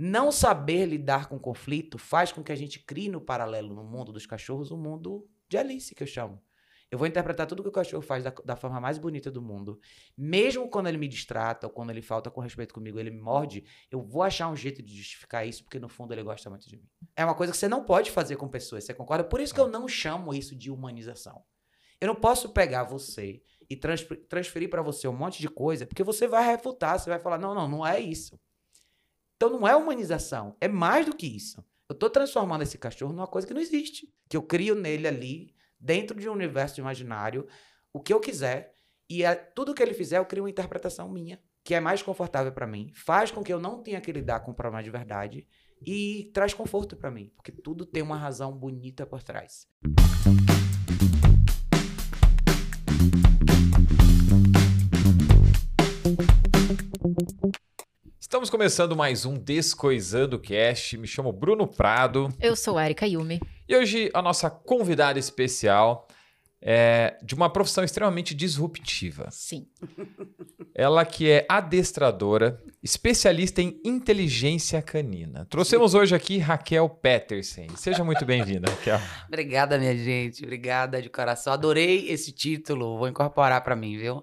Não saber lidar com conflito faz com que a gente crie no paralelo, no mundo dos cachorros, um mundo de Alice, que eu chamo. Eu vou interpretar tudo que o cachorro faz da, da, forma mais bonita do mundo. Mesmo quando ele me distrata ou quando ele falta com respeito comigo, ele me morde, eu vou achar um jeito de justificar isso, porque no fundo ele gosta muito de mim. É uma coisa que você não pode fazer com pessoas, você concorda? Por isso que eu não chamo isso de humanização. Eu não posso pegar você e transferir para você um monte de coisa, porque você vai refutar, você vai falar: não, não, não é isso. Então não é humanização, é mais do que isso. Eu estou transformando esse cachorro numa coisa que não existe, que eu crio nele ali dentro de um universo imaginário, o que eu quiser, e é, tudo que ele fizer eu crio uma interpretação minha, que é mais confortável para mim, faz com que eu não tenha que lidar com o problema de verdade e traz conforto para mim, porque tudo tem uma razão bonita por trás. Estamos começando mais um Descoisando Cast. Me chamo Bruno Prado. Eu sou Erika Yumi. E hoje a nossa convidada especial é de uma profissão extremamente disruptiva. Sim. Ela que é adestradora, especialista em inteligência canina. Trouxemos hoje aqui Raquel Petersen. Seja muito bem-vinda, Raquel. Obrigada, minha gente. Obrigada de coração. Adorei esse título. Vou incorporar para mim, viu?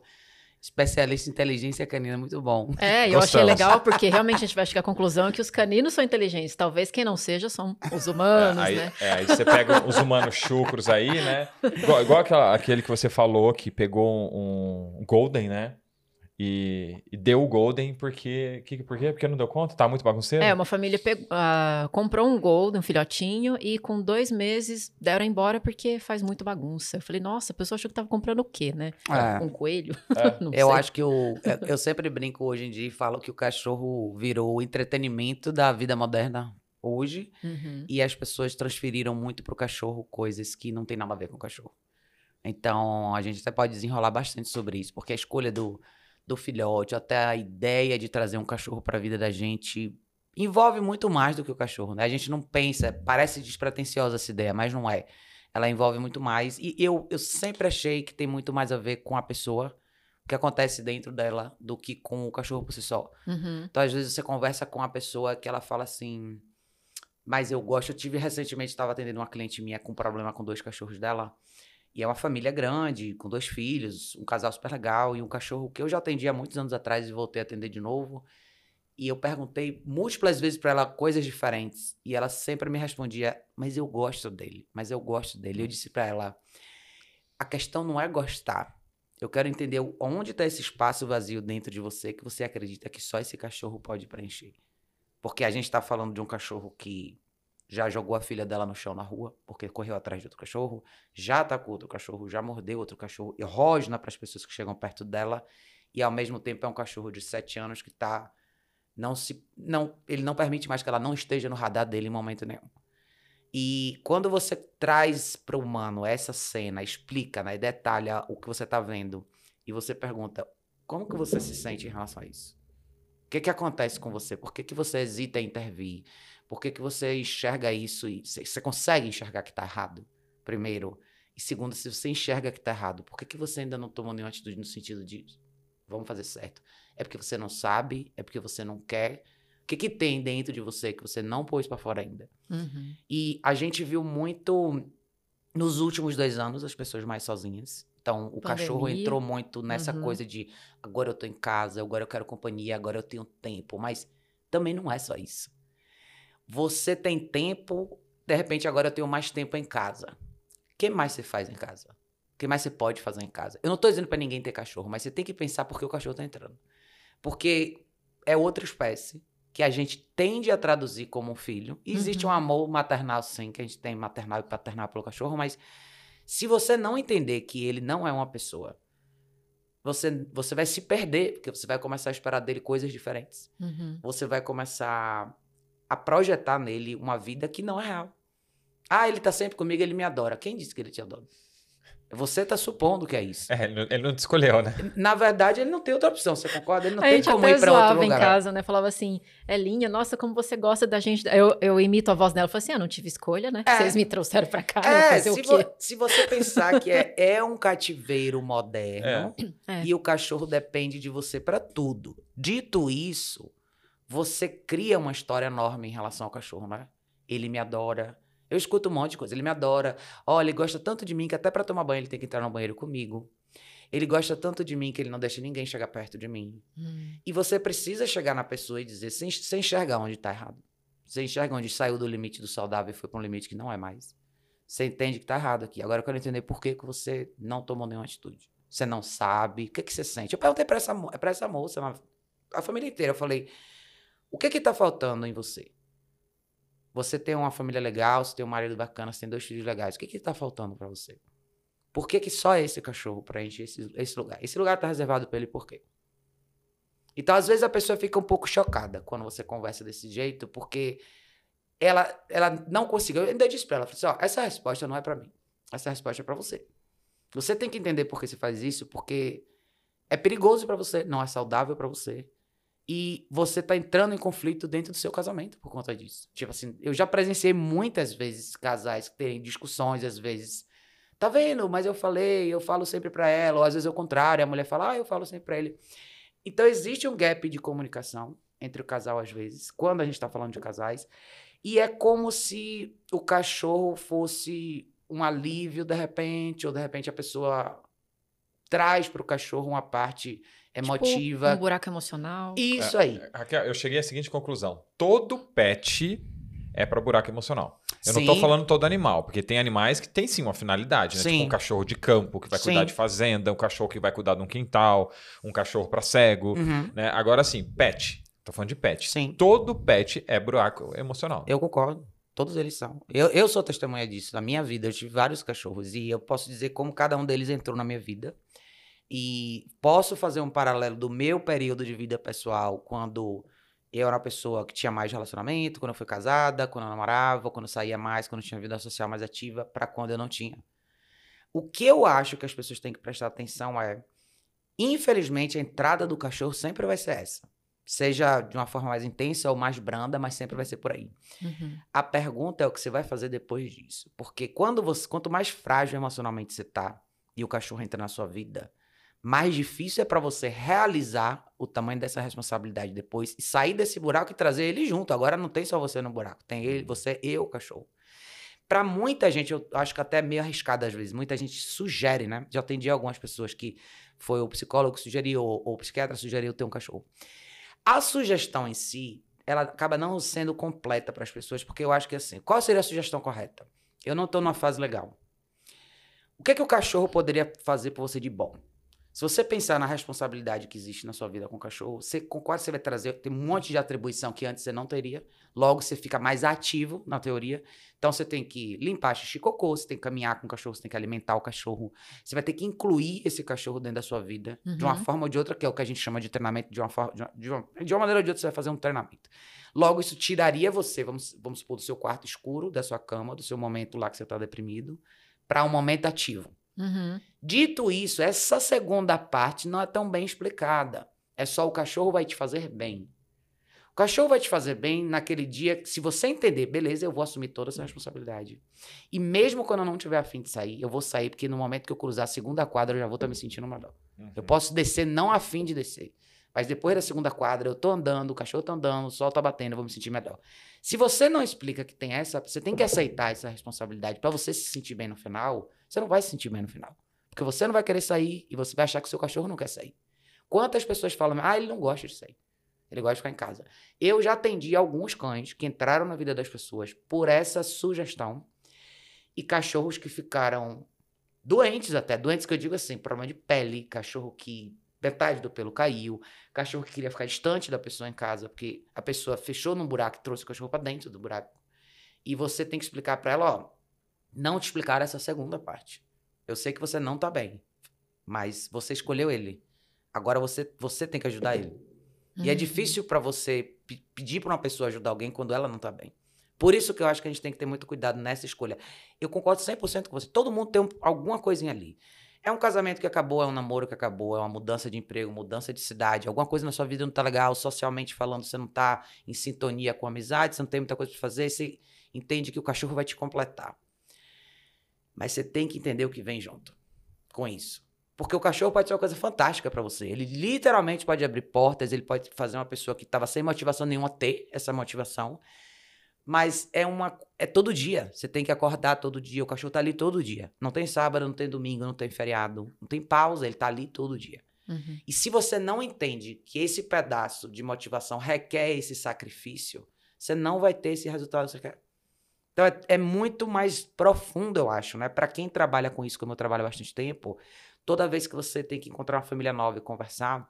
Especialista em inteligência canina, muito bom. É, eu achei legal porque realmente a gente vai chegar à conclusão que os caninos são inteligentes. Talvez quem não seja são os humanos, é, aí, né? É, aí você pega os humanos chucros aí, né? Igual, igual aquela, aquele que você falou que pegou um, um Golden, né? E, e, deu o Golden porque. Que, por quê? Porque não deu conta? Tá muito bagunceiro? É, uma família pegou, uh, comprou um Golden, um filhotinho, e com dois meses deram embora porque faz muito bagunça. Eu falei, nossa, a pessoa achou que tava comprando o quê, né? É. Um coelho? É. eu sei. acho que o, eu sempre brinco hoje em dia e falo que o cachorro virou o entretenimento da vida moderna hoje. Uhum. E as pessoas transferiram muito pro cachorro coisas que não tem nada a ver com o cachorro. Então, a gente até pode desenrolar bastante sobre isso, porque a escolha do do filhote, até a ideia de trazer um cachorro para a vida da gente envolve muito mais do que o cachorro, né? A gente não pensa, parece despretensiosa essa ideia, mas não é. Ela envolve muito mais. E eu, eu sempre achei que tem muito mais a ver com a pessoa, o que acontece dentro dela, do que com o cachorro por si só. Uhum. Então, às vezes, você conversa com a pessoa que ela fala assim. Mas eu gosto. Eu tive recentemente, estava atendendo uma cliente minha com problema com dois cachorros dela. E é uma família grande, com dois filhos, um casal super legal e um cachorro que eu já atendi há muitos anos atrás e voltei a atender de novo. E eu perguntei múltiplas vezes para ela coisas diferentes e ela sempre me respondia: "Mas eu gosto dele, mas eu gosto dele". Eu disse para ela: "A questão não é gostar. Eu quero entender onde está esse espaço vazio dentro de você que você acredita que só esse cachorro pode preencher. Porque a gente está falando de um cachorro que já jogou a filha dela no chão na rua, porque correu atrás de outro cachorro, já atacou outro cachorro, já mordeu outro cachorro, e rosna para as pessoas que chegam perto dela, e ao mesmo tempo é um cachorro de sete anos que tá não se não ele não permite mais que ela não esteja no radar dele em momento nenhum. E quando você traz para o humano essa cena, explica, né, detalha o que você está vendo, e você pergunta, como que você se sente em relação a isso? O que que acontece com você? Por que, que você hesita em intervir? Por que, que você enxerga isso e você consegue enxergar que está errado? Primeiro. E segundo, se você enxerga que está errado, por que, que você ainda não tomou nenhuma atitude no sentido de vamos fazer certo? É porque você não sabe? É porque você não quer? O que, que tem dentro de você que você não pôs para fora ainda? Uhum. E a gente viu muito nos últimos dois anos as pessoas mais sozinhas. Então, o Pandemia. cachorro entrou muito nessa uhum. coisa de agora eu tô em casa, agora eu quero companhia, agora eu tenho tempo. Mas também não é só isso. Você tem tempo, de repente agora eu tenho mais tempo em casa. O que mais você faz em casa? O que mais você pode fazer em casa? Eu não estou dizendo para ninguém ter cachorro, mas você tem que pensar por que o cachorro está entrando. Porque é outra espécie que a gente tende a traduzir como um filho. existe uhum. um amor maternal, sim, que a gente tem maternal e paternal pelo cachorro, mas se você não entender que ele não é uma pessoa, você, você vai se perder, porque você vai começar a esperar dele coisas diferentes. Uhum. Você vai começar a projetar nele uma vida que não é real. Ah, ele tá sempre comigo, ele me adora. Quem disse que ele te adora? Você está supondo que é isso. É, ele não te escolheu, né? Na verdade, ele não tem outra opção, você concorda? Ele não a tem como ir para outro lugar. em casa, né? Falava assim, Elinha, nossa, como você gosta da gente. Eu, eu imito a voz dela. Eu falei assim, ah, não tive escolha, né? É. Vocês me trouxeram para cá, é, fazer se o quê? Vo se você pensar que é, é um cativeiro moderno é. e o cachorro depende de você para tudo. Dito isso, você cria uma história enorme em relação ao cachorro, né? Ele me adora. Eu escuto um monte de coisa. Ele me adora. Olha, ele gosta tanto de mim que até para tomar banho ele tem que entrar no banheiro comigo. Ele gosta tanto de mim que ele não deixa ninguém chegar perto de mim. Hum. E você precisa chegar na pessoa e dizer, sem, sem enxergar onde está errado. Você enxerga onde saiu do limite do saudável e foi para um limite que não é mais. Você entende que está errado aqui. Agora eu quero entender por que, que você não tomou nenhuma atitude. Você não sabe. O que, que você sente? Eu perguntei para essa, pra essa moça, a família inteira. Eu falei: o que que tá faltando em você? Você tem uma família legal, você tem um marido bacana, você tem dois filhos legais. O que que tá faltando para você? Por que, que só esse cachorro preenche esse, esse lugar? Esse lugar tá reservado para ele por quê? Então, às vezes, a pessoa fica um pouco chocada quando você conversa desse jeito, porque ela, ela não conseguiu. Eu ainda disse para ela: assim, ó, essa resposta não é para mim. Essa resposta é para você. Você tem que entender por que você faz isso, porque é perigoso para você, não é saudável para você. E você tá entrando em conflito dentro do seu casamento por conta disso. Tipo assim, eu já presenciei muitas vezes casais que terem discussões, às vezes. Tá vendo? Mas eu falei, eu falo sempre para ela, ou às vezes é o contrário, a mulher fala, ah, eu falo sempre para ele. Então existe um gap de comunicação entre o casal, às vezes, quando a gente tá falando de casais. E é como se o cachorro fosse um alívio de repente, ou de repente a pessoa traz para o cachorro uma parte emotiva. Tipo um buraco emocional. Isso aí. É, Raquel, eu cheguei à seguinte conclusão: todo pet é para buraco emocional. Eu sim. não estou falando todo animal, porque tem animais que têm sim uma finalidade, né? Sim. Tipo um cachorro de campo que vai sim. cuidar de fazenda, um cachorro que vai cuidar de um quintal, um cachorro para cego, uhum. né? Agora sim, pet. Tô falando de pet. Sim. Todo pet é buraco emocional. Eu concordo. Todos eles são. Eu, eu sou testemunha disso. Na minha vida, eu tive vários cachorros e eu posso dizer como cada um deles entrou na minha vida. E posso fazer um paralelo do meu período de vida pessoal, quando eu era uma pessoa que tinha mais relacionamento, quando eu fui casada, quando eu namorava, quando eu saía mais, quando eu tinha vida social mais ativa, para quando eu não tinha. O que eu acho que as pessoas têm que prestar atenção é, infelizmente, a entrada do cachorro sempre vai ser essa. Seja de uma forma mais intensa ou mais branda, mas sempre vai ser por aí. Uhum. A pergunta é o que você vai fazer depois disso. Porque quando você, quanto mais frágil emocionalmente você tá e o cachorro entra na sua vida, mais difícil é para você realizar o tamanho dessa responsabilidade depois e sair desse buraco e trazer ele junto. Agora não tem só você no buraco, tem ele, uhum. você e o cachorro. Para muita gente, eu acho que até é meio arriscado às vezes. Muita gente sugere, né? Já atendi algumas pessoas que foi o psicólogo que sugeriu ou, ou o psiquiatra sugeriu ter um cachorro. A sugestão em si, ela acaba não sendo completa para as pessoas, porque eu acho que assim, qual seria a sugestão correta? Eu não estou numa fase legal. O que é que o cachorro poderia fazer por você de bom? Se você pensar na responsabilidade que existe na sua vida com o cachorro, você concorda que você vai trazer tem um monte de atribuição que antes você não teria. Logo você fica mais ativo na teoria. Então você tem que limpar xixi cocô, você tem que caminhar com o cachorro, você tem que alimentar o cachorro. Você vai ter que incluir esse cachorro dentro da sua vida uhum. de uma uhum. forma ou de outra, que é o que a gente chama de treinamento de uma forma de uma, de uma maneira ou de outra você vai fazer um treinamento. Logo isso tiraria você, vamos vamos supor, do seu quarto escuro, da sua cama, do seu momento lá que você está deprimido, para um momento ativo. Uhum. Dito isso, essa segunda parte não é tão bem explicada. É só o cachorro vai te fazer bem. O cachorro vai te fazer bem naquele dia, se você entender, beleza, eu vou assumir toda essa responsabilidade. E mesmo quando eu não tiver afim de sair, eu vou sair, porque no momento que eu cruzar a segunda quadra, eu já vou estar me sentindo melhor. Uhum. Eu posso descer não afim de descer. Mas depois da segunda quadra, eu tô andando, o cachorro tá andando, o sol tá batendo, eu vou me sentir melhor. Se você não explica que tem essa, você tem que aceitar essa responsabilidade para você se sentir bem no final, você não vai se sentir bem no final. Porque você não vai querer sair e você vai achar que seu cachorro não quer sair. Quantas pessoas falam, ah, ele não gosta de sair. Ele gosta de ficar em casa. Eu já atendi alguns cães que entraram na vida das pessoas por essa sugestão e cachorros que ficaram doentes até, doentes que eu digo assim, problema de pele, cachorro que metade do pelo caiu, cachorro que queria ficar distante da pessoa em casa, porque a pessoa fechou num buraco e trouxe o cachorro para dentro do buraco. E você tem que explicar para ela, ó, não te explicar essa segunda parte. Eu sei que você não tá bem, mas você escolheu ele. Agora você você tem que ajudar ele. Uhum. E é uhum. difícil para você pedir para uma pessoa ajudar alguém quando ela não tá bem. Por isso que eu acho que a gente tem que ter muito cuidado nessa escolha. Eu concordo 100% com você. Todo mundo tem um, alguma coisinha ali. É um casamento que acabou, é um namoro que acabou, é uma mudança de emprego, mudança de cidade, alguma coisa na sua vida não tá legal, socialmente falando, você não tá em sintonia com a amizade, você não tem muita coisa para fazer, você entende que o cachorro vai te completar. Mas você tem que entender o que vem junto com isso. Porque o cachorro pode ser uma coisa fantástica para você. Ele literalmente pode abrir portas, ele pode fazer uma pessoa que estava sem motivação nenhuma ter essa motivação. Mas é uma é todo dia. Você tem que acordar todo dia. O cachorro tá ali todo dia. Não tem sábado, não tem domingo, não tem feriado, não tem pausa, ele tá ali todo dia. Uhum. E se você não entende que esse pedaço de motivação requer esse sacrifício, você não vai ter esse resultado que você quer. Então é, é muito mais profundo, eu acho, né? Para quem trabalha com isso, como eu trabalho há bastante tempo, toda vez que você tem que encontrar uma família nova e conversar,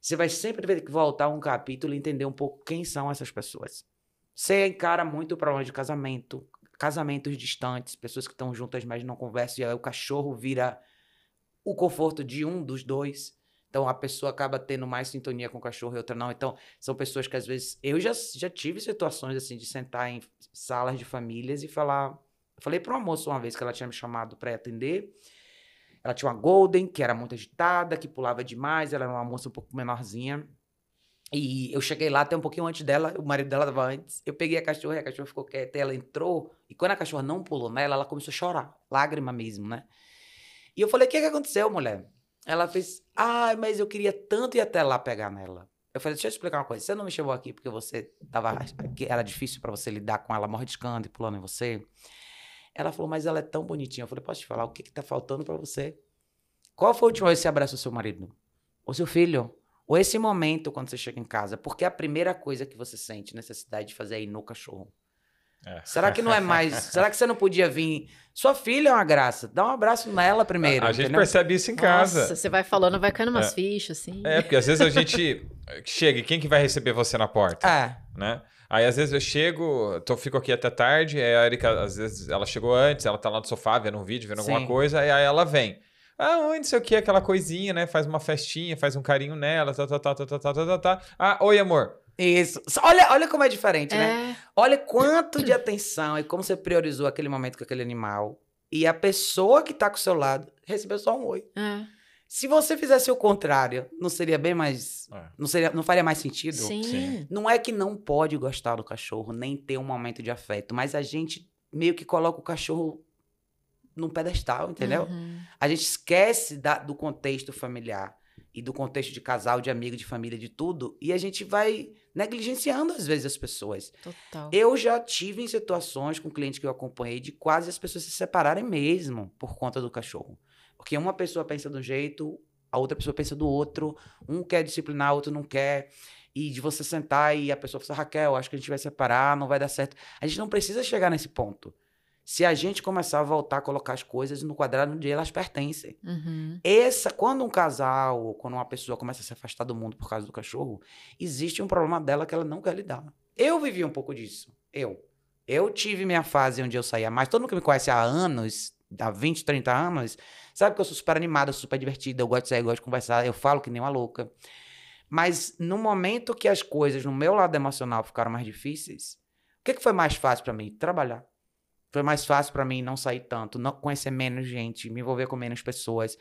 você vai sempre ter que voltar um capítulo e entender um pouco quem são essas pessoas. Você encara muito o problema de casamento, casamentos distantes, pessoas que estão juntas, mas não conversam, e aí o cachorro vira o conforto de um dos dois. Então a pessoa acaba tendo mais sintonia com o cachorro e outra não. Então são pessoas que às vezes. Eu já, já tive situações assim de sentar em salas de famílias e falar. Eu falei para uma moça uma vez que ela tinha me chamado para atender. Ela tinha uma Golden, que era muito agitada, que pulava demais, ela era uma moça um pouco menorzinha. E eu cheguei lá até um pouquinho antes dela, o marido dela estava antes. Eu peguei a cachorra e a cachorra ficou quieta. Ela entrou, e quando a cachorra não pulou nela, ela começou a chorar, lágrima mesmo, né? E eu falei: O que, que aconteceu, mulher? Ela fez: Ah, mas eu queria tanto ir até lá pegar nela. Eu falei: Deixa eu explicar uma coisa. Você não me chamou aqui porque você tava. era difícil para você lidar com ela mordiscando e pulando em você? Ela falou: Mas ela é tão bonitinha. Eu falei: Posso te falar o que, que tá faltando para você? Qual foi a última vez que você abraçou seu marido? O seu filho? Ou esse momento quando você chega em casa, porque é a primeira coisa que você sente necessidade de fazer aí no cachorro. É. Será que não é mais? será que você não podia vir? Sua filha é uma graça. Dá um abraço nela primeiro. A, a gente percebe isso em casa. Nossa, você vai falando, vai caindo umas é. fichas, assim. É, porque às vezes a gente chega e quem que vai receber você na porta? É. Né? Aí às vezes eu chego, tô, fico aqui até tarde, aí a Erika, às vezes ela chegou antes, ela tá lá no sofá vendo um vídeo, vendo Sim. alguma coisa, aí, aí ela vem. Ah, onde sei o que, aquela coisinha, né? Faz uma festinha, faz um carinho nela, tá, tá, tá, tá, tá, tá, tá, tá, tá. Ah, oi, amor. Isso. Olha, olha como é diferente, né? é. né? Olha quanto de atenção e como você priorizou aquele momento com aquele animal. E a pessoa que tá com o seu lado recebeu só um oi. É. Se você fizesse o contrário, não seria bem mais. É. Não, seria, não faria mais sentido? Sim. Sim. Não é que não pode gostar do cachorro, nem ter um momento de afeto, mas a gente meio que coloca o cachorro num pedestal, entendeu? Uhum. A gente esquece da, do contexto familiar e do contexto de casal, de amigo, de família, de tudo, e a gente vai negligenciando às vezes as pessoas. Total. Eu já tive em situações com clientes que eu acompanhei de quase as pessoas se separarem mesmo por conta do cachorro. Porque uma pessoa pensa de um jeito, a outra pessoa pensa do outro, um quer disciplinar, o outro não quer. E de você sentar e a pessoa fala, Raquel, acho que a gente vai separar, não vai dar certo. A gente não precisa chegar nesse ponto se a gente começar a voltar a colocar as coisas no quadrado onde elas pertencem. Uhum. Essa, quando um casal ou quando uma pessoa começa a se afastar do mundo por causa do cachorro, existe um problema dela que ela não quer lidar. Eu vivi um pouco disso. Eu. Eu tive minha fase onde eu saía mais. Todo mundo que me conhece há anos, há 20, 30 anos, sabe que eu sou super animada, super divertida, eu gosto de sair, eu gosto de conversar, eu falo que nem uma louca. Mas no momento que as coisas no meu lado emocional ficaram mais difíceis, o que, que foi mais fácil para mim? Trabalhar. Foi mais fácil para mim não sair tanto, não conhecer menos gente, me envolver com menos pessoas.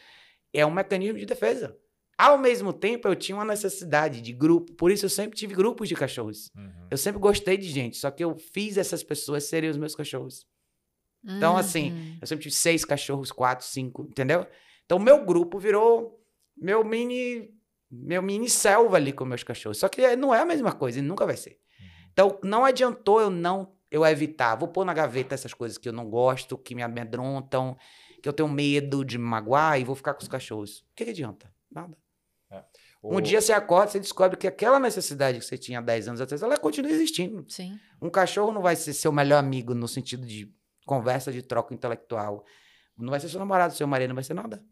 É um mecanismo de defesa. Ao mesmo tempo, eu tinha uma necessidade de grupo, por isso eu sempre tive grupos de cachorros. Uhum. Eu sempre gostei de gente, só que eu fiz essas pessoas serem os meus cachorros. Então, assim, uhum. assim, eu sempre tive seis cachorros, quatro, cinco, entendeu? Então, meu grupo virou meu mini, meu mini selva ali com meus cachorros. Só que não é a mesma coisa, e nunca vai ser. Uhum. Então, não adiantou eu não eu evitar. Vou pôr na gaveta essas coisas que eu não gosto, que me amedrontam, que eu tenho medo de me magoar e vou ficar com os cachorros. O que, que adianta? Nada. É. O... Um dia você acorda, você descobre que aquela necessidade que você tinha há 10 anos atrás, ela continua existindo. Sim. Um cachorro não vai ser seu melhor amigo no sentido de conversa, de troca intelectual. Não vai ser seu namorado, seu marido, não vai ser nada.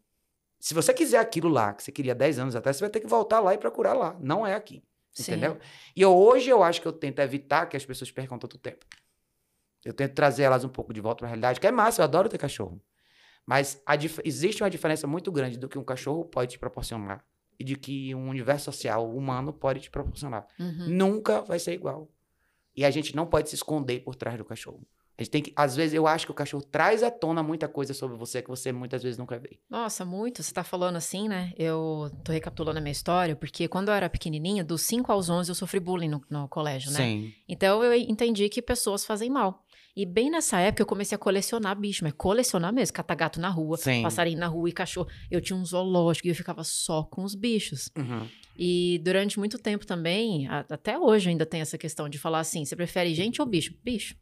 Se você quiser aquilo lá, que você queria 10 anos atrás, você vai ter que voltar lá e procurar lá. Não é aqui. Sim. Entendeu? E eu, hoje eu acho que eu tento evitar que as pessoas percam tanto tempo. Eu tento trazer elas um pouco de volta para a realidade, que é massa, eu adoro ter cachorro. Mas existe uma diferença muito grande do que um cachorro pode te proporcionar e de que um universo social humano pode te proporcionar. Uhum. Nunca vai ser igual. E a gente não pode se esconder por trás do cachorro. A gente tem que, às vezes, eu acho que o cachorro traz à tona muita coisa sobre você que você muitas vezes nunca vê. Nossa, muito. Você tá falando assim, né? Eu tô recapitulando a minha história, porque quando eu era pequenininha, dos 5 aos 11 eu sofri bullying no, no colégio, né? Sim. Então eu entendi que pessoas fazem mal. E bem nessa época eu comecei a colecionar bicho, mas colecionar mesmo, catar gato na rua, Sim. passarinho na rua e cachorro. Eu tinha um zoológico e eu ficava só com os bichos. Uhum. E durante muito tempo também, até hoje ainda tem essa questão de falar assim: você prefere gente ou bicho? Bicho.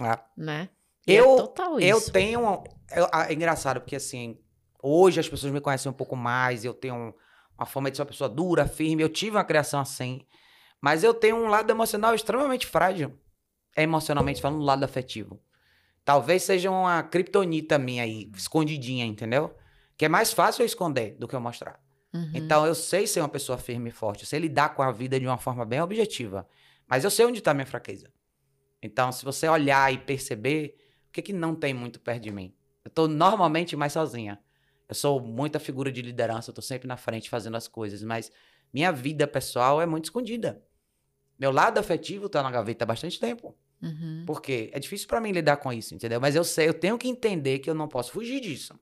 Ah. Né? E é eu, é total isso. eu tenho. É, é, engraçado, porque assim, hoje as pessoas me conhecem um pouco mais, eu tenho uma forma de ser uma pessoa dura, firme, eu tive uma criação assim. Mas eu tenho um lado emocional extremamente frágil. Emocionalmente falando, um lado afetivo. Talvez seja uma criptonita minha aí, escondidinha, entendeu? Que é mais fácil eu esconder do que eu mostrar. Uhum. Então eu sei ser uma pessoa firme e forte, eu sei lidar com a vida de uma forma bem objetiva. Mas eu sei onde está minha fraqueza. Então, se você olhar e perceber, o que, que não tem muito perto de mim? Eu estou normalmente mais sozinha. Eu sou muita figura de liderança, eu tô sempre na frente fazendo as coisas, mas minha vida pessoal é muito escondida. Meu lado afetivo está na gaveta há bastante tempo. Uhum. Porque é difícil para mim lidar com isso, entendeu? Mas eu sei, eu tenho que entender que eu não posso fugir disso.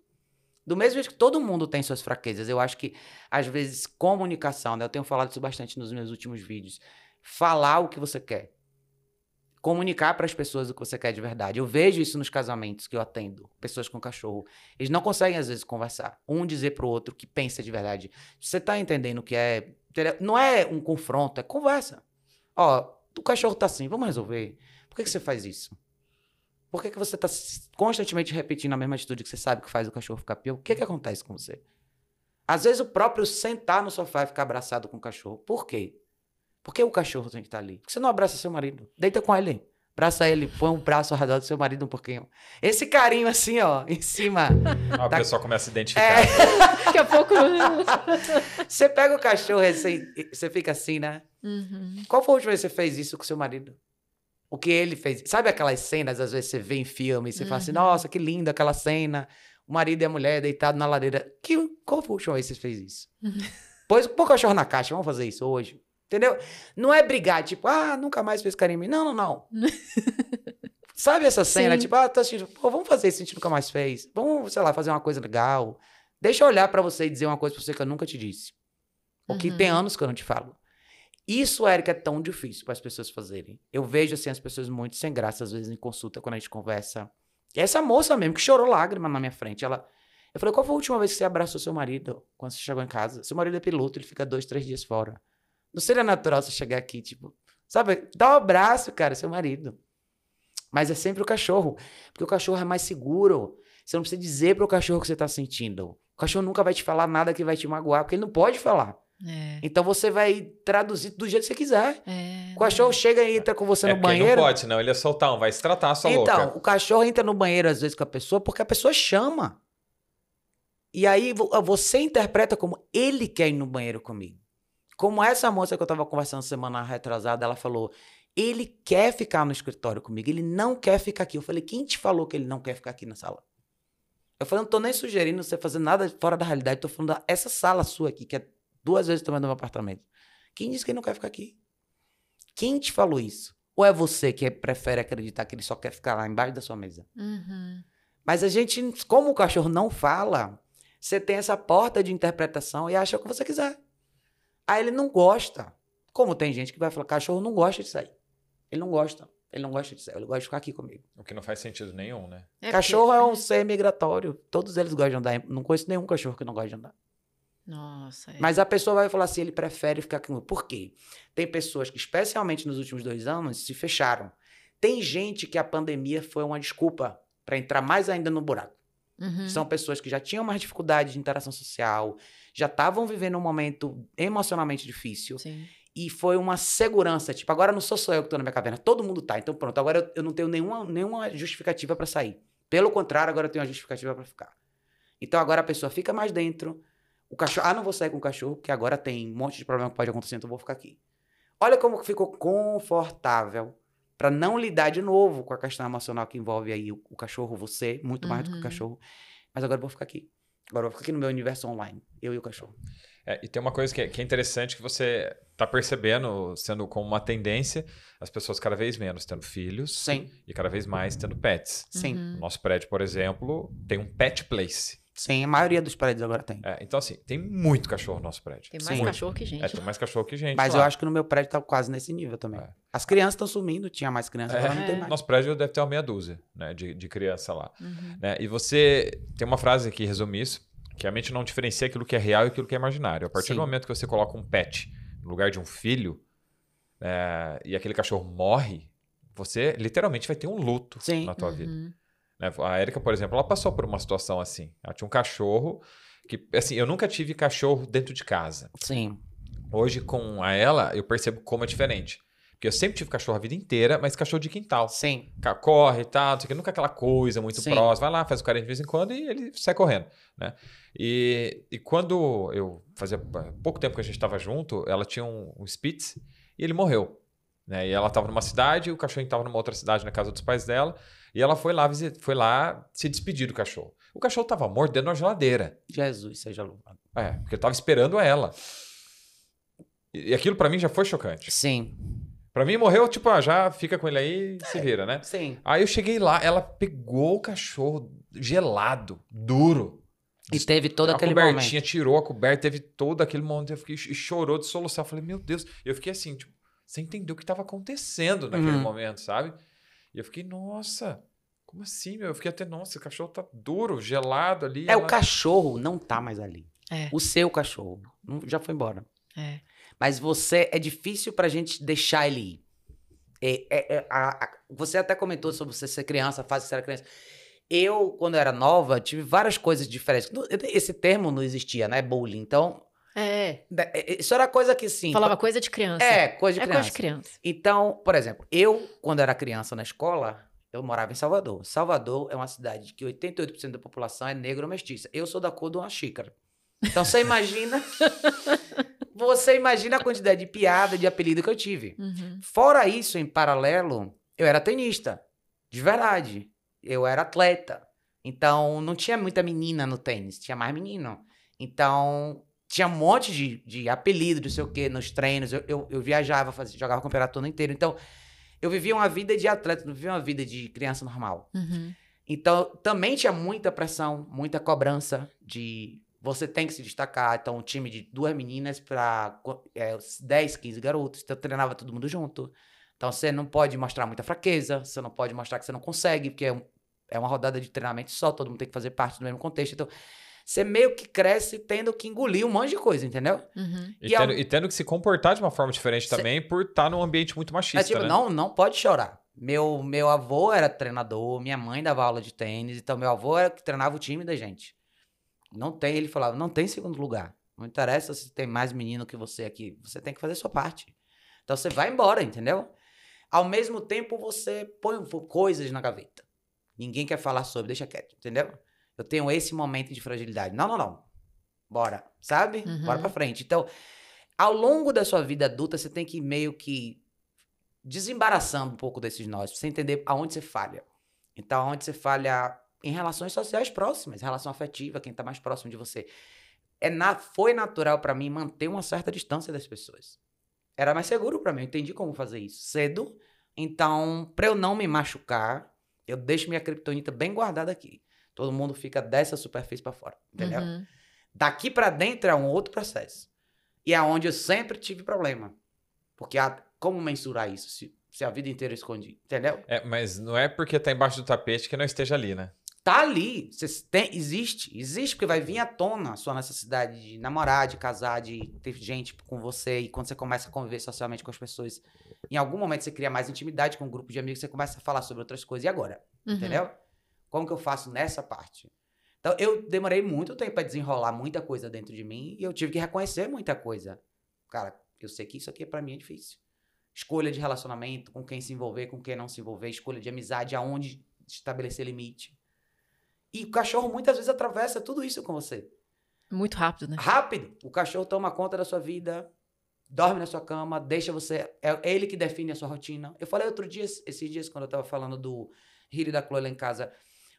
Do mesmo jeito que todo mundo tem suas fraquezas. Eu acho que, às vezes, comunicação, né? Eu tenho falado isso bastante nos meus últimos vídeos. Falar o que você quer comunicar para as pessoas o que você quer de verdade. Eu vejo isso nos casamentos que eu atendo, pessoas com cachorro. Eles não conseguem às vezes conversar, um dizer outro o que pensa de verdade. Você tá entendendo que é, não é um confronto, é conversa. Ó, o cachorro tá assim, vamos resolver. Por que, que você faz isso? Por que, que você tá constantemente repetindo a mesma atitude que você sabe que faz o cachorro ficar pior? O que que acontece com você? Às vezes o próprio sentar no sofá e ficar abraçado com o cachorro. Por quê? Por que o cachorro tem que estar ali? Por que você não abraça seu marido? Deita com ele. Abraça ele, põe um braço ao redor do seu marido um pouquinho. Esse carinho assim, ó, em cima. A da... pessoa começa a identificar. É... Daqui a pouco. você pega o cachorro e você, você fica assim, né? Uhum. Qual foi a última vez que você fez isso com seu marido? O que ele fez? Sabe aquelas cenas, às vezes você vê em filme e você uhum. fala assim, uhum. nossa, que linda aquela cena. O marido e a mulher deitados na lareira. Que, qual foi última vez que você fez isso? Uhum. Pois, o cachorro na caixa, vamos fazer isso hoje. Entendeu? Não é brigar, tipo, ah, nunca mais fez carinho em mim. Não, não, não. Sabe essa cena? Sim. Tipo, ah, tá assistindo, pô, vamos fazer isso, a gente nunca mais fez. Vamos, sei lá, fazer uma coisa legal. Deixa eu olhar para você e dizer uma coisa pra você que eu nunca te disse. Ou que uhum. tem anos que eu não te falo. Isso, Érica, é tão difícil para as pessoas fazerem. Eu vejo, assim, as pessoas muito sem graça, às vezes, em consulta, quando a gente conversa. E essa moça mesmo, que chorou lágrima na minha frente, ela... Eu falei, qual foi a última vez que você abraçou seu marido quando você chegou em casa? Seu marido é piloto, ele fica dois, três dias fora. Não seria natural você chegar aqui, tipo, sabe? Dá um abraço, cara, seu marido. Mas é sempre o cachorro. Porque o cachorro é mais seguro. Você não precisa dizer para o cachorro o que você está sentindo. O cachorro nunca vai te falar nada que vai te magoar, porque ele não pode falar. É. Então você vai traduzir do jeito que você quiser. É. O cachorro chega e entra com você é no banheiro. Não pode, senão ele é soltão, vai se tratar sua então, louca. Então, o cachorro entra no banheiro às vezes com a pessoa porque a pessoa chama. E aí você interpreta como ele quer ir no banheiro comigo. Como essa moça que eu tava conversando semana retrasada, ela falou: ele quer ficar no escritório comigo, ele não quer ficar aqui. Eu falei: quem te falou que ele não quer ficar aqui na sala? Eu falei: não tô nem sugerindo você fazer nada fora da realidade, tô falando essa sala sua aqui, que é duas vezes também no meu apartamento. Quem disse que ele não quer ficar aqui? Quem te falou isso? Ou é você que prefere acreditar que ele só quer ficar lá embaixo da sua mesa? Uhum. Mas a gente, como o cachorro não fala, você tem essa porta de interpretação e acha o que você quiser. Aí ele não gosta. Como tem gente que vai falar, cachorro não gosta de sair. Ele não gosta. Ele não gosta de sair, ele gosta de ficar aqui comigo. O que não faz sentido nenhum, né? É cachorro porque... é um ser migratório. Todos eles gostam de andar. Não conheço nenhum cachorro que não gosta de andar. Nossa. É. Mas a pessoa vai falar assim, ele prefere ficar comigo. Por quê? Tem pessoas que, especialmente nos últimos dois anos, se fecharam. Tem gente que a pandemia foi uma desculpa para entrar mais ainda no buraco. Uhum. São pessoas que já tinham mais dificuldade de interação social, já estavam vivendo um momento emocionalmente difícil. Sim. E foi uma segurança, tipo, agora não sou só eu que estou na minha caverna, todo mundo tá. Então pronto, agora eu, eu não tenho nenhuma, nenhuma justificativa para sair. Pelo contrário, agora eu tenho uma justificativa para ficar. Então agora a pessoa fica mais dentro. O cachorro, ah, não vou sair com o cachorro, porque agora tem um monte de problema que pode acontecer, então eu vou ficar aqui. Olha como ficou confortável para não lidar de novo com a questão emocional que envolve aí o, o cachorro, você, muito mais uhum. do que o uhum. cachorro. Mas agora eu vou ficar aqui. Agora eu vou ficar aqui no meu universo online, eu e o cachorro. É, e tem uma coisa que é, que é interessante que você está percebendo, sendo como uma tendência, as pessoas cada vez menos tendo filhos Sim. e cada vez mais tendo pets. Sim. Uhum. O nosso prédio, por exemplo, tem um pet place. Sim, a maioria dos prédios agora tem. É, então, assim, tem muito cachorro no nosso prédio. Tem mais Sim. cachorro que gente. É, tem mais cachorro que gente. Mas lá. eu acho que no meu prédio tá quase nesse nível também. É. As crianças estão sumindo, tinha mais crianças, agora não tem É. mais. Nosso prédio deve ter uma meia dúzia né, de, de criança lá. Uhum. né? E você tem uma frase que resume isso, que a mente não diferencia aquilo que é real e aquilo que é imaginário. A partir Sim. do momento que você coloca um pet no lugar de um filho é, e aquele cachorro morre, você literalmente vai ter um luto Sim. na tua vida. Uhum. né? A Erika, por exemplo, ela passou por uma situação assim. Ela tinha um cachorro que, assim, eu nunca tive cachorro dentro de casa. Sim. Hoje, com a ela, eu percebo como é diferente. Porque eu sempre tive cachorro a vida inteira, mas cachorro de quintal. Sim. Corre e tal, não sei o que, nunca aquela coisa muito Sim. próxima. Vai lá, faz o carinho de vez em quando e ele sai correndo, né? E, e quando eu fazia pouco tempo que a gente estava junto, ela tinha um, um Spitz e ele morreu. Né? E ela estava numa cidade, o cachorro estava numa outra cidade, na casa dos pais dela, e ela foi lá, foi lá se despedir do cachorro. O cachorro estava mordendo a geladeira. Jesus seja louvado. É, porque ele estava esperando ela. E, aquilo para mim já foi chocante. Sim. Para mim morreu, tipo, ah, já fica com ele aí e se vira, né? Sim. Aí eu cheguei lá, ela pegou o cachorro gelado, duro. E teve todo a aquele cobertinha, momento. tirou a coberta, teve todo aquele momento. Eu fiquei, e chorou de soluçar. Eu falei, meu Deus. Eu fiquei assim, tipo, você entendeu o que estava acontecendo naquele Uhum. momento, sabe? E eu fiquei, nossa, como assim, meu? Eu fiquei até, nossa, o cachorro tá duro, gelado ali. É, ela- o cachorro não tá mais ali. É. O seu cachorro não- já foi embora. É. Mas você, é difícil pra gente deixar ele ir. É, é- é- a- a- você até comentou sobre você ser criança, a fase que você era criança. Eu, quando eu era nova, tive várias coisas diferentes. Esse termo não existia, né? Bullying. Então, É. da- é- isso era coisa que sim. Falava coisa de criança. É, coisa de É criança. coisa de criança. Então, por exemplo, eu, quando era criança na escola, eu morava em Salvador. Salvador é uma cidade que 88% da população é negro ou mestiça. Eu sou da cor de uma xícara. Então, você imagina. você imagina a quantidade de piada, de apelido que eu tive. Uhum. Fora isso, em paralelo, eu era tenista. De verdade. Eu era atleta. Então, não tinha muita menina no tênis, tinha mais menino. Então, tinha um monte de, de apelido, não sei o quê, nos treinos. Eu, eu, eu viajava, fazia, jogava campeonato o ano inteiro. Então, eu vivia uma vida de atleta, não vivia uma vida de criança normal. Uhum. Então, também tinha muita pressão, muita cobrança de você tem que se destacar. Então, um time de duas meninas para é, 10, 15 garotos. Então, eu treinava todo mundo junto. Então, você não pode mostrar muita fraqueza, você não pode mostrar que você não consegue, porque é, um- é uma rodada de treinamento só, todo mundo tem que fazer parte do mesmo contexto. Então, você meio que cresce tendo que engolir um monte de coisa, entendeu? Uhum. E, E a- tendo, e tendo que se comportar de uma forma diferente Cê- também por estar num ambiente muito machista, É tipo, né? não, não pode chorar. Meu, meu avô era treinador, minha mãe dava aula de tênis, então meu avô era que treinava o time da gente. Não tem, ele falava, não tem segundo lugar. Não interessa se tem mais menino que você aqui, você tem que fazer sua parte. Então você vai embora, entendeu? Ao mesmo tempo você põe coisas na gaveta. Ninguém quer falar sobre, deixa quieto, entendeu? Eu tenho esse momento de fragilidade. Não, não, não. Bora, sabe? Uhum. Bora pra frente. Então, ao longo da sua vida adulta, você tem que meio que desembaraçando um pouco desses nós, pra você entender aonde você falha. Então, aonde você falha em relações sociais próximas, relação afetiva, quem tá mais próximo de você. É na, foi natural pra mim manter uma certa distância das pessoas. Era mais seguro pra mim, eu entendi como fazer isso cedo. Então, pra eu não me machucar, eu deixo minha criptonita bem guardada aqui. Todo mundo fica dessa superfície pra fora, entendeu? Uhum. Daqui pra dentro é um outro processo. E é onde eu sempre tive problema. Porque a- como mensurar isso? Se, se a vida inteira eu escondi, entendeu? É, mas não é porque tá embaixo do tapete que não esteja ali, né? Tá ali. Tem, existe. Existe, porque vai vir à tona a sua necessidade de namorar, de casar, de ter gente com você. E quando você começa a conviver socialmente com as pessoas, em algum momento você cria mais intimidade com um grupo de amigos, você começa a falar sobre outras coisas. E agora? Uhum. Entendeu? Como que eu faço nessa parte? Então, eu demorei muito tempo para desenrolar muita coisa dentro de mim e eu tive que reconhecer muita coisa. Cara, eu sei que isso aqui para mim é difícil. Escolha de relacionamento, com quem se envolver, com quem não se envolver, escolha de amizade, aonde estabelecer limite. E o cachorro muitas vezes atravessa tudo isso com você. Muito rápido, né? Rápido. O cachorro toma conta da sua vida, dorme na sua cama, deixa você. É ele que define a sua rotina. Eu falei outro dia, esses dias, quando eu tava falando do Rio da Chloe lá em casa,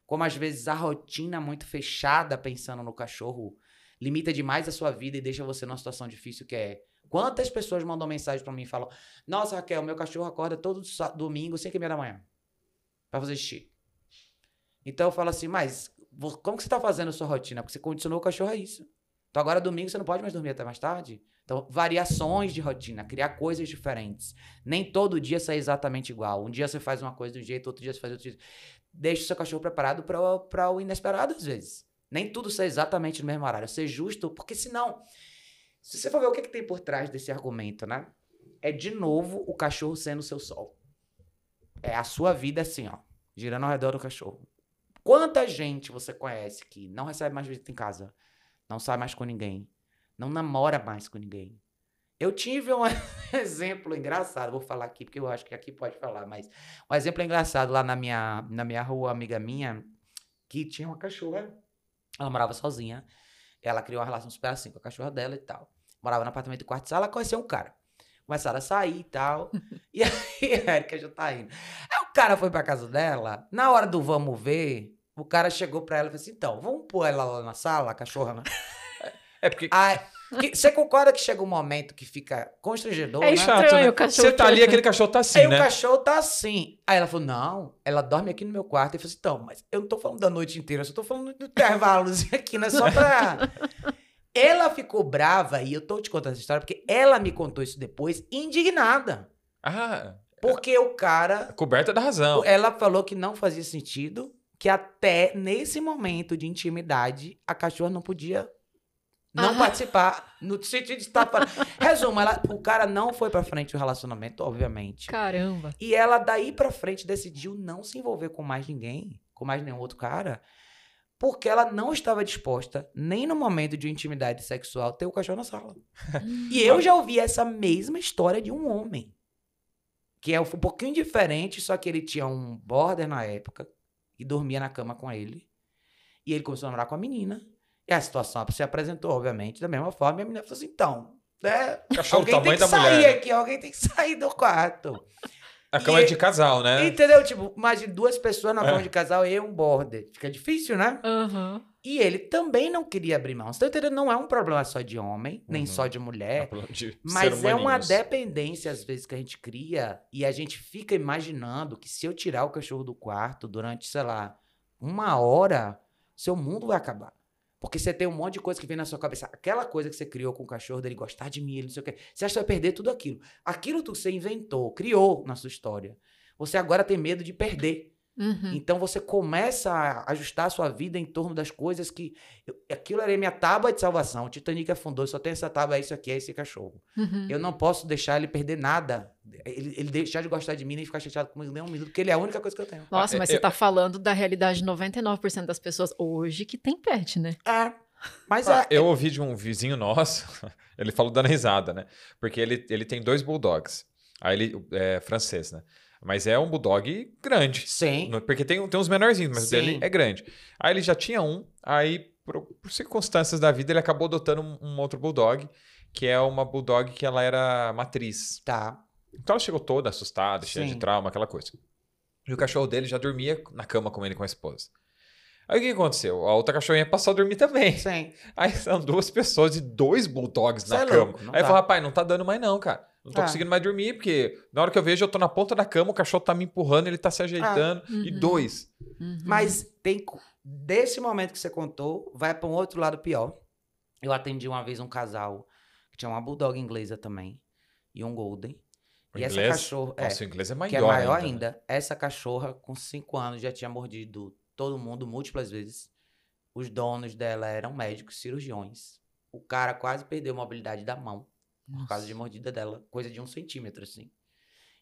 como às vezes a rotina muito fechada, pensando no cachorro, limita demais a sua vida e deixa você numa situação difícil que é. Quantas pessoas mandam mensagem para mim e falam: Nossa, Raquel, meu cachorro acorda todo domingo, 5 e meia da manhã, pra fazer xixi. Então eu falo assim, mas como que você tá fazendo a sua rotina? Porque você condicionou o cachorro a isso. Então agora domingo você não pode mais dormir até mais tarde. Então, variações de rotina, criar coisas diferentes. Nem todo dia sai exatamente igual. Um dia você faz uma coisa de um jeito, outro dia você faz outro jeito. Deixe o seu cachorro preparado para o inesperado às vezes. Nem tudo sai exatamente no mesmo horário. Ser justo, porque senão, se você for ver o que, que tem por trás desse argumento, né? É de novo o cachorro sendo o seu sol. É a sua vida assim, ó, girando ao redor do cachorro. Quanta gente você conhece que não recebe mais visita em casa, não sai mais com ninguém, não namora mais com ninguém. Eu tive um exemplo engraçado, vou falar aqui porque eu acho que aqui pode falar, mas um exemplo engraçado lá na minha, na minha rua, amiga minha, que tinha uma cachorra, ela morava sozinha, ela criou uma relação super assim com a cachorra dela e tal. Morava no apartamento de quarto sala, conheceu um cara. Começaram a sair e tal. e aí a Erika já tá indo. Aí o cara foi pra casa dela, na hora do vamos ver, o cara chegou pra ela e falou assim: então, vamos pôr ela lá na sala, a cachorra, né? É porque. Aí, você concorda que chega um momento que fica constrangedor, é né? chato, né? Você tá ali, aquele cachorro tá assim, Aí né? o cachorro tá assim. Aí ela falou, não, ela dorme aqui no meu quarto. E eu falei assim, então, mas eu não tô falando da noite inteira, eu só tô falando do intervalos aqui, não é só pra... ela ficou brava, e eu tô te contando essa história, porque ela me contou isso depois, indignada. Ah, Porque o cara... coberta da razão. Ela falou que não fazia sentido, que até nesse momento de intimidade, a cachorra não podia não Ah. participar, no sentido de estar... falando. Resumo, ela, o cara não foi pra frente do relacionamento, obviamente. Caramba. E ela daí pra frente decidiu não se envolver com mais ninguém, com mais nenhum outro cara, porque ela não estava disposta, nem no momento de intimidade sexual, ter o cachorro na sala. E eu já ouvi essa mesma história de um homem. Que é um pouquinho diferente, só que ele tinha um border na época e dormia na cama com ele. E ele começou a namorar com a menina. E a situação se apresentou, obviamente, da mesma forma. E a menina falou assim: então, né? Alguém tem que sair mulher. aqui, alguém tem que sair do quarto. A cama E- é de casal, né? Entendeu? Tipo, imagine duas pessoas na É. cama de casal e um border. Fica difícil, né? Aham. E ele também não queria abrir mão. Você tá entendendo? Não é um problema só de homem, nem Uhum. só de mulher. De Mas é uma dependência, às vezes, que a gente cria e a gente fica imaginando que se eu tirar o cachorro do quarto durante, sei lá, uma hora, seu mundo vai acabar. Porque você tem um monte de coisa que vem na sua cabeça. Aquela coisa que você criou com o cachorro, dele gostar de mim, ele não sei o quê. Você acha que vai perder tudo aquilo. Aquilo que você inventou, criou na sua história. Você agora tem medo de perder. Uhum. Então você começa a ajustar a sua vida em torno das coisas que. eu- aquilo era minha tábua de salvação. O Titanic afundou, só tem essa tábua, é isso aqui, é esse cachorro. Uhum. Eu não posso deixar ele perder nada. Ele, ele deixar de gostar de mim nem ficar chateado comigo nem um minuto, porque ele é a única coisa que eu tenho. Nossa, Ah, mas você tá falando da realidade de 99% das pessoas hoje que tem pet, né? É. Mas Ah, é. eu ouvi de um vizinho nosso, ele falou dando risada, né? Porque ele, ele tem dois bulldogs. Aí ele é francês, né? Mas é um bulldog grande. Sim. Porque tem, tem uns menorzinhos, mas o Sim. dele é grande. Aí ele já tinha um, aí por, por circunstâncias da vida ele acabou adotando um, um outro bulldog, que é uma bulldog que ela era matriz. Tá. Então ela chegou toda assustada, cheia de Sim. trauma, aquela coisa. E o cachorro dele já dormia na cama com ele com a esposa. Aí o que aconteceu? A outra cachorrinha passou a dormir também. Sim. Aí são duas pessoas e dois bulldogs Cê na é cama. louco, Aí eu dá. falo, rapaz, não tá dando mais não, cara. Não tô É. conseguindo mais dormir, porque na hora que eu vejo, eu tô na ponta da cama, o cachorro tá me empurrando, ele tá se ajeitando. E Uhum. dois. Uhum. Mas tem. Desse momento que você contou, vai para um outro lado pior. Eu atendi uma vez um casal que tinha uma bulldog inglesa também e um golden. O e essa inglês? cachorra. é, Nossa, o inglês é maior, que é maior ainda. ainda. né? Essa cachorra, com cinco anos, já tinha mordido todo mundo múltiplas vezes. Os donos dela eram médicos, cirurgiões. O cara quase perdeu a mobilidade da mão por causa de mordida dela, coisa de um centímetro, assim.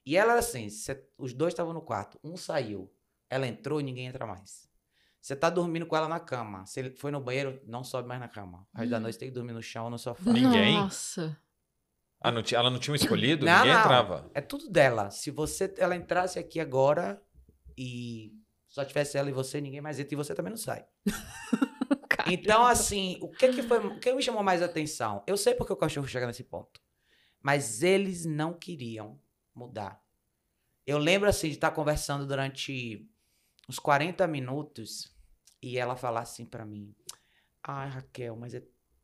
E ela era assim: cê- os dois estavam no quarto, um saiu, ela entrou e ninguém entra mais. Você tá dormindo com ela na cama. Se ele foi no banheiro, não sobe mais na cama. O resto da Hum. noite tem que dormir no chão ou no sofá. Ninguém? Nossa. Ah, não tinha- ela não tinha escolhido? Não, Ninguém não. entrava. É tudo dela. Se você ela entrasse aqui agora e só tivesse ela e você, ninguém mais entra e você também não sai. Então, assim, o que que foi, o que me chamou mais atenção? Eu sei porque o cachorro chega nesse ponto, mas eles não queriam mudar. Eu lembro assim de estar conversando durante uns 40 minutos e ela falar assim pra mim: "Ai, Raquel, mas é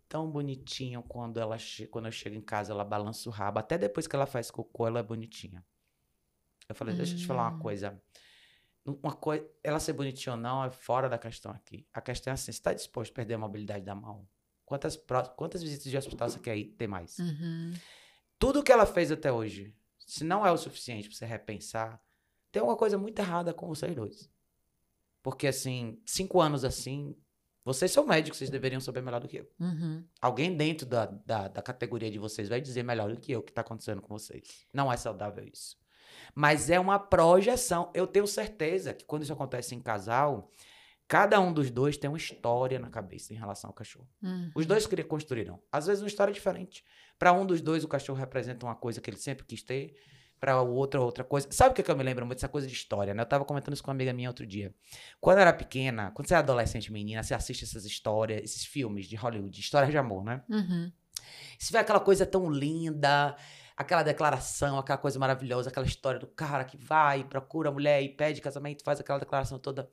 tão bonitinho quando ela quando eu chego em casa, ela balança o rabo. Até depois que ela faz cocô, ela é bonitinha. Eu falei, deixa eu te falar uma hum. coisa. Uma coisa, ela ser bonitinha ou não é fora da questão aqui. A questão é assim, você está disposto a perder a mobilidade da mão? Quantas, quantas visitas de hospital você quer ir, ter mais? Uhum. Tudo que ela fez até hoje, se não é o suficiente para você repensar, tem alguma coisa muito errada com vocês dois. Porque, assim, cinco anos assim, vocês são médicos, vocês deveriam saber melhor do que eu. Uhum. Alguém dentro da, da, da, categoria de vocês vai dizer melhor do que eu o que está acontecendo com vocês. Não é saudável isso. Mas é uma projeção. Eu tenho certeza que quando isso acontece em casal, cada um dos dois tem uma história na cabeça em relação ao cachorro. Uhum. Os dois construíram. Às vezes, uma história diferente. Para um dos dois, o cachorro representa uma coisa que ele sempre quis ter para outra outra coisa. Sabe o que, que eu me lembro muito dessa coisa de história, né? Eu tava comentando isso com uma amiga minha outro dia. Quando eu era pequena, quando você é adolescente menina, você assiste essas histórias, esses filmes de Hollywood, histórias de amor, né? Uhum. Você vê aquela coisa tão linda, aquela declaração, aquela coisa maravilhosa, aquela história do cara que vai, procura a mulher e pede casamento, faz aquela declaração toda.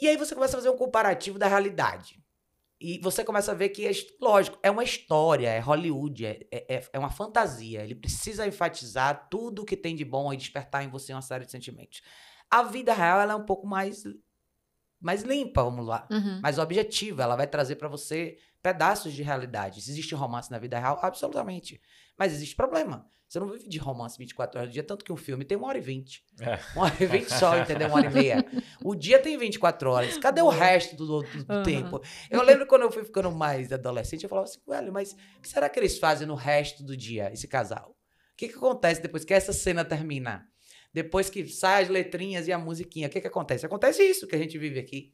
E aí você começa a fazer um comparativo da realidade. E você começa a ver que, é, lógico, é uma história, é Hollywood, é, é, é uma fantasia. Ele precisa enfatizar tudo o que tem de bom e despertar em você uma série de sentimentos. A vida real ela é um pouco mais, mais limpa, vamos lá, uhum. mais objetiva. Ela vai trazer para você pedaços de realidade. Existe romance na vida real? Absolutamente. Mas existe problema. Você não vive de romance 24 horas do dia, tanto que um filme tem uma hora e vinte. É. Uma hora e vinte só, entendeu? Uma hora e meia. O dia tem 24 horas. Cadê o resto do, do, do uhum. tempo? Eu lembro quando eu fui ficando mais adolescente, eu falava assim, velho, mas o que será que eles fazem no resto do dia, esse casal? O que, que acontece depois que essa cena termina? Depois que sai as letrinhas e a musiquinha, o que, que acontece? Acontece isso que a gente vive aqui.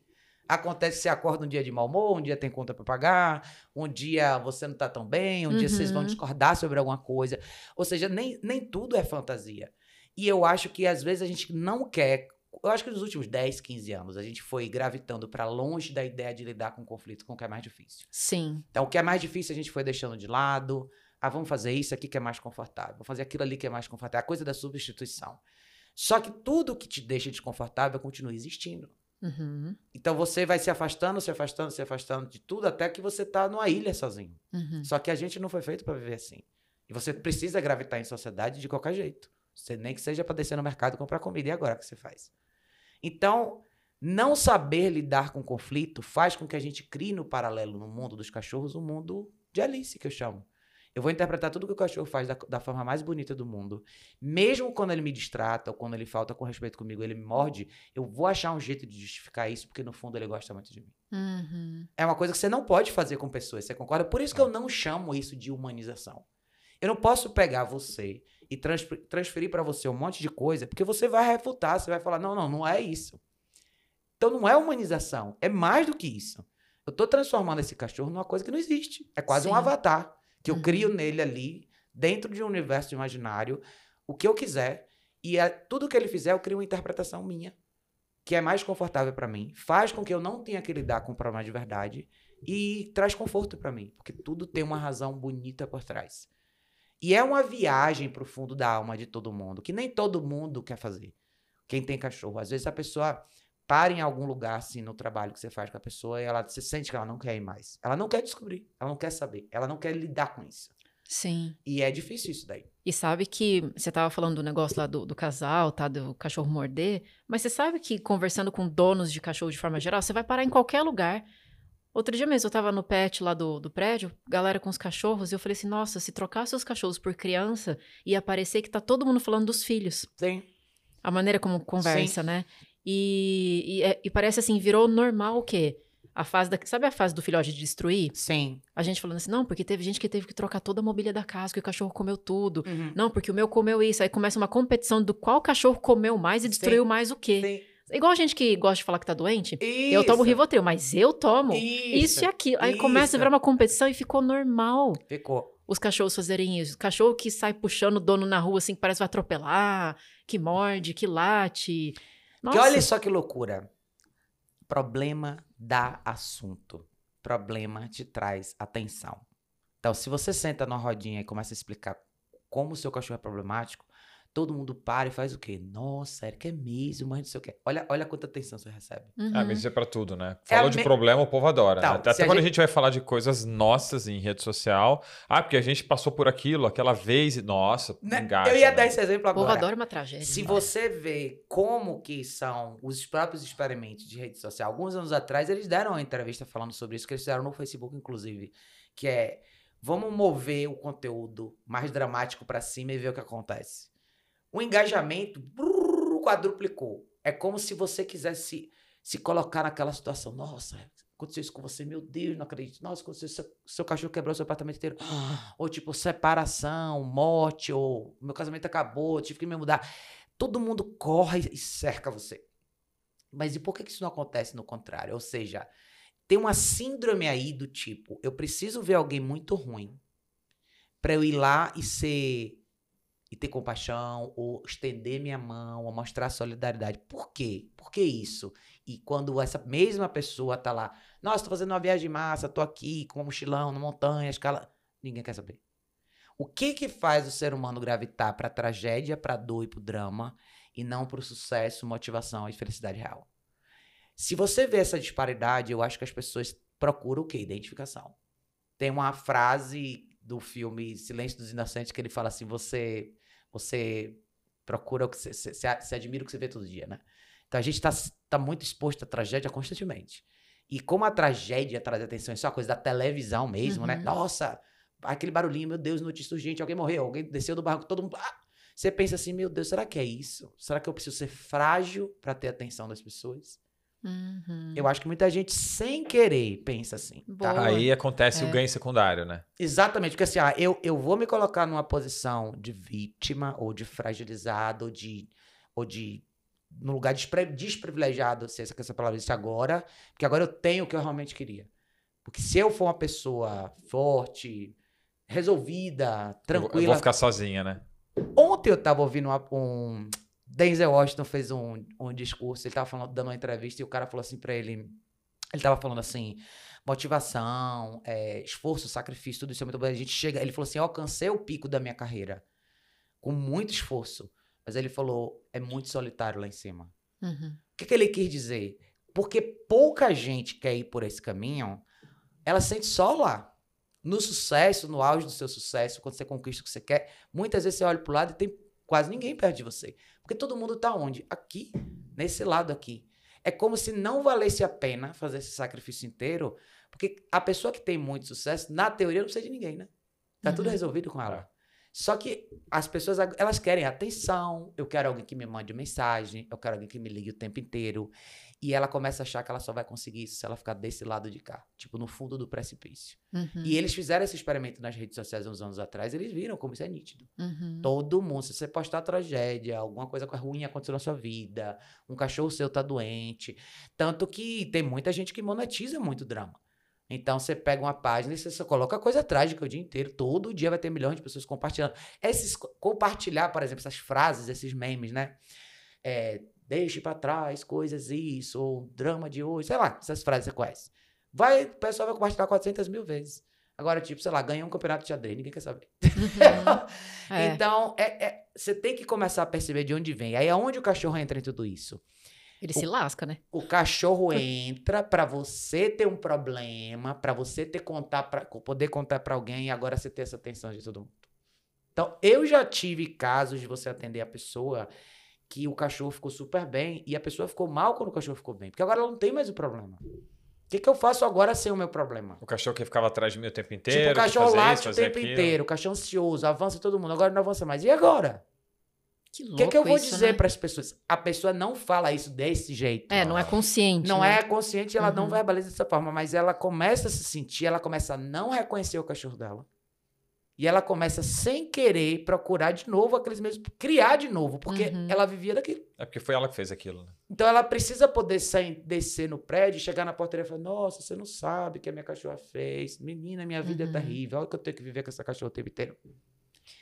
Acontece que você acorda um dia de mau humor, um dia tem conta para pagar, um dia você não tá tão bem, um uhum. dia vocês vão uhum. discordar sobre alguma coisa. Ou seja, nem, nem tudo é fantasia. E eu acho que às vezes a gente não quer. Eu acho que nos últimos 10, 15 anos a gente foi gravitando para longe da ideia de lidar com conflito, com o que é mais difícil. Sim. Então, o que é mais difícil a gente foi deixando de lado. Ah, vamos fazer isso aqui que é mais confortável. Vamos fazer aquilo ali que é mais confortável. A coisa da substituição. Só que tudo que te deixa desconfortável continua existindo. Uhum. Então você vai se afastando, se afastando, se afastando de tudo até que você tá numa ilha sozinho. Uhum. Só que a gente não foi feito para viver assim. E você precisa gravitar em sociedade de qualquer jeito. Você nem que seja para descer no mercado e comprar comida. E agora que você faz? Então, não saber lidar com conflito faz com que a gente crie no paralelo no mundo dos cachorros um mundo de Alice, que eu chamo. Eu vou interpretar tudo que o cachorro faz da, da, forma mais bonita do mundo. Mesmo quando ele me distrata ou quando ele falta com respeito comigo, ele me morde, eu vou achar um jeito de justificar isso, porque no fundo ele gosta muito de mim. Uhum. É uma coisa que você não pode fazer com pessoas, você concorda? Por isso que eu não chamo isso de humanização. Eu não posso pegar você e transferir para você um monte de coisa, porque você vai refutar, você vai falar: não, não, não é isso. Então não é humanização, é mais do que isso. Eu estou transformando esse cachorro numa coisa que não existe. É quase Sim. um avatar que eu uhum. crio nele ali, dentro de um universo imaginário, o que eu quiser. E é, tudo que ele fizer, eu crio uma interpretação minha, que é mais confortável para mim. Faz com que eu não tenha que lidar com o problema de verdade e traz conforto para mim, porque tudo tem uma razão bonita por trás. E é uma viagem pro fundo da alma de todo mundo, que nem todo mundo quer fazer. Quem tem cachorro. Às vezes a pessoa para em algum lugar, assim, no trabalho que você faz com a pessoa e ela se sente que ela não quer ir mais. Ela não quer descobrir, ela não quer saber, ela não quer lidar com isso. Sim. E é difícil isso daí. E sabe que você tava falando do negócio lá do, do, casal, tá? Do cachorro morder. Mas você sabe que conversando com donos de cachorro de forma geral, você vai parar em qualquer lugar. Outro dia mesmo, eu tava no pet lá do, do prédio, galera com os cachorros, e eu falei assim: nossa, se trocasse os cachorros por criança, ia parecer que tá todo mundo falando dos filhos. Sim. A maneira como conversa, Sim. né? E, e, é, e, parece assim, virou normal o quê? A fase da. Sabe a fase do filhote de destruir? Sim. A gente falando assim, não, porque teve gente que teve que trocar toda a mobília da casa, que o cachorro comeu tudo. Uhum. Não, porque o meu comeu isso. Aí começa uma competição do qual cachorro comeu mais e destruiu Sim. mais o quê. Sim. Igual a gente que gosta de falar que tá doente. Isso. Eu tomo Rivotril, mas eu tomo isso, isso e aquilo. Aí isso. começa a virar uma competição e ficou normal. Ficou. Os cachorros fazerem isso. Cachorro que sai puxando o dono na rua assim, que parece que vai atropelar, que morde, que late. Nossa. Que olha só que loucura. Problema dá assunto. Problema te traz atenção. Então, se você senta numa rodinha e começa a explicar como o seu cachorro é problemático, todo mundo para e faz o quê? Nossa, Eric é mesmo, mas não sei o quê. Olha, olha quanta atenção você recebe. Uhum. Ah, mas isso é pra tudo, né? É Falou é de me... problema, o povo adora. Então, Até, até quando a gente... a gente vai falar de coisas nossas em rede social. Ah, porque a gente passou por aquilo aquela vez e, nossa, né? engaja, Eu ia né? dar esse exemplo agora. O povo adora uma tragédia. Se né? você vê como que são os próprios experimentos de rede social, alguns anos atrás eles deram uma entrevista falando sobre isso, que eles fizeram no Facebook, inclusive, que é vamos mover o conteúdo mais dramático para cima e ver o que acontece. O engajamento brrr, quadruplicou. É como se você quisesse se colocar naquela situação. Nossa, aconteceu isso com você, meu Deus, não acredito. Nossa, aconteceu, seu, seu cachorro quebrou seu apartamento inteiro. Ou tipo, separação, morte, ou meu casamento acabou, tive que me mudar. Todo mundo corre e cerca você. Mas e por que isso não acontece no contrário? Ou seja, tem uma síndrome aí do tipo, eu preciso ver alguém muito ruim para eu ir lá e ser e ter compaixão, ou estender minha mão, ou mostrar solidariedade. Por quê? Por que isso? E quando essa mesma pessoa tá lá, nossa, tô fazendo uma viagem massa, tô aqui com um mochilão na montanha, escala. Ninguém quer saber. O que que faz o ser humano gravitar para tragédia, para dor e para drama, e não para o sucesso, motivação e felicidade real? Se você vê essa disparidade, eu acho que as pessoas procuram o quê? Identificação. Tem uma frase do filme Silêncio dos Inocentes que ele fala assim: você você procura o que você, você, você admira o que você vê todo dia, né? Então a gente está tá muito exposto à tragédia constantemente. E como a tragédia traz atenção, isso é uma coisa da televisão mesmo, né? uhum. né? Nossa, aquele barulhinho, meu Deus, notícia urgente, alguém morreu, alguém desceu do barco, todo mundo. Ah! Você pensa assim, meu Deus, será que é isso? Será que eu preciso ser frágil para ter a atenção das pessoas? Uhum. Eu acho que muita gente, sem querer, pensa assim. Tá? Aí acontece é. o ganho secundário, né? Exatamente, porque assim, ah, eu, eu vou me colocar numa posição de vítima, ou de fragilizado, ou de. Ou de num lugar despre, desprivilegiado, se essa, essa palavra existe agora, porque agora eu tenho o que eu realmente queria. Porque se eu for uma pessoa forte, resolvida, tranquila. Eu, eu vou ficar sozinha, né? Ontem eu tava ouvindo uma, um, Denzel Washington fez um, um discurso, ele tava falando, dando uma entrevista e o cara falou assim para ele, ele tava falando assim, motivação, é, esforço, sacrifício, tudo isso é muito bom. A gente chega, ele falou assim, eu alcancei o pico da minha carreira com muito esforço, mas ele falou, é muito solitário lá em cima. Uhum. O que, que ele quis dizer? Porque pouca gente quer ir por esse caminho, ela sente só lá. No sucesso, no auge do seu sucesso, quando você conquista o que você quer, muitas vezes você olha pro lado e tem quase ninguém perto de você. Porque todo mundo está onde? Aqui, nesse lado aqui. É como se não valesse a pena fazer esse sacrifício inteiro, porque a pessoa que tem muito sucesso, na teoria, não precisa de ninguém, né? Tá uhum. tudo resolvido com ela. Só que as pessoas, elas querem atenção, eu quero alguém que me mande mensagem, eu quero alguém que me ligue o tempo inteiro. E ela começa a achar que ela só vai conseguir isso se ela ficar desse lado de cá, tipo no fundo do precipício. Uhum. E eles fizeram esse experimento nas redes sociais uns anos atrás, eles viram como isso é nítido. Uhum. Todo mundo, se você postar tragédia, alguma coisa ruim aconteceu na sua vida, um cachorro seu tá doente. Tanto que tem muita gente que monetiza muito drama. Então você pega uma página e você só coloca coisa trágica o dia inteiro. Todo dia vai ter milhões de pessoas compartilhando. Esses compartilhar, por exemplo, essas frases, esses memes, né? É, deixe para trás coisas isso, ou drama de hoje, sei lá, essas frases você conhece. Vai, o pessoal vai compartilhar 400 mil vezes. Agora, tipo, sei lá, ganhou um campeonato de xadrez, ninguém quer saber. Uhum. é. Então, é, é, você tem que começar a perceber de onde vem. Aí, aonde o cachorro entra em tudo isso? Ele o, se lasca, né? O cachorro entra para você ter um problema, para você ter contar pra, poder contar para alguém e agora você ter essa atenção de todo mundo. Então, eu já tive casos de você atender a pessoa que o cachorro ficou super bem e a pessoa ficou mal quando o cachorro ficou bem, porque agora ela não tem mais o problema. O que, que eu faço agora sem o meu problema? O cachorro que ficava atrás de mim o tempo inteiro. Tipo, o cachorro late o tempo aquilo. inteiro, o cachorro ansioso, avança todo mundo, agora não avança mais. E agora? Que louco. O que, que eu vou isso, dizer né? para as pessoas? A pessoa não fala isso desse jeito. É, não é consciente. Não né? é consciente, ela uhum. não verbaliza dessa forma, mas ela começa a se sentir, ela começa a não reconhecer o cachorro dela. E ela começa, sem querer, procurar de novo aqueles mesmos. criar de novo, porque uhum. ela vivia daquilo. É porque foi ela que fez aquilo, né? Então ela precisa poder sair, descer no prédio, chegar na portaria e falar: Nossa, você não sabe o que a minha cachorra fez. Menina, minha vida é uhum. é terrível. Olha que eu tenho que viver com essa cachorra o tempo inteiro.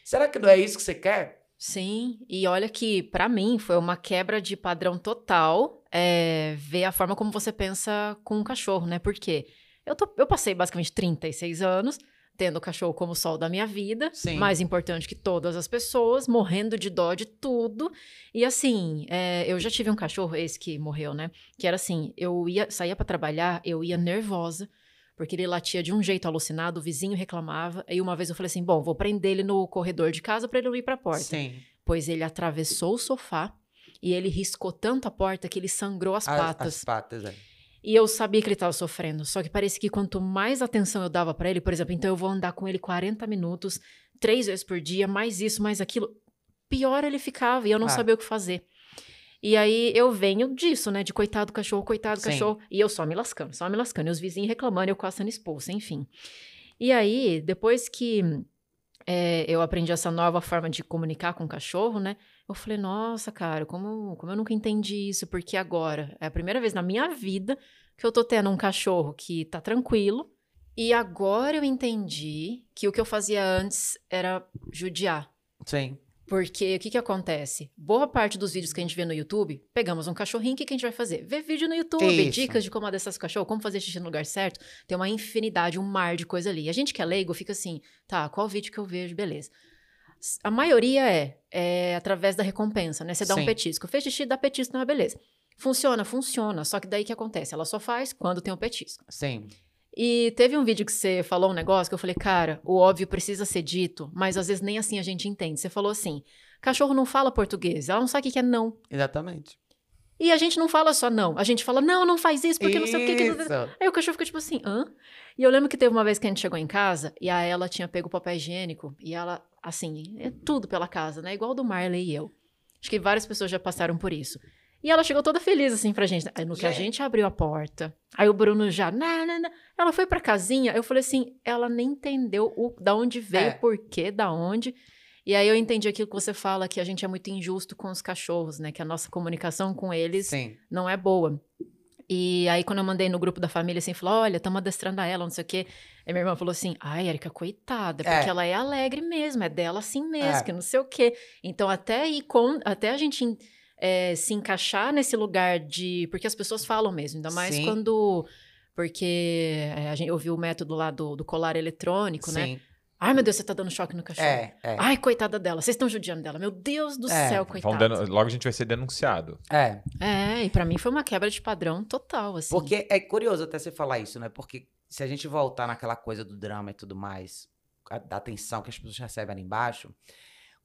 Será que não é isso que você quer? Sim, e olha que para mim foi uma quebra de padrão total é, ver a forma como você pensa com um cachorro, né? Porque eu, tô, eu passei basicamente 36 anos tendo o cachorro como o sol da minha vida, Sim. mais importante que todas as pessoas, morrendo de dó de tudo. E assim, é, eu já tive um cachorro, esse que morreu, né? Que era assim, eu ia saía para trabalhar, eu ia nervosa, porque ele latia de um jeito alucinado, o vizinho reclamava. E uma vez eu falei assim: bom, vou prender ele no corredor de casa para ele não ir para a porta. Sim. Pois ele atravessou o sofá e ele riscou tanto a porta que ele sangrou as, as patas. As patas, é. E eu sabia que ele estava sofrendo. Só que parece que quanto mais atenção eu dava para ele, por exemplo, então eu vou andar com ele 40 minutos, três vezes por dia, mais isso, mais aquilo, pior ele ficava e eu não ah. sabia o que fazer. E aí eu venho disso, né? De coitado do cachorro, coitado do Sim. cachorro. E eu só me lascando, só me lascando. E os vizinhos reclamando, eu quase sendo expulsa, enfim. E aí, depois que é, eu aprendi essa nova forma de comunicar com o cachorro, né? Eu falei, nossa, cara, como, como eu nunca entendi isso, porque agora é a primeira vez na minha vida que eu tô tendo um cachorro que tá tranquilo. E agora eu entendi que o que eu fazia antes era judiar. Sim. Porque o que, que acontece? Boa parte dos vídeos que a gente vê no YouTube, pegamos um cachorrinho, o que, que a gente vai fazer? Ver vídeo no YouTube, Isso. dicas de como adeçar seu cachorro, como fazer xixi no lugar certo. Tem uma infinidade, um mar de coisa ali. A gente que é leigo fica assim, tá, qual vídeo que eu vejo? Beleza. A maioria é, é através da recompensa, né? Você dá Sim. um petisco. Fez xixi, dá petisco, não é beleza. Funciona, funciona. Só que daí que acontece? Ela só faz quando tem o um petisco. Sim. E teve um vídeo que você falou um negócio que eu falei, cara, o óbvio precisa ser dito, mas às vezes nem assim a gente entende. Você falou assim: cachorro não fala português, ela não sabe o que é não. Exatamente. E a gente não fala só não, a gente fala, não, não faz isso, porque isso. não sei o que. que... Aí o cachorro fica tipo assim, hã? E eu lembro que teve uma vez que a gente chegou em casa e a ela tinha pego o papel higiênico e ela, assim, é tudo pela casa, né? Igual do Marley e eu. Acho que várias pessoas já passaram por isso. E ela chegou toda feliz, assim, pra gente. Aí no que a gente abriu a porta, aí o Bruno já. Nah, nah, nah. Ela foi pra casinha, eu falei assim: ela nem entendeu o, da onde veio, é. por quê, da onde. E aí eu entendi aquilo que você fala, que a gente é muito injusto com os cachorros, né? Que a nossa comunicação com eles Sim. não é boa. E aí, quando eu mandei no grupo da família, assim, falou: olha, estamos adestrando a ela, não sei o quê. Aí minha irmã falou assim: ai, Erika, coitada, porque é. ela é alegre mesmo, é dela assim mesmo, é. que não sei o quê. Então, até aí, com, até a gente é, se encaixar nesse lugar de. Porque as pessoas falam mesmo, ainda mais Sim. quando. Porque é, a gente ouviu o método lá do, do colar eletrônico, né? Sim. né? Ai, meu Deus, você tá dando choque no cachorro. É, é. Ai, coitada dela. Vocês estão judiando dela. Meu Deus do é. céu, coitada. logo a gente vai ser denunciado. É. É, e para mim foi uma quebra de padrão total, assim. Porque é curioso até você falar isso, né? Porque se a gente voltar naquela coisa do drama e tudo mais, da atenção que as pessoas recebem ali embaixo,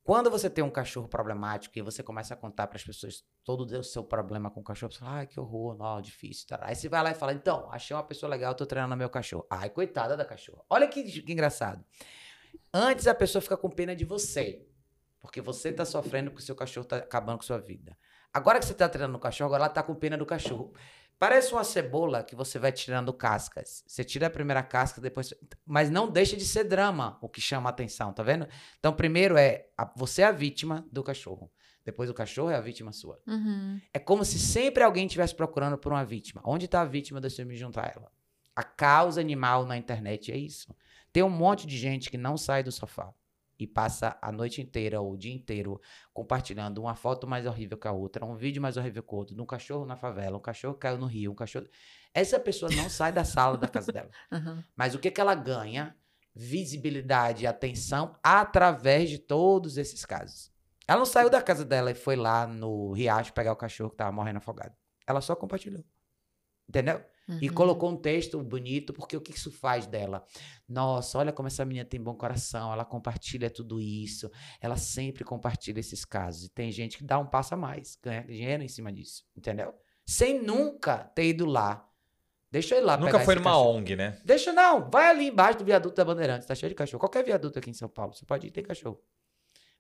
quando você tem um cachorro problemático e você começa a contar para as pessoas todo o seu problema com o cachorro, você fala, ai, que horror, não, difícil. Tá. Aí você vai lá e fala, então, achei uma pessoa legal, tô treinando meu cachorro. Ai, coitada da cachorra. Olha que, que engraçado. Antes a pessoa fica com pena de você, porque você tá sofrendo porque o seu cachorro tá acabando com sua vida. Agora que você tá treinando o cachorro, agora ela tá com pena do cachorro. Parece uma cebola que você vai tirando cascas. Você tira a primeira casca, depois. Mas não deixa de ser drama o que chama a atenção, tá vendo? Então, primeiro é a... você é a vítima do cachorro. Depois o cachorro é a vítima sua. Uhum. É como se sempre alguém estivesse procurando por uma vítima. Onde está a vítima? Deixa eu me juntar a ela. A causa animal na internet é isso. Tem um monte de gente que não sai do sofá e passa a noite inteira ou o dia inteiro compartilhando uma foto mais horrível que a outra, um vídeo mais horrível que o outro, de um cachorro na favela, um cachorro caiu no rio, um cachorro. Essa pessoa não sai da sala da casa dela. Uhum. Mas o que, que ela ganha? Visibilidade e atenção através de todos esses casos. Ela não saiu da casa dela e foi lá no riacho pegar o cachorro que estava morrendo afogado. Ela só compartilhou. Entendeu? Uhum. E colocou um texto bonito, porque o que isso faz dela? Nossa, olha como essa menina tem bom coração, ela compartilha tudo isso, ela sempre compartilha esses casos. E tem gente que dá um passo a mais, ganha dinheiro em cima disso, entendeu? Sem nunca ter ido lá. Deixa eu ir lá Nunca foi numa cachorro. ONG, né? Deixa não, vai ali embaixo do viaduto da Bandeirantes, tá cheio de cachorro. Qualquer viaduto aqui em São Paulo, você pode ir, tem cachorro.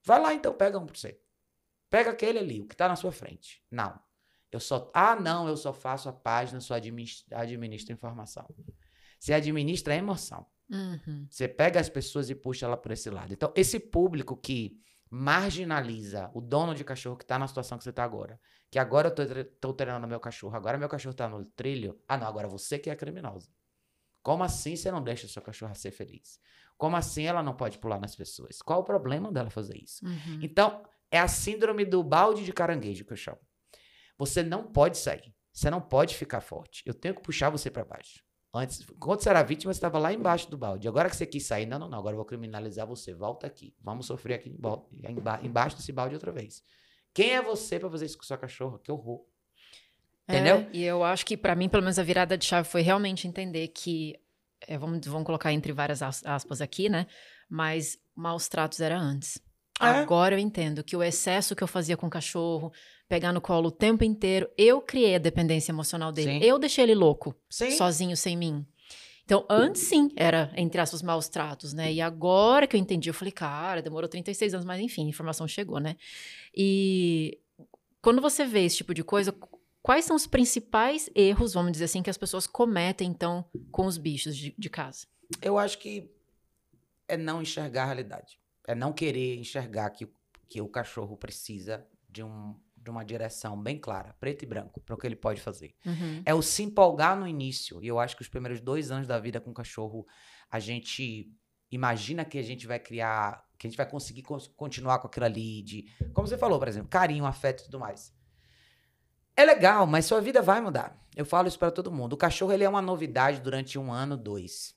Vai lá então, pega um pra você. Pega aquele ali, o que tá na sua frente. Não. Eu só. Ah, não, eu só faço a página, só administra, administro informação. Você administra a emoção. Uhum. Você pega as pessoas e puxa ela por esse lado. Então, esse público que marginaliza o dono de cachorro que está na situação que você está agora. Que agora eu estou treinando meu cachorro, agora meu cachorro está no trilho. Ah, não, agora você que é criminosa. Como assim você não deixa seu cachorro ser feliz? Como assim ela não pode pular nas pessoas? Qual o problema dela fazer isso? Uhum. Então, é a síndrome do balde de caranguejo que eu chamo. Você não pode sair. Você não pode ficar forte. Eu tenho que puxar você para baixo. Antes, quando você era vítima, você estava lá embaixo do balde. Agora que você quis sair, não, não, não, agora eu vou criminalizar você. Volta aqui. Vamos sofrer aqui embaixo desse balde outra vez. Quem é você para fazer isso com sua cachorra? Que horror. É, Entendeu? É, e eu acho que, para mim, pelo menos, a virada de chave foi realmente entender que. É, vamos, vamos colocar entre várias aspas aqui, né? Mas maus tratos era antes. É. Agora eu entendo que o excesso que eu fazia com o cachorro, pegar no colo o tempo inteiro, eu criei a dependência emocional dele. Sim. Eu deixei ele louco, sim. sozinho, sem mim. Então, antes sim, era, entre aspas, maus tratos, né? E agora que eu entendi, eu falei, cara, demorou 36 anos, mas enfim, a informação chegou, né? E quando você vê esse tipo de coisa, quais são os principais erros, vamos dizer assim, que as pessoas cometem, então, com os bichos de, de casa? Eu acho que é não enxergar a realidade é não querer enxergar que, que o cachorro precisa de, um, de uma direção bem clara, preto e branco, para o que ele pode fazer. Uhum. É o se empolgar no início. E eu acho que os primeiros dois anos da vida com o cachorro, a gente imagina que a gente vai criar, que a gente vai conseguir continuar com aquilo ali de, como você falou, por exemplo, carinho, afeto e tudo mais. É legal, mas sua vida vai mudar. Eu falo isso para todo mundo. O cachorro ele é uma novidade durante um ano, dois.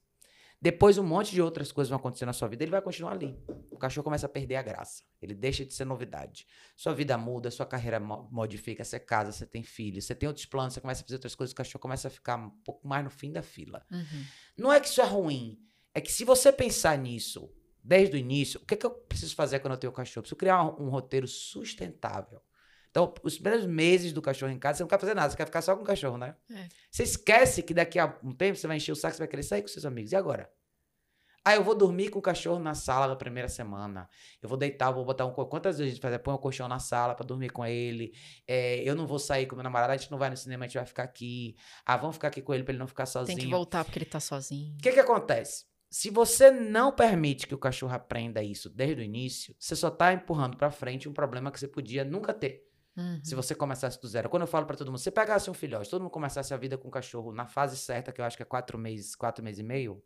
Depois um monte de outras coisas vão acontecer na sua vida, ele vai continuar ali. O cachorro começa a perder a graça. Ele deixa de ser novidade. Sua vida muda, sua carreira modifica, você casa, você tem filhos, você tem outros planos, você começa a fazer outras coisas, o cachorro começa a ficar um pouco mais no fim da fila. Uhum. Não é que isso é ruim, é que se você pensar nisso desde o início, o que, é que eu preciso fazer quando eu tenho cachorro? Eu preciso criar um, um roteiro sustentável. Então, os primeiros meses do cachorro em casa, você não quer fazer nada, você quer ficar só com o cachorro, né? É. Você esquece que daqui a um tempo você vai encher o saco, você vai querer sair com seus amigos. E agora? Ah, eu vou dormir com o cachorro na sala na primeira semana. Eu vou deitar, eu vou botar um. Quantas vezes a gente faz? Põe um colchão na sala para dormir com ele. É, eu não vou sair com meu namorado, a gente não vai no cinema, a gente vai ficar aqui. Ah, vamos ficar aqui com ele pra ele não ficar sozinho. Tem que voltar porque ele tá sozinho. O que que acontece? Se você não permite que o cachorro aprenda isso desde o início, você só tá empurrando para frente um problema que você podia nunca ter. Uhum. Se você começasse do zero. Quando eu falo para todo mundo, você pegasse um filhote, todo mundo começasse a vida com o cachorro na fase certa, que eu acho que é quatro meses, quatro meses e meio,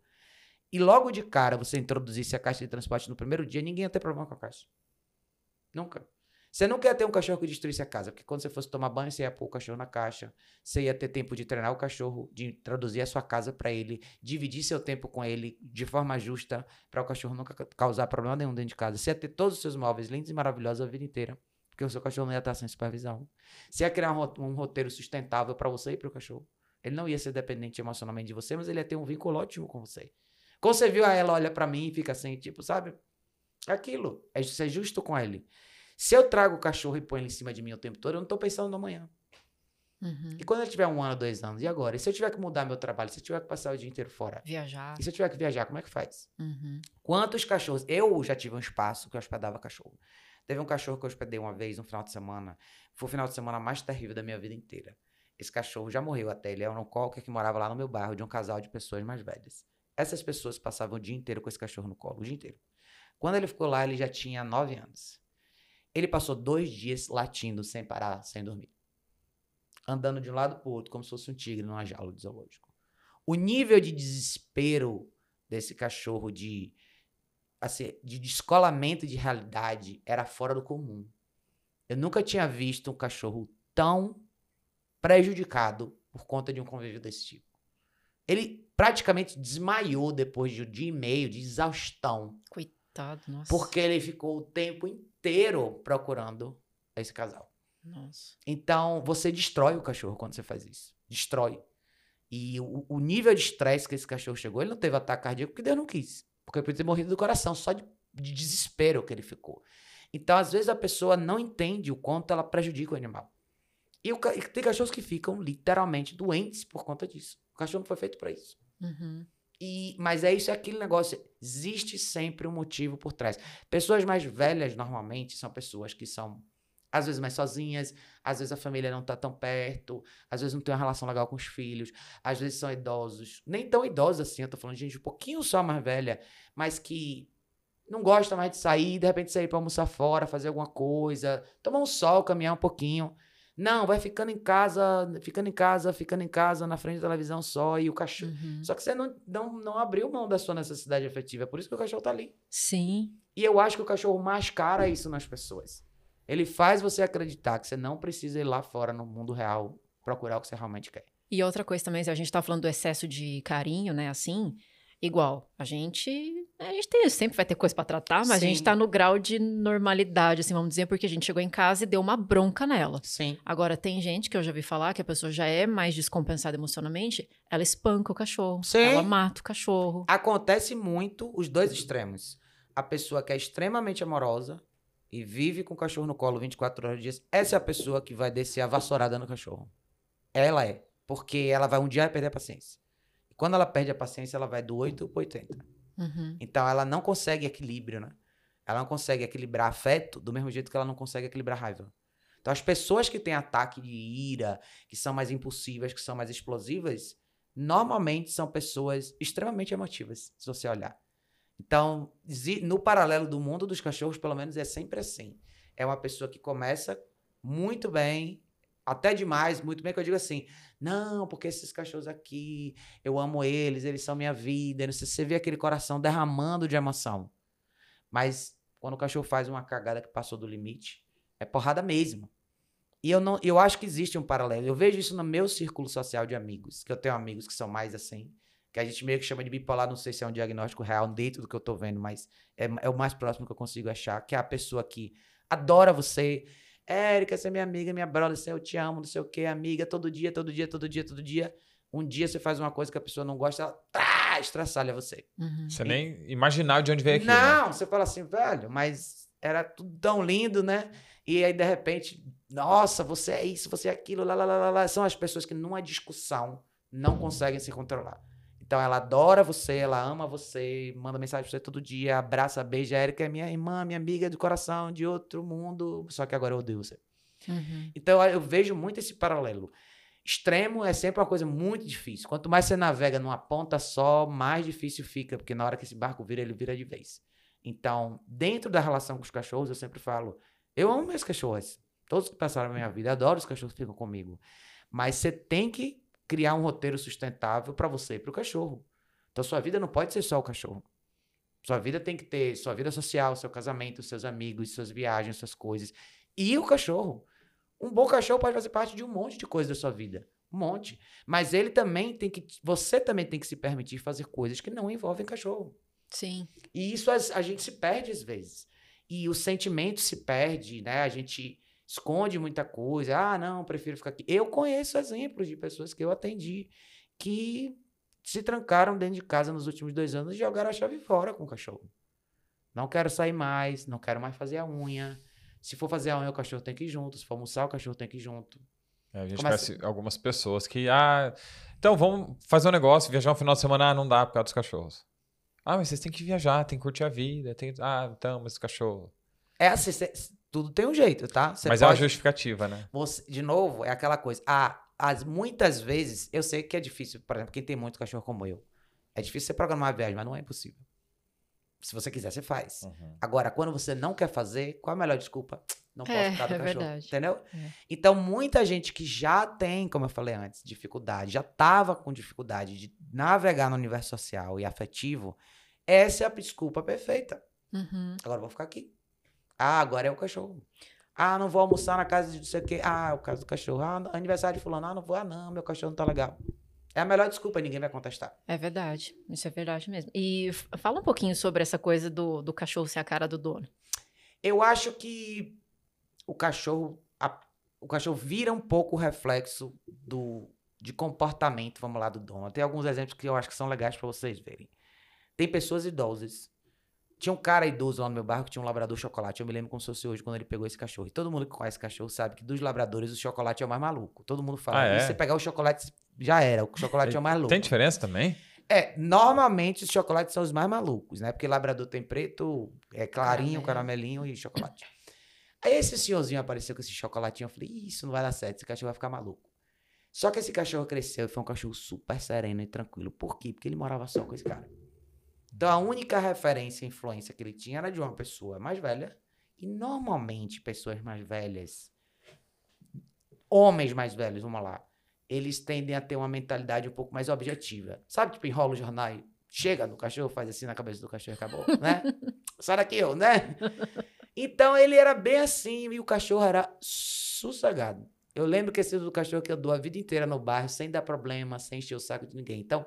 e logo de cara você introduzisse a caixa de transporte no primeiro dia, ninguém ia ter problema com a caixa. Nunca. Você não quer ter um cachorro que destruísse a casa, porque quando você fosse tomar banho, você ia pôr o cachorro na caixa, você ia ter tempo de treinar o cachorro, de introduzir a sua casa para ele, dividir seu tempo com ele de forma justa, para o cachorro nunca causar problema nenhum dentro de casa. Você ia ter todos os seus móveis lindos e maravilhosos a vida inteira porque o seu cachorro não ia estar sem supervisão. Você ia criar um, roteiro sustentável para você e para o cachorro. Ele não ia ser dependente emocionalmente de você, mas ele ia ter um vínculo ótimo com você. Quando você viu a ela olha para mim e fica assim, tipo, sabe? Aquilo. É ser justo com ele. Se eu trago o cachorro e põe ele em cima de mim o tempo todo, eu não tô pensando no amanhã. Uhum. E quando ele tiver um ano, dois anos, e agora? E se eu tiver que mudar meu trabalho? Se eu tiver que passar o dia inteiro fora? Viajar. E se eu tiver que viajar, como é que faz? Uhum. Quantos cachorros? Eu já tive um espaço que eu hospedava cachorro. Teve um cachorro que eu hospedei uma vez, no final de semana. Foi o final de semana mais terrível da minha vida inteira. Esse cachorro já morreu até. Ele era um qualquer que morava lá no meu bairro, de um casal de pessoas mais velhas. Essas pessoas passavam o dia inteiro com esse cachorro no colo, o dia inteiro. Quando ele ficou lá, ele já tinha nove anos. Ele passou dois dias latindo sem parar, sem dormir. Andando de um lado para o outro, como se fosse um tigre numa jaula de zoológico. O nível de desespero desse cachorro, de assim, de descolamento de realidade era fora do comum. Eu nunca tinha visto um cachorro tão prejudicado por conta de um convívio desse tipo. Ele praticamente desmaiou depois de um dia e meio de exaustão. Coitado, nossa. Porque ele ficou o tempo inteiro procurando esse casal. Nossa. Então, você destrói o cachorro quando você faz isso. Destrói. E o, o nível de estresse que esse cachorro chegou, ele não teve ataque cardíaco porque Deus não quis. Porque ele podia ter morrido do coração, só de, de desespero que ele ficou. Então, às vezes, a pessoa não entende o quanto ela prejudica o animal. E, o, e tem cachorros que ficam literalmente doentes por conta disso. O cachorro não foi feito para isso. Uhum. E, mas é isso, é aquele negócio. Existe sempre um motivo por trás. Pessoas mais velhas, normalmente, são pessoas que são, às vezes, mais sozinhas, às vezes a família não tá tão perto, às vezes não tem uma relação legal com os filhos, às vezes são idosos, nem tão idosos assim, eu tô falando de gente um pouquinho só mais velha, mas que não gosta mais de sair, de repente sair para almoçar fora, fazer alguma coisa, tomar um sol, caminhar um pouquinho. Não, vai ficando em casa, ficando em casa, ficando em casa, na frente da televisão só, e o cachorro. Uhum. Só que você não, não, não abriu mão da sua necessidade afetiva, é por isso que o cachorro tá ali. Sim. E eu acho que o cachorro mascara isso nas pessoas. Ele faz você acreditar que você não precisa ir lá fora no mundo real procurar o que você realmente quer. E outra coisa também, se a gente tá falando do excesso de carinho, né, assim, igual, a gente, a gente tem, sempre vai ter coisa para tratar, mas Sim. a gente tá no grau de normalidade, assim, vamos dizer, porque a gente chegou em casa e deu uma bronca nela. Sim. Agora, tem gente que eu já vi falar que a pessoa já é mais descompensada emocionalmente, ela espanca o cachorro, Sim. ela mata o cachorro. Acontece muito os dois extremos. A pessoa que é extremamente amorosa e vive com o cachorro no colo 24 horas por dia, essa é a pessoa que vai descer a vassourada no cachorro. Ela é. Porque ela vai um dia perder a paciência. E quando ela perde a paciência, ela vai do 8 para 80. Uhum. Então ela não consegue equilíbrio, né? Ela não consegue equilibrar afeto do mesmo jeito que ela não consegue equilibrar raiva. Então as pessoas que têm ataque de ira, que são mais impulsivas, que são mais explosivas, normalmente são pessoas extremamente emotivas, se você olhar. Então, no paralelo do mundo dos cachorros, pelo menos é sempre assim. É uma pessoa que começa muito bem, até demais, muito bem, que eu digo assim, não, porque esses cachorros aqui, eu amo eles, eles são minha vida. Não sei se você vê aquele coração derramando de emoção. Mas quando o cachorro faz uma cagada que passou do limite, é porrada mesmo. E eu não, eu acho que existe um paralelo. Eu vejo isso no meu círculo social de amigos, que eu tenho amigos que são mais assim, que a gente meio que chama de bipolar, não sei se é um diagnóstico real dentro do que eu tô vendo, mas é, é o mais próximo que eu consigo achar, que é a pessoa que adora você, Érica, você é minha amiga, minha brother, você, eu te amo, não sei o que, amiga, todo dia, todo dia, todo dia, todo dia. Um dia você faz uma coisa que a pessoa não gosta, ela tá, estraçalha você. Uhum. Você e... nem imaginar de onde veio aquilo. Não, né? você fala assim, velho, mas era tudo tão lindo, né? E aí, de repente, nossa, você é isso, você é aquilo, lá, lá, lá, lá. São as pessoas que numa discussão não conseguem se controlar. Então ela adora você, ela ama você, manda mensagem pra você todo dia, abraça, beija. A Erika é minha irmã, minha amiga de coração, de outro mundo, só que agora eu odeio você. Uhum. Então eu vejo muito esse paralelo. Extremo é sempre uma coisa muito difícil. Quanto mais você navega numa ponta só, mais difícil fica, porque na hora que esse barco vira, ele vira de vez. Então, dentro da relação com os cachorros, eu sempre falo: eu amo meus cachorros. Todos que passaram na minha vida, adoro os cachorros que ficam comigo. Mas você tem que criar um roteiro sustentável para você e para o cachorro. Então, sua vida não pode ser só o cachorro. Sua vida tem que ter sua vida social, seu casamento, seus amigos, suas viagens, suas coisas. E o cachorro. Um bom cachorro pode fazer parte de um monte de coisas da sua vida. Um monte. Mas ele também tem que. Você também tem que se permitir fazer coisas que não envolvem cachorro. Sim. E isso a, a gente se perde às vezes. E o sentimento se perde, né? A gente esconde muita coisa. Ah, não, prefiro ficar aqui. Eu conheço exemplos de pessoas que eu atendi que se trancaram dentro de casa nos últimos dois anos e jogaram a chave fora com o cachorro. Não quero sair mais, não quero mais fazer a unha. Se for fazer a unha, o cachorro tem que ir junto. Se for almoçar, o cachorro tem que ir junto. É, a gente Começa... conhece algumas pessoas que, ah, então vamos fazer um negócio, viajar um final de semana, ah, não dá por causa dos cachorros. Ah, mas vocês têm que viajar, tem que curtir a vida, tem... ah, então, mas cachorro. É assim, tudo tem um jeito, tá? Você Mas pode... é uma justificativa, né? Você, de novo, é aquela coisa. Ah, as, muitas vezes, eu sei que é difícil, por exemplo, quem tem muito cachorro como eu. É difícil você programar uma viagem, mas não é impossível. Se você quiser, você faz. Uhum. Agora, quando você não quer fazer, qual a melhor desculpa? Não posso é, ficar do é cachorro. Verdade. Entendeu? É. Então, muita gente que já tem, como eu falei antes, dificuldade, já estava com dificuldade de navegar no universo social e afetivo, essa é a desculpa perfeita. Uhum. Agora eu vou ficar aqui. Ah, agora é o cachorro. Ah, não vou almoçar na casa de não sei o quê. Ah, é o caso do cachorro. Ah, aniversário de fulano. Ah, não vou. Ah, não, meu cachorro não tá legal. É a melhor desculpa, ninguém vai contestar. É verdade. Isso é verdade mesmo. E fala um pouquinho sobre essa coisa do, do cachorro ser a cara do dono. Eu acho que o cachorro. A, o cachorro vira um pouco o reflexo do, de comportamento, vamos lá, do dono. Tem alguns exemplos que eu acho que são legais para vocês verem. Tem pessoas idosas tinha um cara idoso lá no meu bairro que tinha um labrador chocolate. Eu me lembro como se fosse hoje quando ele pegou esse cachorro. E todo mundo que conhece cachorro sabe que dos labradores o chocolate é o mais maluco. Todo mundo fala. Ah, é? E você pegar o chocolate, já era. O chocolate é o mais louco. Tem diferença também? É, normalmente os chocolates são os mais malucos, né? Porque labrador tem preto, é clarinho, caramelinho e chocolate. Aí esse senhorzinho apareceu com esse chocolatinho. Eu falei, isso não vai dar certo, esse cachorro vai ficar maluco. Só que esse cachorro cresceu e foi um cachorro super sereno e tranquilo. Por quê? Porque ele morava só com esse cara. Então a única referência e influência que ele tinha era de uma pessoa mais velha. E normalmente pessoas mais velhas, homens mais velhos, vamos lá, eles tendem a ter uma mentalidade um pouco mais objetiva. Sabe, tipo, enrola o jornal e chega no cachorro, faz assim na cabeça do cachorro e acabou, né? Sai daqui, eu, né? Então ele era bem assim e o cachorro era sossegado. Eu lembro que esse do cachorro que eu dou a vida inteira no bairro, sem dar problema, sem encher o saco de ninguém. Então,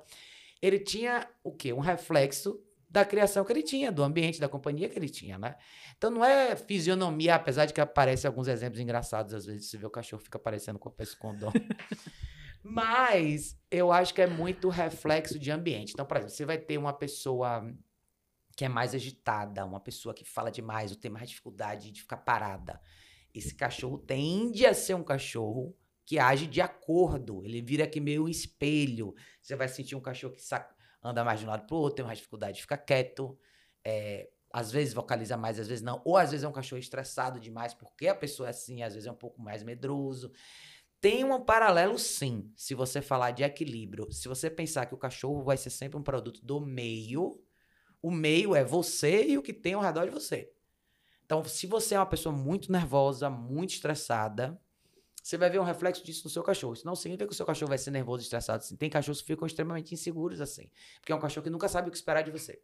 ele tinha o quê? Um reflexo da criação que ele tinha, do ambiente, da companhia que ele tinha, né? Então não é fisionomia, apesar de que aparecem alguns exemplos engraçados, às vezes você vê o cachorro fica parecendo com a pessoa com dó. Mas eu acho que é muito reflexo de ambiente. Então, por exemplo, você vai ter uma pessoa que é mais agitada, uma pessoa que fala demais, ou tem mais dificuldade de ficar parada. Esse cachorro tende a ser um cachorro que age de acordo. Ele vira aqui meio um espelho. Você vai sentir um cachorro que anda mais de um lado para o outro, tem mais dificuldade de ficar quieto. É, às vezes vocaliza mais, às vezes não. Ou às vezes é um cachorro estressado demais porque a pessoa é assim, às vezes é um pouco mais medroso. Tem um paralelo, sim, se você falar de equilíbrio. Se você pensar que o cachorro vai ser sempre um produto do meio, o meio é você e o que tem ao redor de você. Então, se você é uma pessoa muito nervosa, muito estressada, você vai ver um reflexo disso no seu cachorro. Isso não significa que o seu cachorro vai ser nervoso estressado assim. Tem cachorros que ficam extremamente inseguros assim. Porque é um cachorro que nunca sabe o que esperar de você.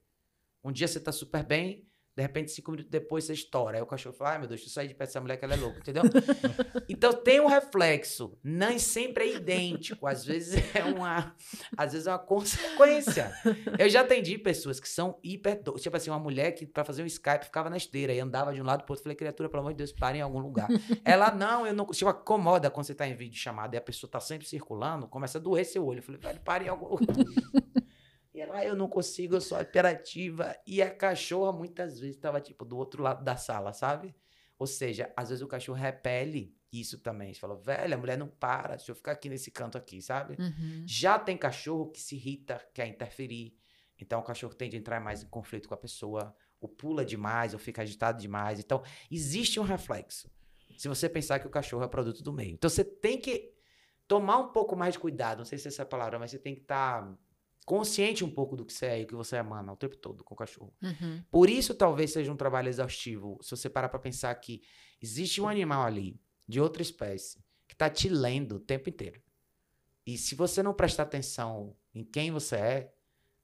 Um dia você tá super bem, de repente, cinco minutos depois, você estoura. Aí o cachorro fala: ai meu Deus, deixa eu sair de perto dessa mulher que ela é louca, entendeu? então tem um reflexo. Nem sempre é idêntico. Às vezes é uma. Às vezes é uma consequência. Eu já atendi pessoas que são hiper. Tipo assim, uma mulher que, para fazer um Skype, ficava na esteira e andava de um lado pro outro. Falei, criatura, pelo amor de Deus, pare em algum lugar. Ela, não, eu não. Tipo, acomoda quando você tá em vídeo chamada e a pessoa tá sempre circulando, começa a doer seu olho. Eu falei, velho, pare em algum lugar. Ela, ah, eu não consigo, eu sou imperativa. E a cachorra muitas vezes estava, tipo, do outro lado da sala, sabe? Ou seja, às vezes o cachorro repele isso também. Você falou, velho, a mulher não para, deixa eu ficar aqui nesse canto aqui, sabe? Uhum. Já tem cachorro que se irrita, quer interferir. Então o cachorro tende a entrar mais em conflito com a pessoa, ou pula demais, ou fica agitado demais. Então, existe um reflexo. Se você pensar que o cachorro é produto do meio. Então você tem que tomar um pouco mais de cuidado. Não sei se essa é a palavra, mas você tem que estar. Tá consciente um pouco do que você é e o que você emana o tempo todo com o cachorro. Uhum. Por isso, talvez seja um trabalho exaustivo. Se você parar para pensar que existe um animal ali, de outra espécie, que está te lendo o tempo inteiro. E se você não prestar atenção em quem você é,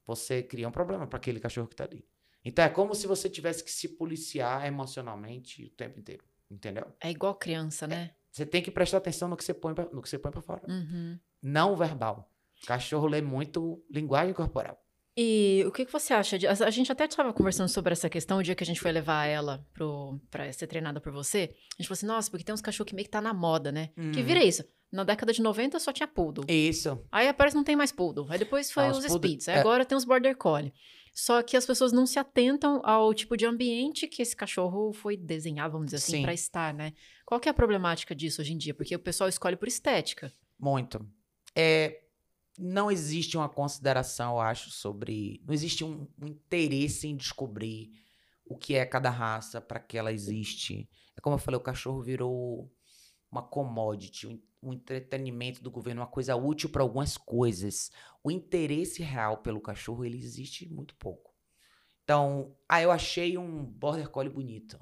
você cria um problema para aquele cachorro que está ali. Então é como se você tivesse que se policiar emocionalmente o tempo inteiro. Entendeu? É igual criança, né? É. Você tem que prestar atenção no que você põe pra, no que você põe para fora. Uhum. Não verbal. Cachorro lê muito linguagem corporal. E o que, que você acha? De, a gente até estava conversando sobre essa questão o dia que a gente foi levar ela para ser treinada por você. A gente falou assim, nossa, porque tem uns cachorros que meio que tá na moda, né? Hum. Que vira isso. Na década de 90 só tinha poodle. Isso. Aí parece não tem mais poodle. Aí depois foi ah, os, os Spitz. Aí é. agora tem os Border Collie. Só que as pessoas não se atentam ao tipo de ambiente que esse cachorro foi desenhado, vamos dizer assim, para estar, né? Qual que é a problemática disso hoje em dia? Porque o pessoal escolhe por estética. Muito. É, não existe uma consideração, eu acho, sobre. Não existe um, um interesse em descobrir o que é cada raça, para que ela existe. É como eu falei, o cachorro virou uma commodity, um, um entretenimento do governo, uma coisa útil para algumas coisas. O interesse real pelo cachorro, ele existe muito pouco. Então, ah, eu achei um border collie bonito.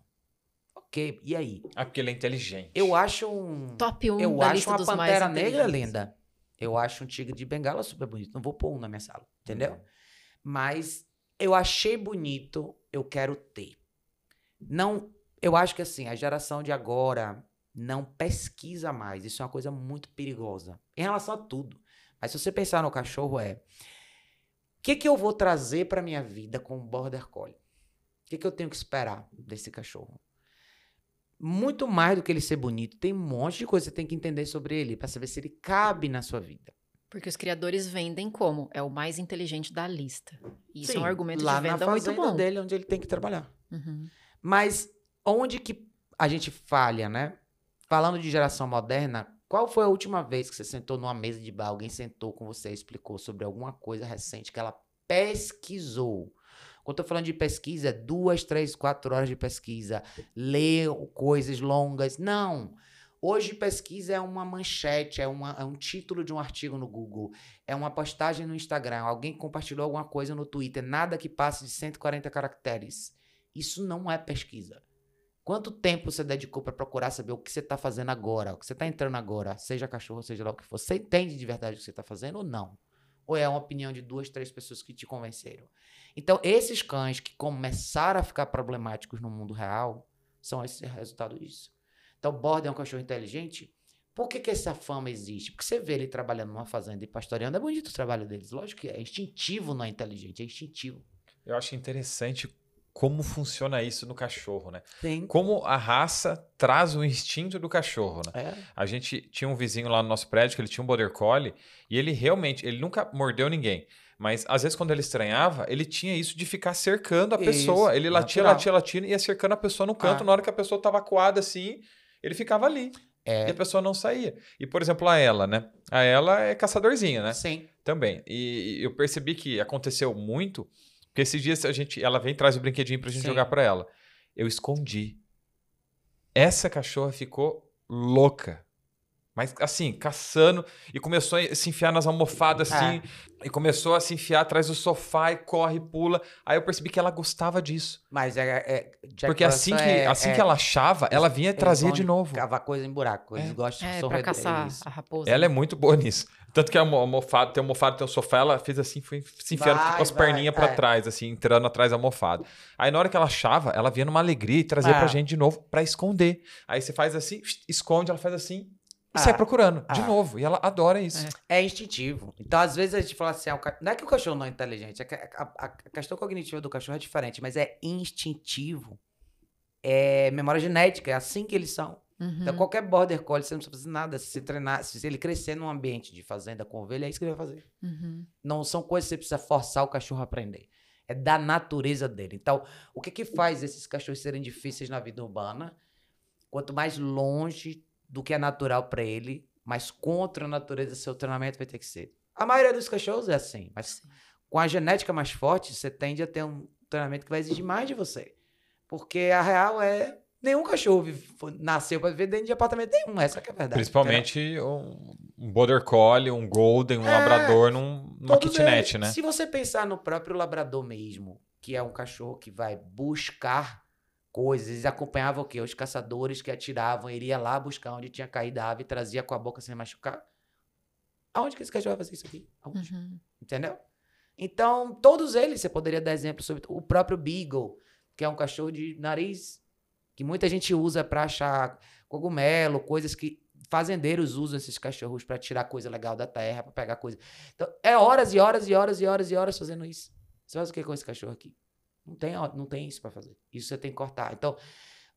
Ok, e aí? Ah, porque ele é inteligente. Eu acho um. Top 1 Eu acho uma pantera negra linda. Eu acho um tigre de bengala super bonito. Não vou pôr um na minha sala, entendeu? Uhum. Mas eu achei bonito, eu quero ter. Não, eu acho que assim, a geração de agora não pesquisa mais. Isso é uma coisa muito perigosa. Em relação a tudo. Mas se você pensar no cachorro é, o que que eu vou trazer para minha vida com o border collie? O que que eu tenho que esperar desse cachorro? Muito mais do que ele ser bonito, tem um monte de coisa que você tem que entender sobre ele para saber se ele cabe na sua vida. Porque os criadores vendem como é o mais inteligente da lista. E isso Sim, é um argumento lá de venda na muito bom. dele onde ele tem que trabalhar. Uhum. Mas onde que a gente falha, né? Falando de geração moderna, qual foi a última vez que você sentou numa mesa de bar, alguém sentou com você e explicou sobre alguma coisa recente que ela pesquisou? Quando eu tô falando de pesquisa, duas, três, quatro horas de pesquisa. Ler coisas longas. Não. Hoje, pesquisa é uma manchete, é, uma, é um título de um artigo no Google, é uma postagem no Instagram, alguém compartilhou alguma coisa no Twitter, nada que passe de 140 caracteres. Isso não é pesquisa. Quanto tempo você dedicou para procurar saber o que você está fazendo agora, o que você está entrando agora, seja cachorro, seja lá o que for? Você entende de verdade o que você está fazendo ou não? Ou é uma opinião de duas, três pessoas que te convenceram? Então, esses cães que começaram a ficar problemáticos no mundo real são esse resultado disso. Então, Border é um cachorro inteligente? Por que, que essa fama existe? Porque você vê ele trabalhando numa fazenda e pastoreando, é bonito o trabalho deles. Lógico que é instintivo, não é inteligente, é instintivo. Eu acho interessante como funciona isso no cachorro, né? Sim. Como a raça traz o instinto do cachorro, né? É. A gente tinha um vizinho lá no nosso prédio que ele tinha um border collie e ele realmente, ele nunca mordeu ninguém. Mas às vezes quando ele estranhava, ele tinha isso de ficar cercando a Isso, pessoa. Ele latia, latia, latia e ia cercando a pessoa no canto. Ah. Na hora que a pessoa tava coada assim, ele ficava ali. É. E a pessoa não saía. E, por exemplo, a ela, né? A ela é caçadorzinha, né? Sim. Também. E eu percebi que aconteceu muito, porque esses dias a gente, ela vem e traz o brinquedinho pra gente Sim. jogar pra ela. Eu escondi. Essa cachorra ficou louca. Mas assim, caçando e começou a se enfiar nas almofadas assim, e começou a se enfiar atrás do sofá e corre, pula. Aí eu percebi que ela gostava disso. Mas é. é Jack porque assim que, é- assim é- que ela achava, ela vinha trazer vão de novo. Cavar coisa em buraco. Eles É. gostam de É, pra caçar isso. a raposa. Ela é né? muito boa nisso. Tanto que a almo- almofada, tem almofada, tem um sofá, ela fez assim, foi se enfiando Vai, com as vai, perninhas pra é. trás, assim, entrando atrás da almofada. Aí na hora que ela achava, ela vinha numa alegria e trazia Ah. pra gente de novo pra esconder. Aí você faz assim, esconde, ela faz assim e Ah. sai procurando de Ah. novo. E ela adora isso. É. É instintivo. Então, às vezes, a gente fala assim: ah, ca- não é que o cachorro não é inteligente, é que a, a- a questão cognitiva do cachorro é diferente, mas é instintivo. É memória genética, é assim que eles são. Uhum. Então, qualquer border collie, você não precisa fazer nada. Se você treinar, se ele crescer num ambiente de fazenda com ovelha, é isso que ele vai fazer. Uhum. Não são coisas que você precisa forçar o cachorro a aprender. É da natureza dele. Então, o que que faz esses cachorros serem difíceis na vida urbana? Quanto mais longe do que é natural para ele, mais contra a natureza seu treinamento vai ter que ser. A maioria dos cachorros é assim, mas com a genética mais forte, você tende a ter um treinamento que vai exigir mais de você. Porque a real é nenhum cachorro nasceu para viver dentro de apartamento nenhum, essa que é a verdade. Principalmente um, um border collie, um golden, um É, labrador num, numa kitnet, eles. né? Se você pensar no próprio labrador mesmo, que é um cachorro que vai buscar coisas, eles acompanhavam o quê? Os caçadores que atiravam, iria lá buscar onde tinha caído a ave e trazia com a boca sem machucar. Aonde que esse cachorro vai fazer isso aqui? Aonde? Uhum. Entendeu? Então, todos eles, você poderia dar exemplo sobre o próprio Beagle, que é um cachorro de nariz, que muita gente usa para achar cogumelo, coisas que fazendeiros usam esses cachorros para tirar coisa legal da terra, para pegar coisa. Então, é horas e horas e horas e horas e horas fazendo isso. Você faz o que com esse cachorro aqui? Não tem, não tem isso para fazer. Isso você tem que cortar. Então,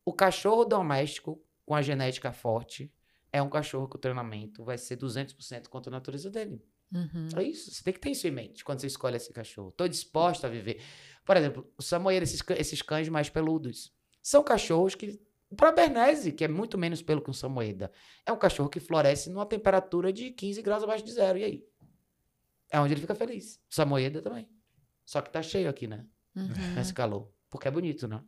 o cachorro doméstico com a genética forte é um cachorro que o treinamento vai ser 200% contra a natureza dele. Uhum. É isso. Você tem que ter isso em mente quando você escolhe esse cachorro. Estou disposto a viver. Por exemplo, o Samoyedo, esses, esses cães mais peludos, são cachorros que. O próprio Bernese, que é muito menos pelo que um Samoyeda, é um cachorro que floresce numa temperatura de 15 graus abaixo de zero. E aí? É onde ele fica feliz. O Samoyeda também. Só que tá cheio aqui, né? Uhum. Nesse calor. Porque é bonito, né?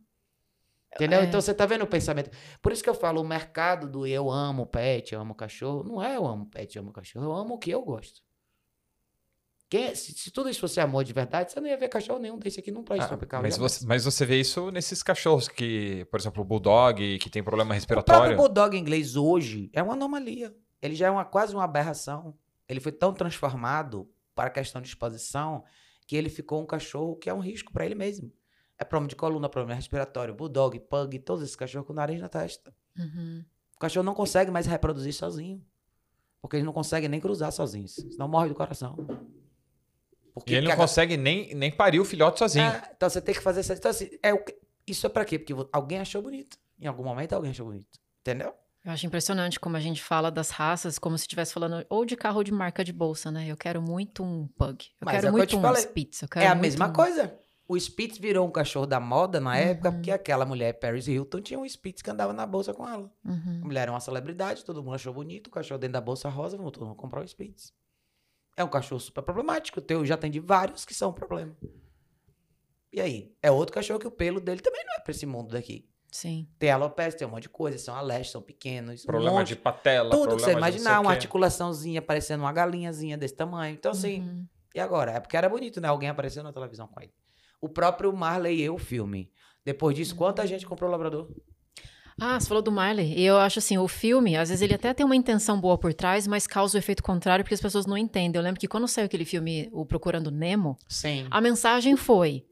Entendeu? É. Então você tá vendo o pensamento. Por isso que eu falo, o mercado do eu amo pet, eu amo cachorro, não é eu amo pet, eu amo cachorro, eu amo o que eu gosto. Quem, se, se tudo isso fosse amor de verdade, você não ia ver cachorro nenhum desse aqui num país Ah, tropical. mas, você, mas você vê isso nesses cachorros que, por exemplo, o bulldog, que tem problema O respiratório. próprio bulldog inglês hoje é uma anomalia. Ele já é uma, quase uma aberração. Ele foi tão transformado para a questão de exposição que ele ficou um cachorro que é um risco para ele mesmo. É problema de coluna, problema respiratório, bulldog, pug, todos esses cachorros com nariz na testa. Uhum. O cachorro não consegue mais reproduzir sozinho. Porque ele não consegue nem cruzar sozinho. Senão morre do coração. Porque E ele não caga- consegue nem, nem parir o filhote sozinho. É, então você tem que fazer essa. Então, assim, é o que- Isso é pra quê? Porque alguém achou bonito. Em algum momento alguém achou bonito. Entendeu? Eu acho impressionante como a gente fala das raças como se estivesse falando ou de carro ou de marca de bolsa, né? Eu quero muito um pug. Eu Mas é quero o que eu muito um falei. Spitz. Eu quero É a muito mesma um- coisa. O Spitz virou um cachorro da moda na época Uhum. porque aquela mulher, Paris Hilton, tinha um Spitz que andava na bolsa com ela. Uhum. A mulher era uma celebridade, todo mundo achou bonito, o cachorro dentro da bolsa rosa, vamos todo mundo comprar o Spitz. É um cachorro super problemático. O teu já tem de vários que são um problema. E aí? É outro cachorro que o pelo dele também não é pra esse mundo daqui. Sim. Tem alopecia, tem um monte de coisa, são alestes, são pequenos. um Problema monte- de patela, Tudo que você imaginar, uma articulaçãozinha parecendo uma galinhazinha desse tamanho. Então, assim, Uhum. e agora? É porque era bonito, né? Alguém apareceu na televisão com ele. O próprio Marley e eu, o filme. Depois disso, quanta gente comprou o Labrador? Ah, você falou do Marley. E eu acho assim, o filme, às vezes ele até tem uma intenção boa por trás, mas causa o efeito contrário porque as pessoas não entendem. Eu lembro que quando saiu aquele filme, o Procurando Nemo, Sim. a mensagem foi: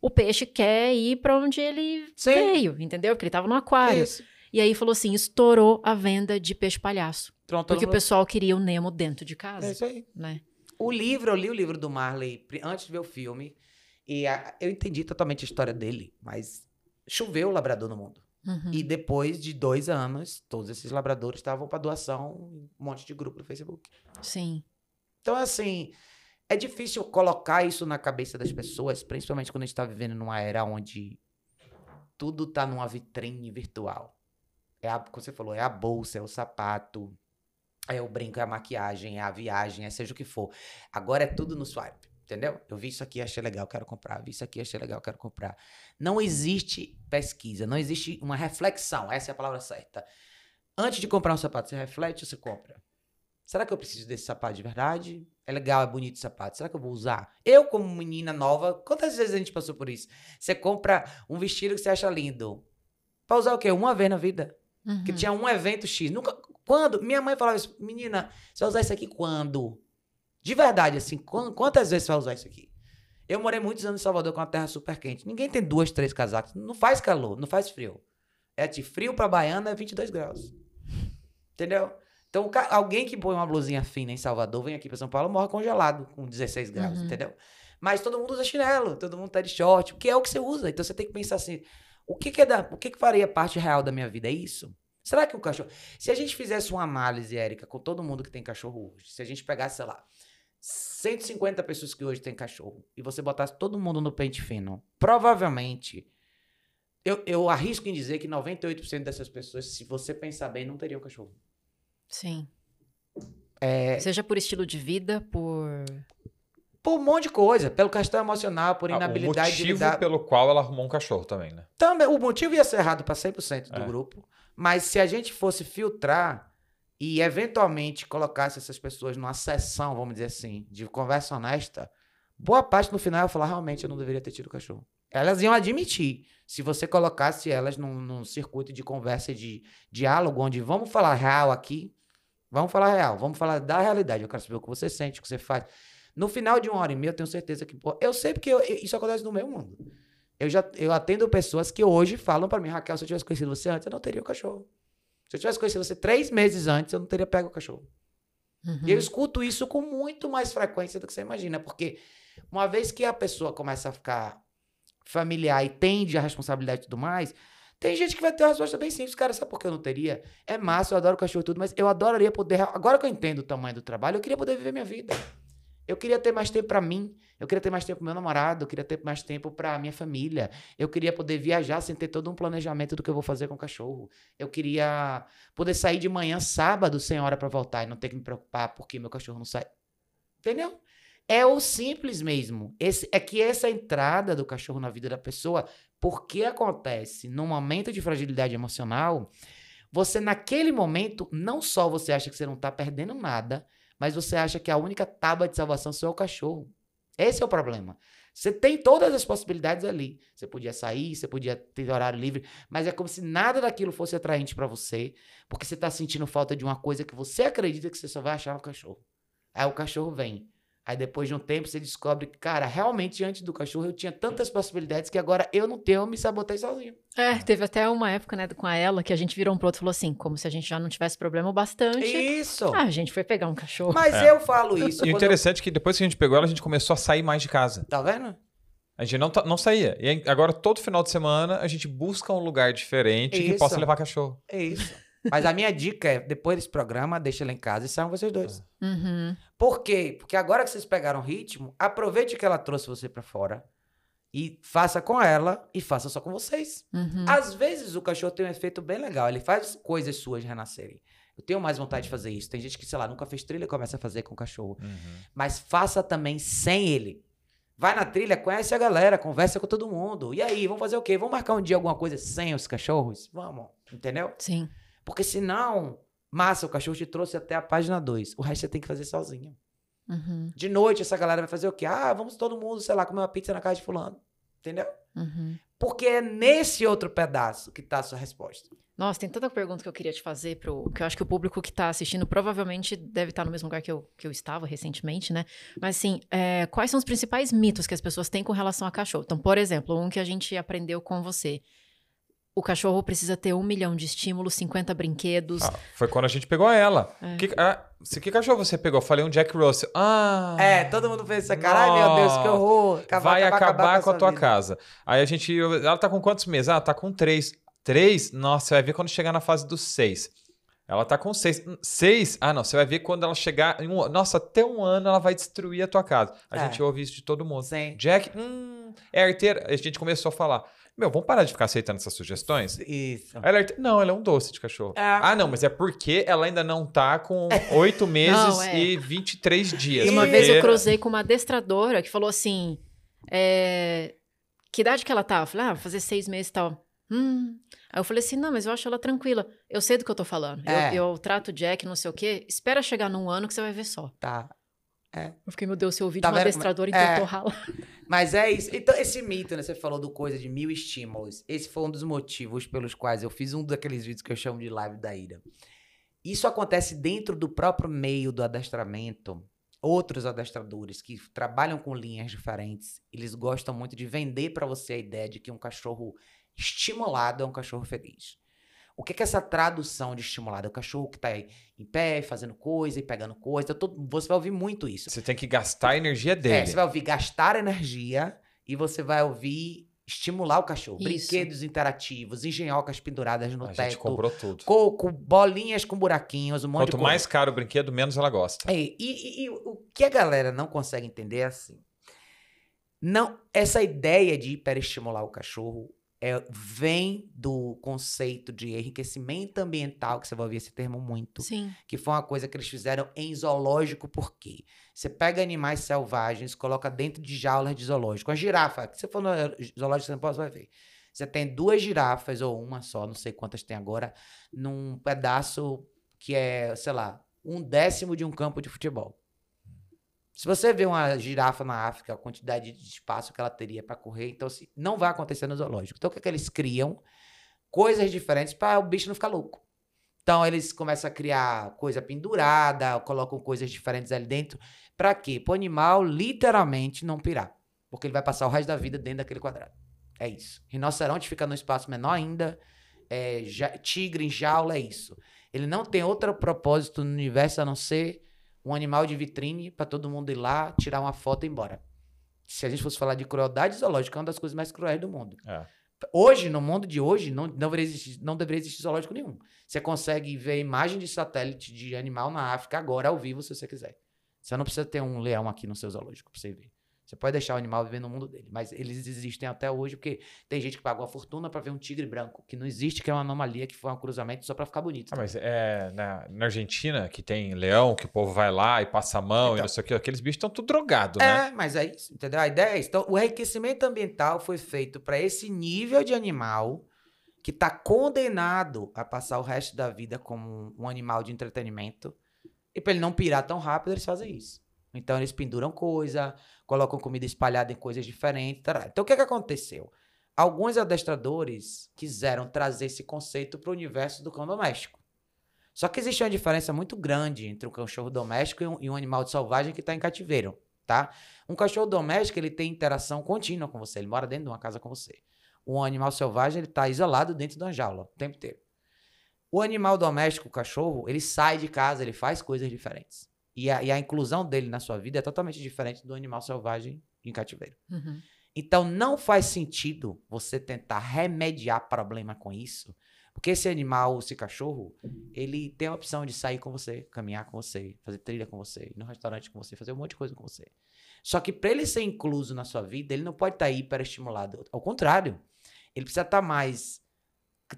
o peixe quer ir pra onde ele Sim. veio, entendeu? Porque ele tava no aquário. Isso. E aí falou assim: estourou a venda de peixe palhaço. Pronto, Porque mundo... o pessoal queria o Nemo dentro de casa. É isso aí. Né? O livro, eu li o livro do Marley antes de ver o filme. E a, eu entendi totalmente a história dele. Mas choveu o labrador no mundo. Uhum. E depois de dois anos, todos esses labradores estavam para doação em um monte de grupo no Facebook. Sim. Então, assim, é difícil colocar isso na cabeça das pessoas, principalmente quando a gente está vivendo numa era onde tudo está numa vitrine virtual. É a, como você falou, é a bolsa, é o sapato, é o brinco, é a maquiagem, é a viagem, é seja o que for. Agora é tudo no swipe. Entendeu? Eu vi isso aqui, achei legal, quero comprar. Vi isso aqui, achei legal, quero comprar. Não existe pesquisa, não existe uma reflexão. Essa é a palavra certa. Antes de comprar um sapato, você reflete ou você compra? Será que eu preciso desse sapato de verdade? É legal, é bonito esse sapato. Será que eu vou usar? Eu, como menina nova, quantas vezes a gente passou por isso? Você compra um vestido que você acha lindo. Pra usar o quê? Uma vez na vida. Uhum. Que tinha um evento X. Nunca. Quando? Minha mãe falava isso, menina, você vai usar isso aqui quando? De verdade, assim, quantas vezes você vai usar isso aqui? Eu morei muitos anos em Salvador com uma terra super quente. Ninguém tem duas, três casacos. Não faz calor, não faz frio. É de frio pra Baiana é 22 graus. Entendeu? Então, alguém que põe uma blusinha fina em Salvador, vem aqui pra São Paulo, morre congelado com 16 graus, uhum. entendeu? Mas todo mundo usa chinelo, todo mundo tá de short, que é o que você usa. Então você tem que pensar assim: o que, que é da, o que, que faria parte real da minha vida? É isso? Será que o cachorro. Se a gente fizesse uma análise, Érica, com todo mundo que tem cachorro hoje, se a gente pegasse, sei lá, 150 pessoas que hoje têm cachorro e você botasse todo mundo no pente fino, provavelmente, eu, eu arrisco em dizer que 98% dessas pessoas, se você pensar bem, não teriam cachorro. Sim. É... Seja por estilo de vida, por. Por um monte de coisa. Pelo questão emocional, por inabilidade ah, o motivo de lidar... pelo qual ela arrumou um cachorro também, né? Também. O motivo ia ser errado para 100% do é. grupo. Mas se a gente fosse filtrar e eventualmente colocasse essas pessoas numa sessão, vamos dizer assim, de conversa honesta, boa parte no final ia falar, realmente eu não deveria ter tido cachorro. Elas iam admitir. Se você colocasse elas num, num circuito de conversa, de diálogo, onde vamos falar real aqui, vamos falar real, vamos falar da realidade, eu quero saber o que você sente, o que você faz. No final de uma hora e meia, eu tenho certeza que. Pô, eu sei porque eu, isso acontece no meu mundo. Eu já eu atendo pessoas que hoje falam para mim, Raquel, se eu tivesse conhecido você antes, eu não teria o cachorro. Se eu tivesse conhecido você três meses antes, eu não teria pego o cachorro. Uhum. E eu escuto isso com muito mais frequência do que você imagina, porque uma vez que a pessoa começa a ficar familiar e tende a responsabilidade e tudo mais, tem gente que vai ter uma resposta bem simples. Cara, sabe por que eu não teria? É massa, eu adoro cachorro e tudo, mas eu adoraria poder. Agora que eu entendo o tamanho do trabalho, eu queria poder viver minha vida. Eu queria ter mais tempo para mim. Eu queria ter mais tempo pro meu namorado. Eu queria ter mais tempo para minha família. Eu queria poder viajar sem ter todo um planejamento do que eu vou fazer com o cachorro. Eu queria poder sair de manhã sábado sem hora para voltar e não ter que me preocupar porque meu cachorro não sai. Entendeu? É o simples mesmo. Esse, é que essa entrada do cachorro na vida da pessoa, porque acontece num momento de fragilidade emocional, você naquele momento, não só você acha que você não tá perdendo nada, mas você acha que a única tábua de salvação é o cachorro. Esse é o problema. Você tem todas as possibilidades ali. Você podia sair, você podia ter horário livre, mas é como se nada daquilo fosse atraente para você, porque você está sentindo falta de uma coisa que você acredita que você só vai achar no cachorro. Aí o cachorro vem. Aí depois de um tempo você descobre que, cara, realmente antes do cachorro eu tinha tantas possibilidades que agora eu não tenho, eu me sabotei sozinho. É, teve até uma época, né, com a ela, que a gente virou um pro outro e falou assim, como se a gente já não tivesse problema bastante. Isso! Ah, a gente foi pegar um cachorro. Mas é. eu falo isso. E o interessante eu... é que depois que a gente pegou ela, a gente começou a sair mais de casa. Tá vendo? A gente não, não saía. E agora, todo final de semana, a gente busca um lugar diferente isso. que possa levar cachorro. É isso. Mas a minha dica é, depois desse programa, deixa ela em casa e saiam vocês dois. Uhum. Por quê? Porque agora que vocês pegaram ritmo, aproveite que ela trouxe você para fora e faça com ela e faça só com vocês. Uhum. Às vezes o cachorro tem um efeito bem legal, ele faz coisas suas renascerem. Eu tenho mais vontade de fazer isso. Tem gente que, sei lá, nunca fez trilha e começa a fazer com o cachorro. Uhum. Mas faça também sem ele. Vai na trilha, conhece a galera, conversa com todo mundo. E aí, vamos fazer o quê? Vamos marcar um dia alguma coisa sem os cachorros? Vamos, entendeu? Sim. Porque senão, massa, o cachorro te trouxe até a página 2. O resto você tem que fazer sozinho. Uhum. De noite, essa galera vai fazer o quê? Ah, vamos todo mundo, sei lá, comer uma pizza na casa de fulano. Entendeu? Uhum. Porque é nesse outro pedaço que está a sua resposta. Nossa, tem tanta pergunta que eu queria te fazer, pro, que eu acho que o público que está assistindo provavelmente deve estar no mesmo lugar que eu, que eu estava recentemente, né? Mas assim, é, quais são os principais mitos que as pessoas têm com relação a cachorro? Então, por exemplo, um que a gente aprendeu com você o cachorro precisa ter um milhão de estímulos, 50 brinquedos. Ah, foi quando a gente pegou ela. É. Que, ah, que cachorro você pegou? Eu falei um Jack Russell. Ah! É, todo mundo fez isso. Caralho, meu Deus, que horror. Acabar, vai acabar, acabar, acabar com a, a tua vida. casa. Aí a gente... Ela tá com quantos meses? Ah, tá com três. Três? Nossa, você vai ver quando chegar na fase dos seis. Ela tá com seis. Seis? Ah, não. Você vai ver quando ela chegar. Um, nossa, até um ano ela vai destruir a tua casa. A é. gente ouve isso de todo mundo. Sim. Jack, hum, é arteira. A gente começou a falar. Meu, vamos parar de ficar aceitando essas sugestões? Isso. Ela é... Não, ela é um doce de cachorro. Ah, ah não, mas é porque ela ainda não tá com oito meses não, é. e 23 dias. E uma porque... vez eu cruzei com uma adestradora que falou assim: é... que idade que ela tá? Eu falei, ah, vou fazer seis meses e tal. Hum. Aí eu falei assim: não, mas eu acho ela tranquila. Eu sei do que eu tô falando. É. Eu, eu trato Jack, não sei o quê. Espera chegar num ano que você vai ver só. Tá. É. Eu fiquei, meu Deus, se eu ouvi tá de um adestrador, então é. eu tô rala. Mas é isso. Então, esse mito, né? Você falou do coisa de mil estímulos. Esse foi um dos motivos pelos quais eu fiz um daqueles vídeos que eu chamo de live da ira. Isso acontece dentro do próprio meio do adestramento. Outros adestradores que trabalham com linhas diferentes, eles gostam muito de vender para você a ideia de que um cachorro estimulado é um cachorro feliz. O que é essa tradução de estimulado? É o cachorro que está em pé, fazendo coisa e pegando coisa. Todo, você vai ouvir muito isso. Você tem que gastar a energia dele. É, você vai ouvir gastar energia e você vai ouvir estimular o cachorro. Isso. Brinquedos interativos, engenhocas penduradas no a teto. A gente comprou tudo. Coco, bolinhas com buraquinhos, um monte Quanto de Quanto mais caro o brinquedo, menos ela gosta. É, e, e, e, o que a galera não consegue entender é assim. Não, essa ideia de hiperestimular o cachorro é, vem do conceito de enriquecimento ambiental, que você vai ouvir esse termo muito. Sim. Que foi uma coisa que eles fizeram em zoológico, por quê? Você pega animais selvagens, coloca dentro de jaulas de zoológico. A girafa, que você for no zoológico, você não pode vai ver. Você tem duas girafas, ou uma só, não sei quantas tem agora, num pedaço que é, sei lá, um décimo de um campo de futebol. Se você vê uma girafa na África, a quantidade de espaço que ela teria para correr, então assim, não vai acontecer no zoológico. Então o que, é que eles criam? Coisas diferentes para o bicho não ficar louco. Então eles começam a criar coisa pendurada, colocam coisas diferentes ali dentro. Para quê? Para o animal literalmente não pirar. Porque ele vai passar o resto da vida dentro daquele quadrado. É isso. Rinoceronte fica num espaço menor ainda. É, tigre em jaula é isso. Ele não tem outro propósito no universo a não ser um animal de vitrine para todo mundo ir lá, tirar uma foto e ir embora. Se a gente fosse falar de crueldade zoológica, é uma das coisas mais cruéis do mundo. É. Hoje, no mundo de hoje, não, não, deveria existir, não deveria existir zoológico nenhum. Você consegue ver imagem de satélite de animal na África agora, ao vivo, se você quiser. Você não precisa ter um leão aqui no seu zoológico para você ver. Você pode deixar o animal viver no mundo dele, mas eles existem até hoje porque tem gente que pagou a fortuna para ver um tigre branco, que não existe, que é uma anomalia, que foi um cruzamento só para ficar bonito. Ah, mas é na, na, Argentina, que tem leão, que o povo vai lá e passa a mão então, e não sei o que, aqueles bichos estão tudo drogados, né? É, mas é isso, entendeu? A ideia é isso. Então, o enriquecimento ambiental foi feito para esse nível de animal que está condenado a passar o resto da vida como um animal de entretenimento. E para ele não pirar tão rápido, eles fazem isso. Então eles penduram coisa, colocam comida espalhada em coisas diferentes. Tará. Então o que, é que aconteceu? Alguns adestradores quiseram trazer esse conceito para o universo do cão doméstico. Só que existe uma diferença muito grande entre um cachorro doméstico e um, e um animal de selvagem que está em cativeiro, tá? Um cachorro doméstico ele tem interação contínua com você, ele mora dentro de uma casa com você. Um animal selvagem ele está isolado dentro de uma jaula o tempo inteiro. O animal doméstico, o cachorro, ele sai de casa, ele faz coisas diferentes. E a, e a inclusão dele na sua vida é totalmente diferente do animal selvagem em cativeiro. Uhum. Então, não faz sentido você tentar remediar problema com isso, porque esse animal, esse cachorro, ele tem a opção de sair com você, caminhar com você, fazer trilha com você, ir no restaurante com você, fazer um monte de coisa com você. Só que para ele ser incluso na sua vida, ele não pode estar tá hiperestimulado. Ao contrário, ele precisa estar tá mais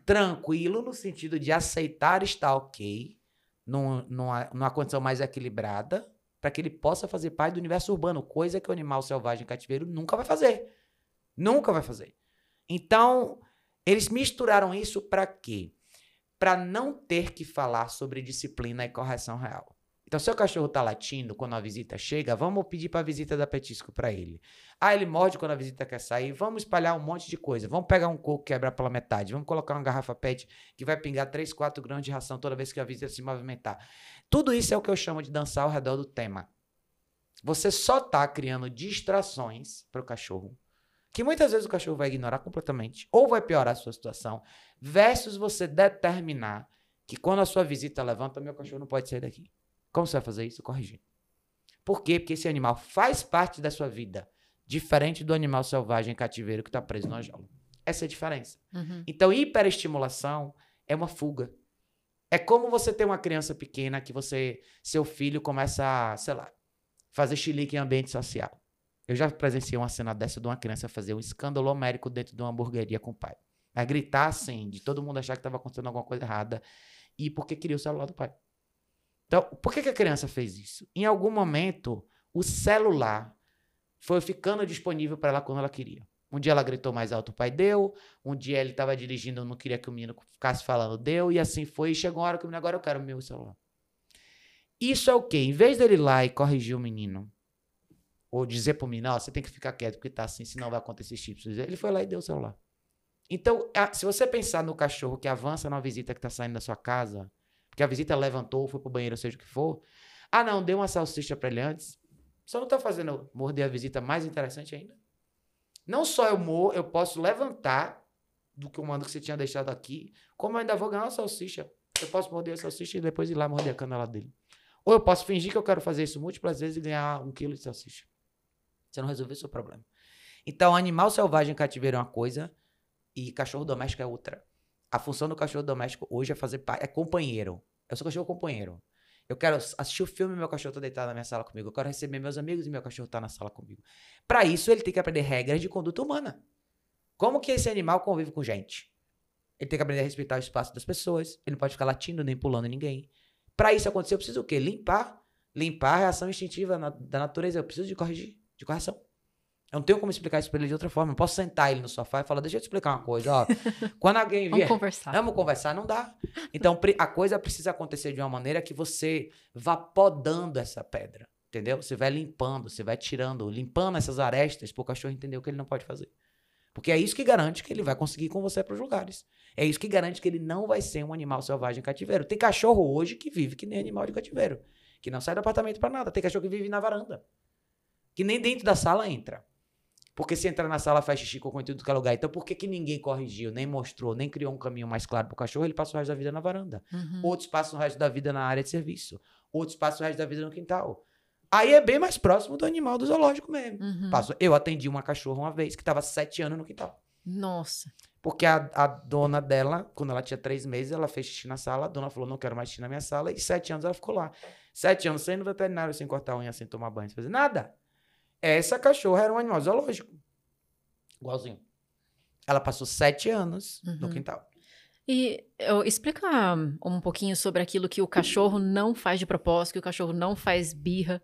tranquilo no sentido de aceitar estar ok, num, numa, numa condição mais equilibrada, para que ele possa fazer parte do universo urbano, coisa que o animal selvagem cativeiro nunca vai fazer. Nunca vai fazer. Então, eles misturaram isso para quê? Para não ter que falar sobre disciplina e correção real. Então, seu cachorro tá latindo quando a visita chega, vamos pedir para a visita dar petisco para ele. Ah, ele morde quando a visita quer sair, vamos espalhar um monte de coisa. Vamos pegar um coco quebrar pela metade, vamos colocar uma garrafa PET que vai pingar 3, 4 gramas de ração toda vez que a visita se movimentar. Tudo isso é o que eu chamo de dançar ao redor do tema. Você só tá criando distrações para o cachorro que muitas vezes o cachorro vai ignorar completamente ou vai piorar a sua situação, versus você determinar que quando a sua visita levanta, meu cachorro não pode sair daqui. Como você vai fazer isso? Corrigindo. Por quê? Porque esse animal faz parte da sua vida, diferente do animal selvagem cativeiro que está preso na jaula. Essa é a diferença. Uhum. Então, hiperestimulação é uma fuga. É como você ter uma criança pequena que você, seu filho começa a, sei lá, fazer chilique em ambiente social. Eu já presenciei uma cena dessa de uma criança fazer um escândalo homérico dentro de uma hamburgueria com o pai. A gritar assim, de todo mundo achar que estava acontecendo alguma coisa errada. E porque queria o celular do pai. Então, por que, que a criança fez isso? Em algum momento, o celular foi ficando disponível para ela quando ela queria. Um dia ela gritou mais alto, o pai deu. Um dia ele estava dirigindo, não queria que o menino ficasse falando, deu. E assim foi. E chegou uma hora que o menino, agora eu quero o meu celular. Isso é o quê? Em vez dele ir lá e corrigir o menino, ou dizer pro menino, você tem que ficar quieto porque tá assim, senão vai acontecer chips. Ele foi lá e deu o celular. Então, se você pensar no cachorro que avança numa visita que tá saindo da sua casa, porque a visita levantou, foi pro banheiro, seja o que for. Ah, não, deu uma salsicha para ele antes. Só não tá fazendo morder a visita mais interessante ainda? Não só eu morro, eu posso levantar do que o mando que você tinha deixado aqui, como eu ainda vou ganhar uma salsicha. Eu posso morder a salsicha e depois ir lá morder a canela dele. Ou eu posso fingir que eu quero fazer isso múltiplas vezes e ganhar um quilo de salsicha. Você não resolveu seu problema. Então, animal selvagem cativeiro é uma coisa e cachorro doméstico é outra. A função do cachorro doméstico hoje é fazer é companheiro. Eu sou cachorro companheiro. Eu quero assistir o filme e meu cachorro tá deitado na minha sala comigo. Eu quero receber meus amigos e meu cachorro tá na sala comigo. Para isso, ele tem que aprender regras de conduta humana. Como que esse animal convive com gente? Ele tem que aprender a respeitar o espaço das pessoas. Ele não pode ficar latindo nem pulando ninguém. Para isso acontecer, eu preciso o quê? Limpar. Limpar a reação instintiva na, da natureza. Eu preciso de corrigir, de correção. Eu não tenho como explicar isso pra ele de outra forma. Eu posso sentar ele no sofá e falar, deixa eu te explicar uma coisa, ó. Quando alguém vier... vamos conversar. Vamos conversar, não dá. Então, a coisa precisa acontecer de uma maneira que você vá podando essa pedra, entendeu? Você vai limpando, você vai tirando, limpando essas arestas pro cachorro entender o que ele não pode fazer. Porque é isso que garante que ele vai conseguir ir com você para os lugares. É isso que garante que ele não vai ser um animal selvagem em cativeiro. Tem cachorro hoje que vive que nem animal de cativeiro, que não sai do apartamento para nada. Tem cachorro que vive na varanda, que nem dentro da sala entra. Porque se entrar na sala faz xixi com conteúdo que é lugar. Então por que, que ninguém corrigiu, nem mostrou, nem criou um caminho mais claro para o cachorro? Ele passa o resto da vida na varanda. Uhum. Outros passam o resto da vida na área de serviço. Outros passam o resto da vida no quintal. Aí é bem mais próximo do animal do zoológico mesmo. Uhum. Passo, eu atendi uma cachorra uma vez que estava sete anos no quintal. Nossa. Porque a, a, dona dela, quando ela tinha três meses, ela fez xixi na sala. A dona falou: não quero mais xixi na minha sala. E sete anos ela ficou lá. Sete anos sem no veterinário, sem cortar unha, sem tomar banho, sem fazer nada. Essa cachorra era um animal zoológico. Igualzinho. Ela passou sete anos uhum. no quintal. E eu, explica um pouquinho sobre aquilo que o cachorro não faz de propósito, que o cachorro não faz birra.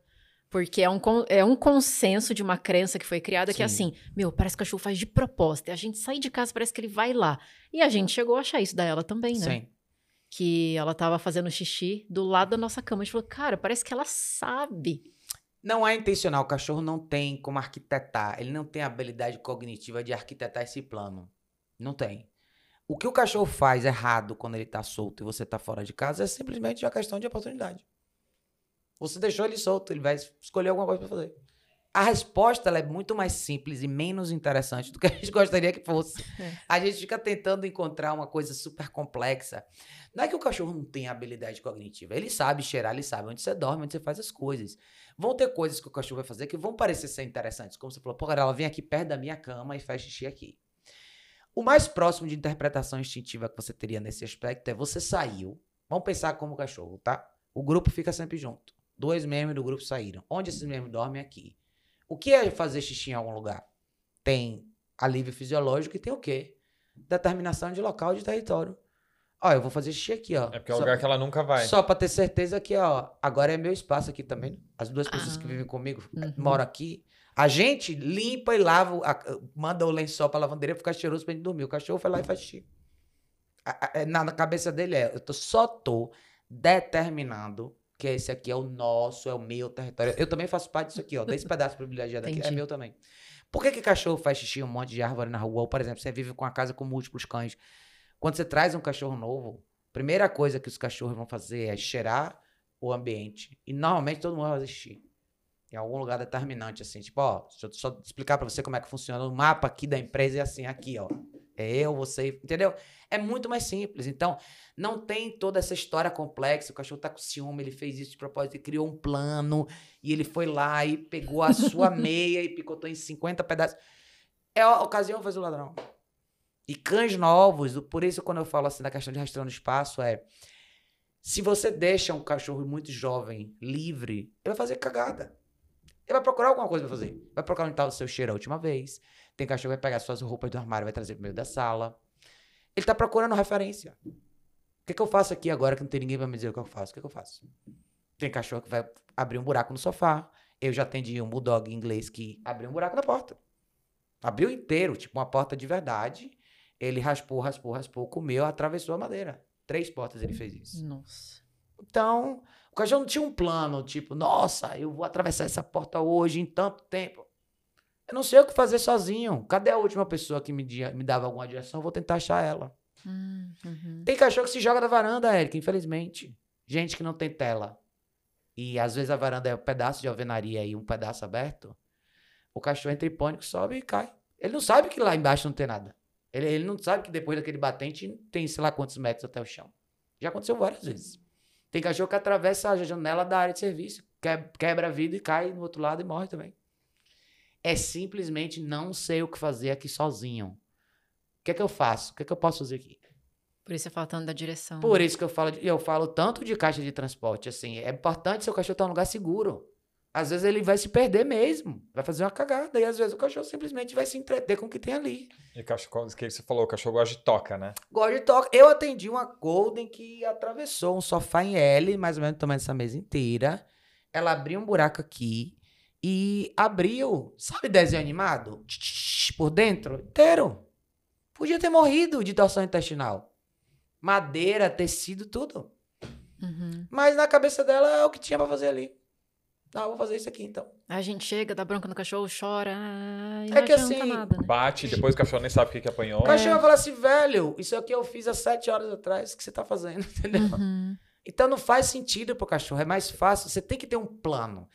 Porque é um, é um consenso de uma crença que foi criada Sim. que é assim, meu, parece que o cachorro faz de propósito. E a gente sai de casa, parece que ele vai lá. E a gente chegou a achar isso da ela também, né? Sim. Que ela tava fazendo xixi do lado da nossa cama. A gente falou, cara, parece que ela sabe. Não é intencional, o cachorro não tem como arquitetar, ele não tem habilidade cognitiva de arquitetar esse plano. Não tem. O que o cachorro faz errado quando ele tá solto e você tá fora de casa é simplesmente uma questão de oportunidade. Você deixou ele solto, ele vai escolher alguma coisa para fazer. A resposta é muito mais simples e menos interessante do que a gente gostaria que fosse. É. A gente fica tentando encontrar uma coisa super complexa. Não é que o cachorro não tenha habilidade cognitiva. Ele sabe cheirar, ele sabe onde você dorme, onde você faz as coisas. Vão ter coisas que o cachorro vai fazer que vão parecer ser interessantes. Como você falou, pô, ela vem aqui perto da minha cama e faz xixi aqui. O mais próximo de interpretação instintiva que você teria nesse aspecto é você saiu. Vamos pensar como cachorro, tá? O grupo fica sempre junto. Dois membros do grupo saíram. Onde esses membros dormem? Aqui. O que é fazer xixi em algum lugar? Tem alívio fisiológico e tem o quê? Determinação de local de território. Ó, eu vou fazer xixi aqui, ó. É porque é o lugar que ela nunca vai. Só pra ter certeza que, ó, agora é meu espaço aqui também. As duas pessoas ah, que vivem comigo uhum. moram aqui. A gente limpa e lava, a, manda o lençol pra lavanderia ficar cheiroso pra gente dormir. O cachorro vai lá e faz xixi. É, na cabeça dele é, eu tô, só tô determinando que esse aqui é o nosso, é o meu território. Eu também faço parte disso aqui, ó. Desse pedaço privilegiado aqui é meu também. Por que, que cachorro faz xixi um monte de árvore na rua? Ou, por exemplo, você vive com uma casa com múltiplos cães. Quando você traz um cachorro novo, primeira coisa que os cachorros vão fazer é cheirar o ambiente. E normalmente todo mundo vai fazer xixi. em algum lugar determinante, assim, tipo, ó, deixa eu só explicar para você como é que funciona. O mapa aqui da empresa é assim, aqui, ó. É eu, você, entendeu? É muito mais simples. Então, não tem toda essa história complexa. O cachorro tá com ciúme, ele fez isso de propósito, ele criou um plano, e ele foi lá e pegou a sua meia e picotou em 50 pedaços. É a ocasião faz o ladrão. E cães novos, por isso quando eu falo assim da questão de rastreando espaço, é se você deixa um cachorro muito jovem livre, ele vai fazer cagada. Ele vai procurar alguma coisa pra fazer. Vai procurar onde estava o seu cheiro a última vez. Tem cachorro que vai pegar suas roupas do armário e vai trazer pro meio da sala. Ele tá procurando referência. O que, que eu faço aqui agora que não tem ninguém pra me dizer o que eu faço? O que, que eu faço? Tem cachorro que vai abrir um buraco no sofá. Eu já atendi um bulldog inglês que abriu um buraco na porta. Abriu inteiro, tipo uma porta de verdade. Ele raspou, raspou, raspou, comeu, atravessou a madeira. Três portas ele fez isso. Nossa. Então, o cachorro não tinha um plano, tipo, nossa, eu vou atravessar essa porta hoje em tanto tempo. Eu não sei o que fazer sozinho. Cadê a última pessoa que me, dia, me dava alguma direção? Eu vou tentar achar ela. Hum, uhum. Tem cachorro que se joga da varanda, Eric, infelizmente. Gente que não tem tela. E às vezes a varanda é um pedaço de alvenaria e um pedaço aberto. O cachorro entra em pânico, sobe e cai. Ele não sabe que lá embaixo não tem nada. Ele, ele não sabe que depois daquele batente tem sei lá quantos metros até o chão. Já aconteceu várias vezes. Tem cachorro que atravessa a janela da área de serviço, quebra a vida e cai no outro lado e morre também. É simplesmente não sei o que fazer aqui sozinho. O que é que eu faço? O que é que eu posso fazer aqui? Por isso você fala tanto da direção. Por isso que eu falo, eu falo tanto de caixa de transporte, assim, é importante seu cachorro estar em um lugar seguro. Às vezes ele vai se perder mesmo, vai fazer uma cagada, e às vezes o cachorro simplesmente vai se entreter com o que tem ali. E cachorro, que você falou, o cachorro gosta de toca, né? Gosta de toca. Eu atendi uma Golden que atravessou um sofá em L, mais ou menos do tamanho dessa mesa inteira. Ela abriu um buraco aqui e abriu, sabe desenho animado? Por dentro, inteiro. Podia ter morrido de torção intestinal. Madeira, tecido, tudo. Uhum. Mas na cabeça dela é o que tinha pra fazer ali. Ah, vou fazer isso aqui então. A gente chega, dá bronca no cachorro, chora. E É não que assim, nada, né? Bate, depois o cachorro nem sabe o que, que apanhou. O cachorro fala assim, velho, isso aqui eu fiz há sete horas atrás, o que você tá fazendo, entendeu? Uhum. Então não faz sentido pro cachorro, é mais fácil, você tem que ter um plano.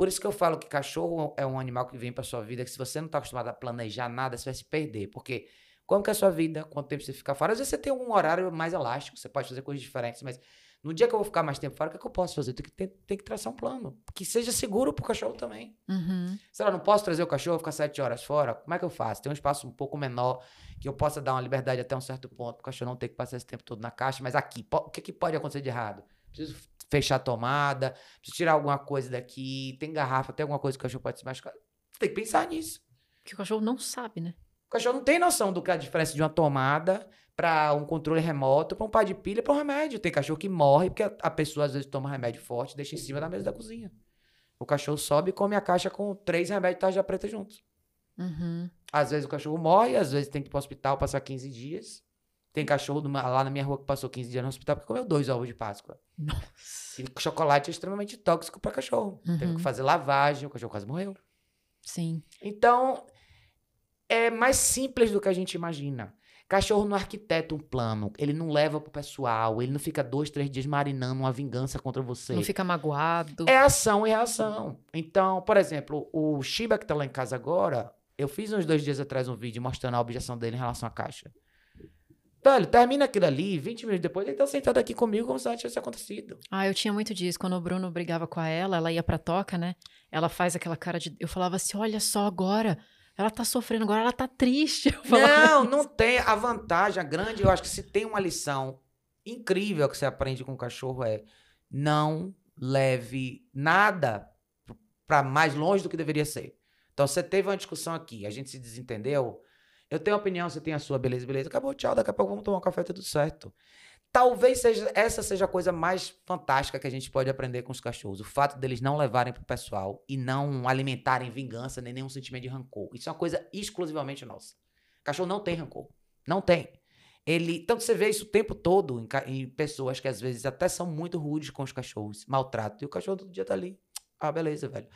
Por isso que eu falo que cachorro é um animal que vem pra sua vida, que se você não tá acostumado a planejar nada, você vai se perder. Porque como que é a sua vida, quanto tempo você fica fora, às vezes você tem um horário mais elástico, você pode fazer coisas diferentes, mas no dia que eu vou ficar mais tempo fora, o que, é que eu posso fazer? Tem que, tem, tem que traçar um plano. Que seja seguro pro cachorro também. Uhum. Sei lá, não posso trazer o cachorro, ficar sete horas fora. Como é que eu faço? Tem um espaço um pouco menor, que eu possa dar uma liberdade até um certo ponto, pro cachorro não ter que passar esse tempo todo na caixa. Mas aqui, o que, que pode acontecer de errado? Preciso fechar a tomada, preciso tirar alguma coisa daqui, tem garrafa, tem alguma coisa que o cachorro pode se machucar. Tem que pensar nisso. Porque o cachorro não sabe, né? O cachorro não tem noção do que é a diferença de uma tomada para um controle remoto, para um par de pilha, para um remédio. Tem cachorro que morre porque a- pessoa às vezes toma remédio forte e deixa em cima da mesa da cozinha. O cachorro sobe e come a caixa com três remédios de tarja preta juntos. Uhum. Às vezes o cachorro morre, às vezes tem que ir pro hospital passar 15 dias. Tem cachorro numa- lá na minha rua que passou 15 dias no hospital porque comeu dois ovos de Páscoa. Nossa. E chocolate é extremamente tóxico para cachorro. Teve Uhum. que fazer lavagem, o cachorro quase morreu. Sim. Então, é mais simples do que a gente imagina. Cachorro não arquiteta um plano, ele não leva pro pessoal, ele não fica dois, três dias marinando uma vingança contra você. Não fica magoado. É ação e reação. Então, por exemplo, o Shiba que tá lá em casa agora, eu fiz uns dois dias atrás um vídeo mostrando a objeção dele em relação à caixa. Velho, termina aquilo ali, 20 minutos depois ele tá sentado aqui comigo como se nada tivesse acontecido. Ah, eu tinha muito disso. Quando o Bruno brigava com a ela, ela ia pra toca, né? Ela faz aquela cara de. Eu falava assim: olha só agora. Ela tá sofrendo agora, ela tá triste. Não, não tem. A vantagem, a grande, eu acho que se tem uma lição incrível que você aprende com o cachorro é não leve nada para mais longe do que deveria ser. Então, você teve uma discussão aqui, a gente se desentendeu. Eu tenho opinião, você tem a sua, beleza, beleza. Acabou, tchau, daqui a pouco vamos tomar um café, tudo certo. Talvez seja, essa seja a coisa mais fantástica que a gente pode aprender com os cachorros. O fato deles não levarem pro pessoal e não alimentarem vingança nem nenhum sentimento de rancor. Isso é uma coisa exclusivamente nossa. Cachorro não tem rancor. Não tem. Ele, tanto você vê isso o tempo todo em, em pessoas que às vezes até são muito rudes com os cachorros, maltratam. E o cachorro todo dia tá ali. Ah, beleza, velho.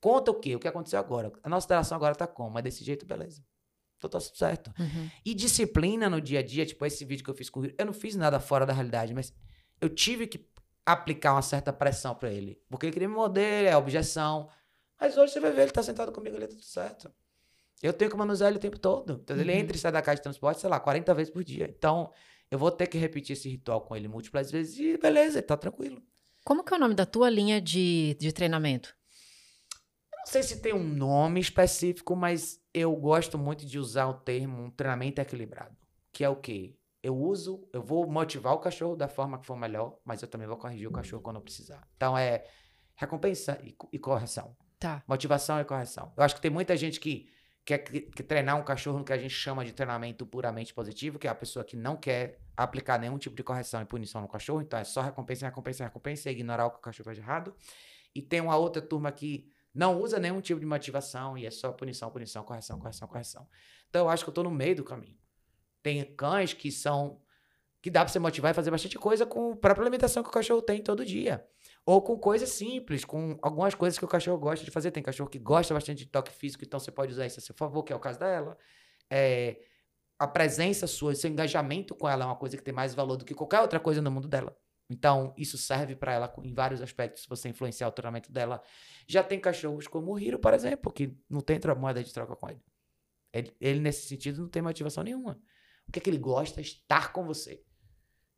Conta o quê? O que aconteceu agora? A nossa interação agora tá como? É desse jeito, beleza. Então tá tudo certo. Uhum. E disciplina no dia a dia, tipo esse vídeo que eu fiz com o Rio, eu não fiz nada fora da realidade, mas eu tive que aplicar uma certa pressão pra ele. Porque ele queria me morder, é objeção. Mas hoje você vai ver, ele tá sentado comigo, ele tá tudo certo. Eu tenho que manusear ele o tempo todo. Então, uhum. ele entra e sai da caixa de transporte, sei lá, 40 vezes por dia. Então, eu vou ter que repetir esse ritual com ele múltiplas vezes e beleza, ele tá tranquilo. Como que é o nome da tua linha de, de treinamento? Eu não sei se tem um nome específico, mas eu gosto muito de usar o termo um treinamento equilibrado. Que é o quê? Eu uso, eu vou motivar o cachorro da forma que for melhor, mas eu também vou corrigir o cachorro quando eu precisar. Então é recompensa e, e correção. Tá. Motivação e correção. Eu acho que tem muita gente que quer que, que treinar um cachorro no que a gente chama de treinamento puramente positivo, que é a pessoa que não quer aplicar nenhum tipo de correção e punição no cachorro, então é só recompensa, recompensa, recompensa, e ignorar o que o cachorro faz de errado. E tem uma outra turma que não usa nenhum tipo de motivação e é só punição, punição, correção, correção, correção. Então eu acho que eu tô no meio do caminho. Tem cães que são que dá para você motivar e fazer bastante coisa com a própria alimentação que o cachorro tem todo dia. Ou com coisas simples, com algumas coisas que o cachorro gosta de fazer. Tem cachorro que gosta bastante de toque físico, então você pode usar isso a seu favor, que é o caso dela. É, a presença sua, seu engajamento com ela é uma coisa que tem mais valor do que qualquer outra coisa no mundo dela. Então, isso serve para ela em vários aspectos, se você influenciar o treinamento dela. Já tem cachorros como o Hiro, por exemplo, que não tem moeda de troca com ele. ele. Ele, nesse sentido, não tem motivação nenhuma. O que é que ele gosta? Estar com você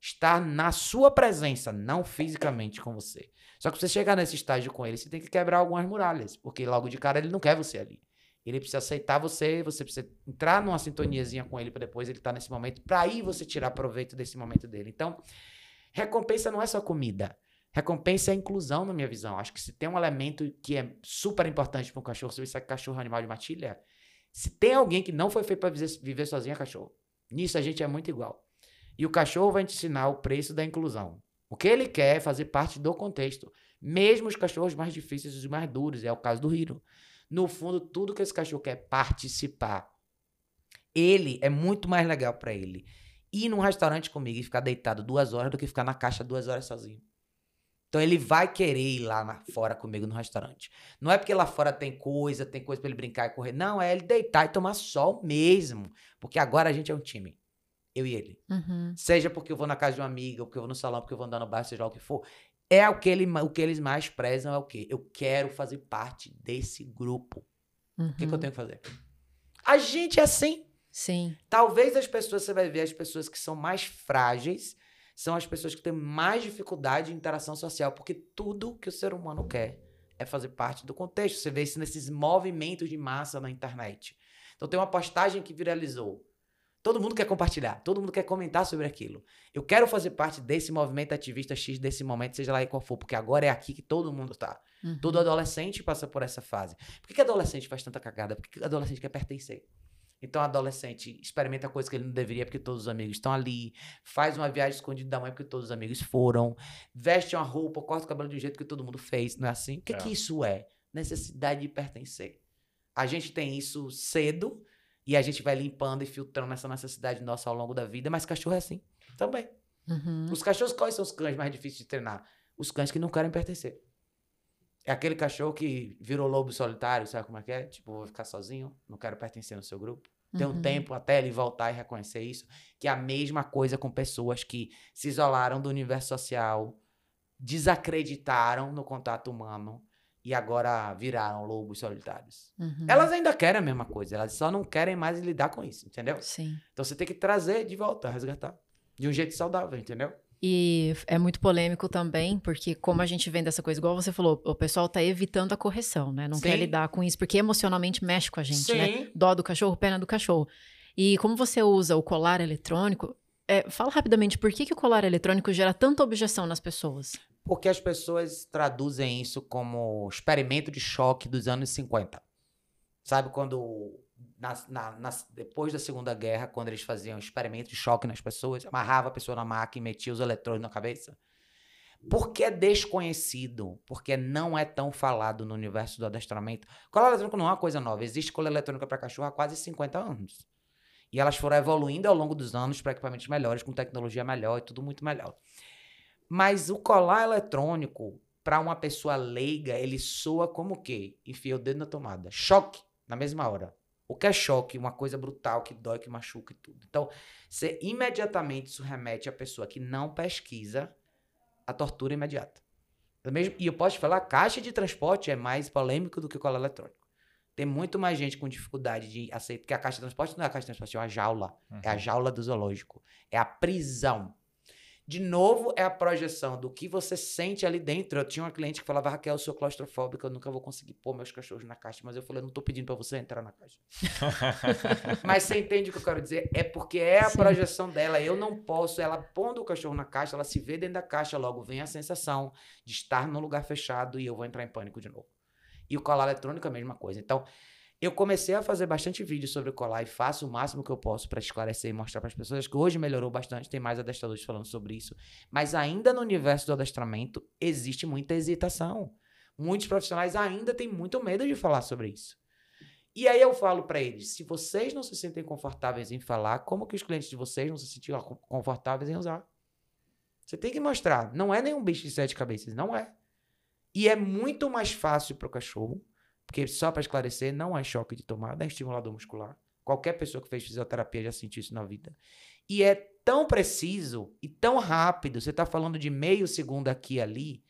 estar na sua presença, não fisicamente com você. Só que você chegar nesse estágio com ele, você tem que quebrar algumas muralhas, porque logo de cara ele não quer você ali. Ele precisa aceitar você, você precisa entrar numa sintoniazinha com ele para depois ele estar tá nesse momento, para aí você tirar proveito desse momento dele. Então, recompensa não é só comida. Recompensa é inclusão, na minha visão. Acho que se tem um elemento que é super importante para um cachorro, se você é cachorro animal de matilha, se tem alguém que não foi feito para viver, sozinho, é cachorro. Nisso a gente é muito igual. E o cachorro vai te ensinar o preço da inclusão. O que ele quer é fazer parte do contexto. Mesmo os cachorros mais difíceis e os mais duros, é o caso do Hiro. No fundo, tudo que esse cachorro quer é participar. Ele é muito mais legal para ele ir num restaurante comigo e ficar deitado duas horas do que ficar na caixa duas horas sozinho. Então ele vai querer ir lá na, fora comigo no restaurante. Não é porque lá fora tem coisa, tem coisa para ele brincar e correr. Não, é ele deitar e tomar sol mesmo. Porque agora a gente é um time. Eu e ele. Uhum. Seja porque eu vou na casa de uma amiga, ou porque eu vou no salão, porque eu vou andar no bar, seja lá o que for. É o que, ele, o que eles mais prezam é o quê? Eu quero fazer parte desse grupo. Uhum. O que, que eu uhum. tenho que fazer? A gente é assim. Sim. Talvez as pessoas, você vai ver as pessoas que são mais frágeis, são as pessoas que têm mais dificuldade de interação social, porque tudo que o ser humano quer é fazer parte do contexto. Você vê isso nesses movimentos de massa na internet. Então tem uma postagem que viralizou. Todo mundo quer compartilhar, todo mundo quer comentar sobre aquilo. Eu quero fazer parte desse movimento ativista X desse momento, seja lá qual for, porque agora é aqui que todo mundo tá. Uhum. Todo adolescente passa por essa fase. Por que, que adolescente faz tanta cagada? Porque adolescente quer pertencer. Então, adolescente experimenta coisas que ele não deveria porque todos os amigos estão ali, faz uma viagem escondida da mãe porque todos os amigos foram, veste uma roupa, corta o cabelo de um jeito que todo mundo fez, não é assim? O que, é. que isso é? Necessidade de pertencer. A gente tem isso cedo, e a gente vai limpando e filtrando essa necessidade nossa ao longo da vida, mas cachorro é assim também. Uhum. Os cachorros, quais são os cães mais difíceis de treinar? Os cães que não querem pertencer. É aquele cachorro que virou lobo solitário, sabe como é que é? Tipo, vou ficar sozinho, não quero pertencer no seu grupo. Tem um uhum. tempo até ele voltar e reconhecer isso. Que é a mesma coisa com pessoas que se isolaram do universo social, desacreditaram no contato humano e agora viraram lobos solitários. Uhum. Elas ainda querem a mesma coisa, elas só não querem mais lidar com isso, entendeu? Sim. Então você tem que trazer de volta, resgatar. De um jeito saudável, entendeu? E é muito polêmico também, porque como a gente vem dessa coisa, igual você falou, o pessoal tá evitando a correção, né? Não Sim. quer lidar com isso, porque emocionalmente mexe com a gente, né? Sim. né? Dó do cachorro, pena do cachorro. E como você usa o colar eletrônico, é, fala rapidamente, por que, que o colar eletrônico gera tanta objeção nas pessoas? Porque as pessoas traduzem isso como experimento de choque dos anos 50. Sabe quando, na, na, na, depois da Segunda Guerra, quando eles faziam experimento de choque nas pessoas, amarrava a pessoa na máquina e metia os eletrônicos na cabeça? Porque é desconhecido, porque não é tão falado no universo do adestramento. Cola eletrônica não é uma coisa nova. Existe cola eletrônica para cachorro há quase 50 anos. E elas foram evoluindo ao longo dos anos para equipamentos melhores, com tecnologia melhor e tudo muito melhor. Mas o colar eletrônico, para uma pessoa leiga, ele soa como o quê? Enfia o dedo na tomada. Choque, na mesma hora. O que é choque? Uma coisa brutal que dói, que machuca e tudo. Então, você imediatamente isso remete à pessoa que não pesquisa a tortura imediata. E eu posso te falar, caixa de transporte é mais polêmico do que o colar eletrônico. Tem muito mais gente com dificuldade de aceitar, porque a caixa de transporte não é a caixa de transporte, é uma jaula. Uhum. É a jaula do zoológico. É a prisão. De novo, é a projeção do que você sente ali dentro. Eu tinha uma cliente que falava, Raquel, eu sou claustrofóbica, eu nunca vou conseguir pôr meus cachorros na caixa. Mas eu falei, eu não tô pedindo para você entrar na caixa. mas você entende o que eu quero dizer? É porque é a Sim. projeção dela. Eu não posso, ela pondo o cachorro na caixa, ela se vê dentro da caixa, logo vem a sensação de estar num lugar fechado e eu vou entrar em pânico de novo. E o colar eletrônico é a mesma coisa. Então, eu comecei a fazer bastante vídeo sobre o colar e faço o máximo que eu posso para esclarecer e mostrar para as pessoas. Que hoje melhorou bastante, tem mais adestradores falando sobre isso. Mas ainda no universo do adestramento existe muita hesitação. Muitos profissionais ainda têm muito medo de falar sobre isso. E aí eu falo para eles, se vocês não se sentem confortáveis em falar, como que os clientes de vocês não se sentiram confortáveis em usar? Você tem que mostrar. Não é nenhum bicho de sete cabeças, não é. E é muito mais fácil para o cachorro porque, só para esclarecer, não é choque de tomada, é estimulador muscular. Qualquer pessoa que fez fisioterapia já sentiu isso na vida. E é tão preciso e tão rápido. Você está falando de meio segundo aqui e ali.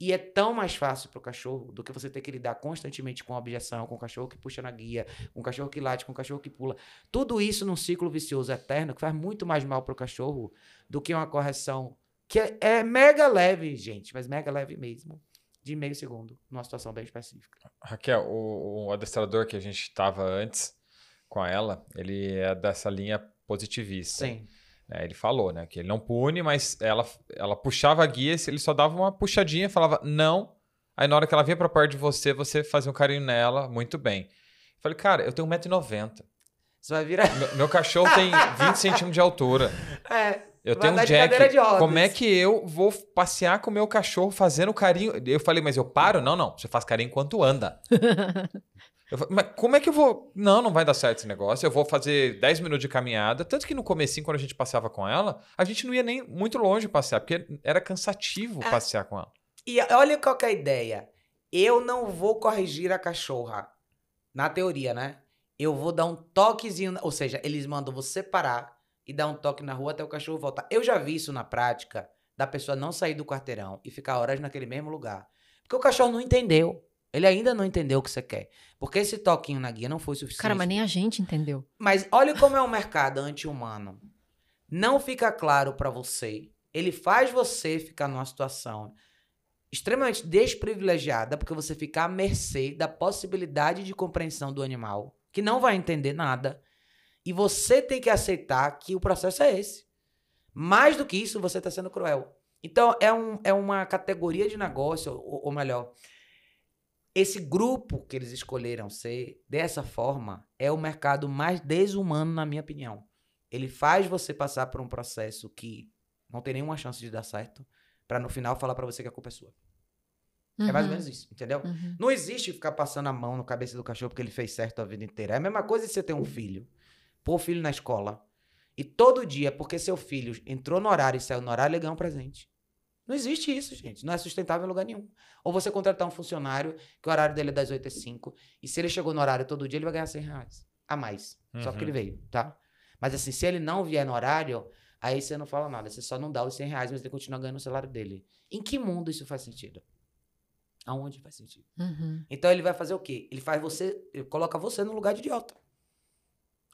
E é tão mais fácil para o cachorro do que você ter que lidar constantemente com objeção, com o cachorro que puxa na guia, com o cachorro que late, com o cachorro que pula. Tudo isso num ciclo vicioso eterno que faz muito mais mal para o cachorro do que uma correção que é, é mega leve, gente, mas mega leve mesmo de meio segundo, numa situação bem específica. Raquel, o, o adestrador que a gente estava antes com ela, ele é dessa linha positivista. Sim. É, ele falou, né, que ele não pune, mas ela, ela puxava a guia, ele só dava uma puxadinha, falava não. Aí na hora que ela vinha para perto de você, você fazia um carinho nela, muito bem. Eu falei, cara, eu tenho 1,90m. Você vai virar. Meu, meu cachorro tem 20 centímetros de altura. É. Eu tenho um Jack. Como é que eu vou passear com o meu cachorro fazendo carinho? Eu falei, mas eu paro? Não, não. Você faz carinho enquanto anda. eu falei, mas como é que eu vou. Não, não vai dar certo esse negócio. Eu vou fazer 10 minutos de caminhada. Tanto que no comecinho, quando a gente passeava com ela, a gente não ia nem muito longe passear, porque era cansativo é. passear com ela. E olha qual é a ideia. Eu não vou corrigir a cachorra. Na teoria, né? Eu vou dar um toquezinho. Ou seja, eles mandam você parar e dar um toque na rua até o cachorro voltar. Eu já vi isso na prática, da pessoa não sair do quarteirão e ficar horas naquele mesmo lugar. Porque o cachorro não entendeu. Ele ainda não entendeu o que você quer. Porque esse toquinho na guia não foi suficiente. Cara, mas nem a gente entendeu. Mas olha como é um mercado anti-humano. Não fica claro para você. Ele faz você ficar numa situação extremamente desprivilegiada, porque você fica à mercê da possibilidade de compreensão do animal, que não vai entender nada. E você tem que aceitar que o processo é esse. Mais do que isso, você está sendo cruel. Então, é, um, é uma categoria de negócio, ou, ou melhor, esse grupo que eles escolheram ser dessa forma é o mercado mais desumano, na minha opinião. Ele faz você passar por um processo que não tem nenhuma chance de dar certo, para no final falar para você que a culpa é sua. Uhum. É mais ou uhum. menos isso, entendeu? Uhum. Não existe ficar passando a mão na cabeça do cachorro porque ele fez certo a vida inteira. É a mesma coisa se você ter um filho pôr o filho na escola e todo dia, porque seu filho entrou no horário e saiu no horário, ele ganha um presente. Não existe isso, gente. Não é sustentável em lugar nenhum. Ou você contratar um funcionário que o horário dele é das 8 às 5 e se ele chegou no horário todo dia, ele vai ganhar 100 reais a mais. Uhum. Só porque ele uhum. veio, tá? Mas assim, se ele não vier no horário, aí você não fala nada. Você só não dá os 100 reais, mas ele continua ganhando o salário dele. Em que mundo isso faz sentido? Aonde faz sentido? Uhum. Então ele vai fazer o quê? Ele faz você, ele coloca você no lugar de idiota.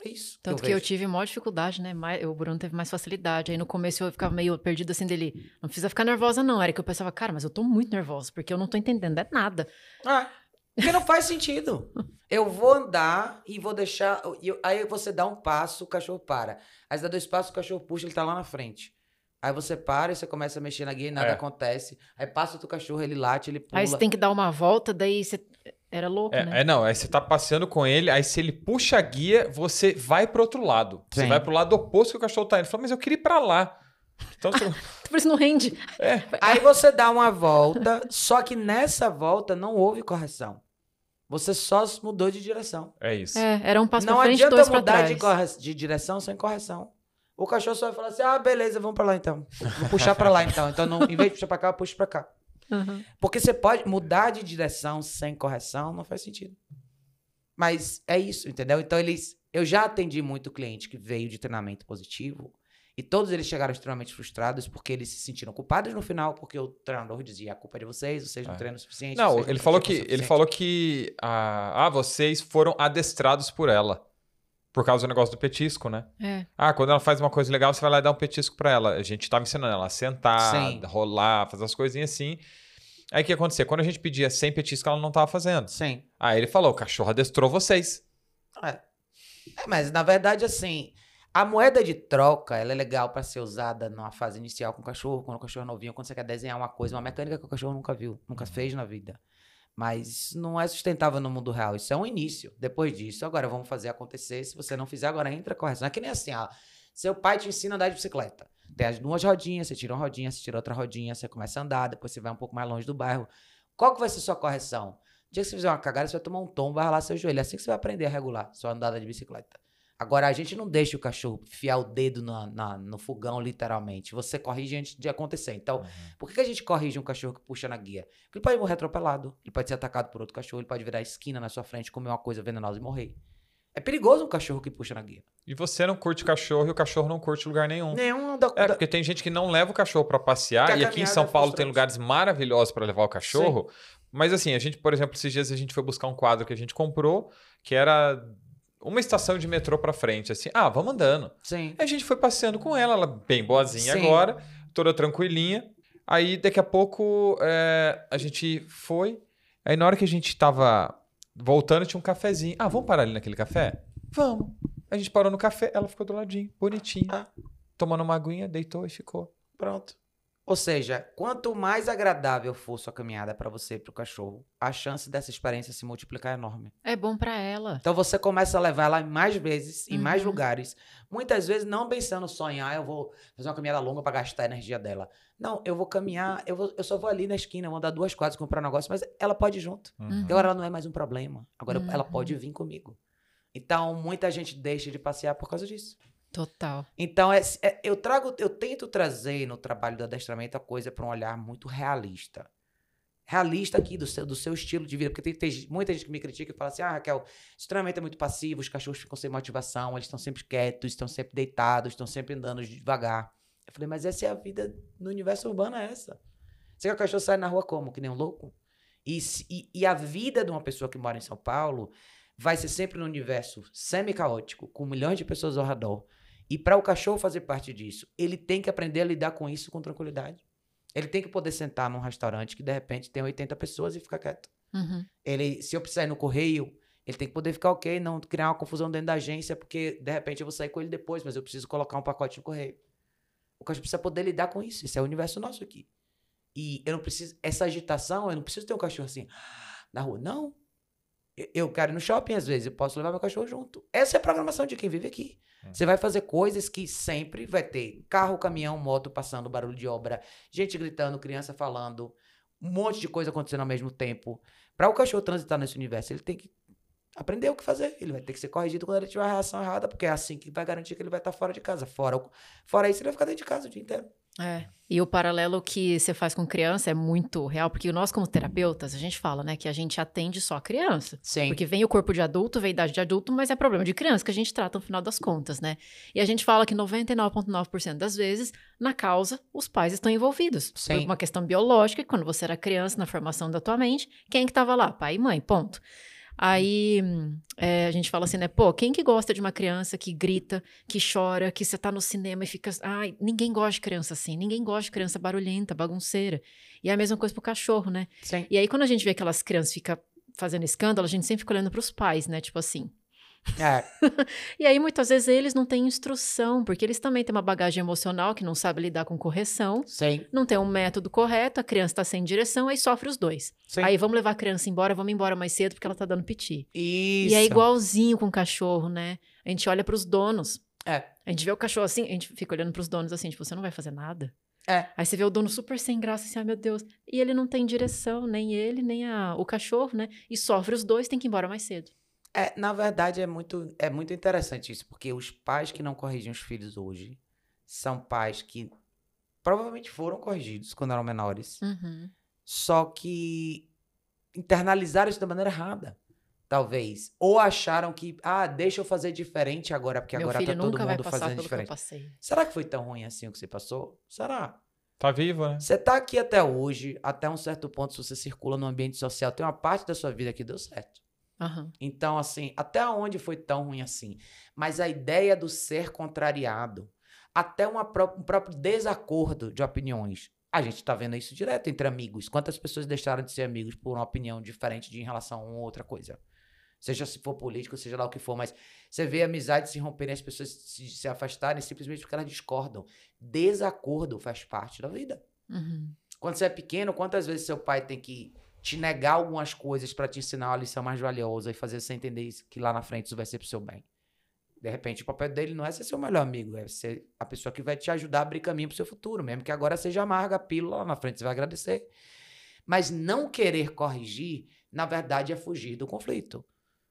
É isso. Tanto que eu, que eu tive maior dificuldade, né? o Bruno teve mais facilidade. Aí no começo eu ficava meio perdido assim dele. Não precisa ficar nervosa, não. Era que eu pensava, cara, mas eu tô muito nervosa, porque eu não tô entendendo é nada. Ah, porque não faz sentido. Eu vou andar e vou deixar. Eu, aí você dá um passo, o cachorro para. Aí você dá dois passos, o cachorro puxa, ele tá lá na frente. Aí você para e você começa a mexer na guia e nada é. acontece. Aí passa outro cachorro, ele late, ele pula. Aí você tem que dar uma volta, daí você era louco, é, né? É, não, aí você tá passeando com ele, aí se ele puxa a guia, você vai pro outro lado. Sim. Você vai pro lado oposto que o cachorro tá indo. Ele fala, mas eu queria ir pra lá. Então, você... Por isso não rende. É. Aí você dá uma volta, só que nessa volta não houve correção. Você só mudou de direção. É isso. É, era um passo não pra frente, adianta dois mudar de, corre... de direção sem correção. O cachorro só vai falar assim: ah, beleza, vamos pra lá então. Vou puxar pra lá então. Então, não, em vez de puxar pra cá, eu puxo pra cá. Uhum. Porque você pode mudar de direção sem correção, não faz sentido. Mas é isso, entendeu? Então eles. Eu já atendi muito cliente que veio de treinamento positivo E todos eles chegaram extremamente frustrados porque eles se sentiram culpados no final, porque o treinador dizia: a culpa é de vocês, vocês não é. treinam o suficiente. Não, ele falou que ele falou que ah, ah, vocês foram adestrados por ela. Por causa do negócio do petisco, né? É. Ah, quando ela faz uma coisa legal, você vai lá e dá um petisco para ela. A gente tava ensinando ela a sentar, Sim. rolar, fazer as coisinhas assim. Aí o que acontecia? Quando a gente pedia sem petisco, ela não tava fazendo. Sim. Aí ele falou: o cachorro adestrou vocês. É. é mas na verdade, assim, a moeda de troca, ela é legal para ser usada numa fase inicial com o cachorro, quando o cachorro é novinho, quando você quer desenhar uma coisa, uma mecânica que o cachorro nunca viu, nunca fez na vida. Mas não é sustentável no mundo real. Isso é um início. Depois disso, agora vamos fazer acontecer. Se você não fizer, agora entra a correção. É que nem assim, ó. Seu pai te ensina a andar de bicicleta. Tem as duas rodinhas, você tira uma rodinha, você tira outra rodinha, você começa a andar, depois você vai um pouco mais longe do bairro. Qual que vai ser sua correção? O dia que você fizer uma cagada, você vai tomar um tombo, vai ralar seu joelho. É assim que você vai aprender a regular sua andada de bicicleta. Agora, a gente não deixa o cachorro fiar o dedo na, na, no fogão, literalmente. Você corrige antes de acontecer. Então, uhum. por que a gente corrige um cachorro que puxa na guia? Porque ele pode morrer atropelado, ele pode ser atacado por outro cachorro, ele pode virar esquina na sua frente, comer uma coisa venenosa e morrer. É perigoso um cachorro que puxa na guia. E você não curte cachorro e o cachorro não curte lugar nenhum. Nenhum. Da, é, porque tem gente que não leva o cachorro para passear. E aqui em São Paulo tem lugares maravilhosos para levar o cachorro. Sim. Mas assim, a gente, por exemplo, esses dias a gente foi buscar um quadro que a gente comprou, que era uma estação de metrô pra frente, assim, ah, vamos andando. Sim. Aí a gente foi passeando com ela, ela bem boazinha Sim. agora, toda tranquilinha. Aí daqui a pouco é, a gente foi. Aí na hora que a gente tava voltando, tinha um cafezinho. Ah, vamos parar ali naquele café? Vamos. A gente parou no café, ela ficou do ladinho, bonitinha. Ah. Tomando uma aguinha, deitou e ficou. Pronto. Ou seja, quanto mais agradável for sua caminhada para você e para o cachorro, a chance dessa experiência se multiplicar é enorme. É bom para ela. Então você começa a levar ela mais vezes, em uhum. mais lugares. Muitas vezes não pensando só em, ah, eu vou fazer uma caminhada longa para gastar a energia dela. Não, eu vou caminhar, eu, vou, eu só vou ali na esquina, vou dar duas quadras comprar um negócio, mas ela pode ir junto. Uhum. Agora ela não é mais um problema. Agora uhum. ela pode vir comigo. Então muita gente deixa de passear por causa disso. Total. Então, é, é, eu trago, eu tento trazer no trabalho do adestramento a coisa para um olhar muito realista. Realista aqui do seu, do seu estilo de vida. Porque tem, tem muita gente que me critica e fala assim: ah, Raquel, esse treinamento é muito passivo, os cachorros ficam sem motivação, eles estão sempre quietos, estão sempre deitados, estão sempre andando devagar. Eu falei, mas essa é a vida no universo urbano, é essa. Você quer o cachorro sai na rua como? Que nem um louco? E, e, e a vida de uma pessoa que mora em São Paulo vai ser sempre no universo semi-caótico, com milhões de pessoas ao redor e para o cachorro fazer parte disso, ele tem que aprender a lidar com isso com tranquilidade. Ele tem que poder sentar num restaurante que de repente tem 80 pessoas e ficar quieto. Uhum. Ele, se eu precisar ir no correio, ele tem que poder ficar ok, não criar uma confusão dentro da agência, porque de repente eu vou sair com ele depois, mas eu preciso colocar um pacote no correio. O cachorro precisa poder lidar com isso. Isso é o universo nosso aqui. E eu não preciso. Essa agitação, eu não preciso ter um cachorro assim na rua. Não. Eu quero ir no shopping às vezes, eu posso levar meu cachorro junto. Essa é a programação de quem vive aqui. Você vai fazer coisas que sempre vai ter carro, caminhão, moto passando, barulho de obra, gente gritando, criança falando, um monte de coisa acontecendo ao mesmo tempo. Para o cachorro transitar nesse universo, ele tem que aprender o que fazer. Ele vai ter que ser corrigido quando ele tiver a reação errada, porque é assim que vai garantir que ele vai estar fora de casa. Fora, fora isso, ele vai ficar dentro de casa o dia inteiro. É. E o paralelo que você faz com criança é muito real, porque nós, como terapeutas, a gente fala, né, que a gente atende só criança. Sim. Porque vem o corpo de adulto, vem a idade de adulto, mas é problema de criança que a gente trata no final das contas, né? E a gente fala que 99,9% das vezes, na causa, os pais estão envolvidos. Sim. Por uma questão biológica, quando você era criança, na formação da tua mente, quem que estava lá? Pai e mãe, ponto. Aí é, a gente fala assim, né? Pô, quem que gosta de uma criança que grita, que chora, que você tá no cinema e fica. Ai, ninguém gosta de criança assim, ninguém gosta de criança barulhenta, bagunceira. E é a mesma coisa pro cachorro, né? Sim. E aí, quando a gente vê aquelas crianças fica fazendo escândalo, a gente sempre fica olhando pros pais, né? Tipo assim, é. e aí, muitas vezes, eles não têm instrução, porque eles também têm uma bagagem emocional que não sabe lidar com correção. Sim. Não tem um método correto, a criança está sem direção, aí sofre os dois. Sim. Aí vamos levar a criança embora, vamos embora mais cedo porque ela tá dando piti. Isso. E é igualzinho com o cachorro, né? A gente olha para os donos. É. A gente vê o cachorro assim, a gente fica olhando para os donos assim, tipo, você não vai fazer nada? É. Aí você vê o dono super sem graça, assim, ah, meu Deus. E ele não tem direção, nem ele, nem a, o cachorro, né? E sofre os dois, tem que ir embora mais cedo. É, na verdade, é muito, é muito interessante isso, porque os pais que não corrigem os filhos hoje são pais que provavelmente foram corrigidos quando eram menores, uhum. só que internalizaram isso da maneira errada. Talvez. Ou acharam que, ah, deixa eu fazer diferente agora, porque Meu agora filho tá todo nunca vai mundo passar fazendo diferente. Que eu passei. Será que foi tão ruim assim o que você passou? Será? Tá vivo, né? Você tá aqui até hoje, até um certo ponto, se você circula no ambiente social, tem uma parte da sua vida que deu certo. Aham. Então, assim, até onde foi tão ruim assim? Mas a ideia do ser contrariado, até pró- um próprio desacordo de opiniões. A gente tá vendo isso direto entre amigos. Quantas pessoas deixaram de ser amigos por uma opinião diferente de em relação a uma outra coisa? Seja se for político, seja lá o que for, mas você vê amizades se romperem, as pessoas se, se afastarem simplesmente porque elas discordam. Desacordo faz parte da vida. Uhum. Quando você é pequeno, quantas vezes seu pai tem que te negar algumas coisas pra te ensinar uma lição mais valiosa e fazer você entender que lá na frente isso vai ser pro seu bem? De repente, o papel dele não é ser seu melhor amigo, é ser a pessoa que vai te ajudar a abrir caminho pro seu futuro, mesmo que agora seja amarga a pílula, lá na frente você vai agradecer. Mas não querer corrigir, na verdade, é fugir do conflito.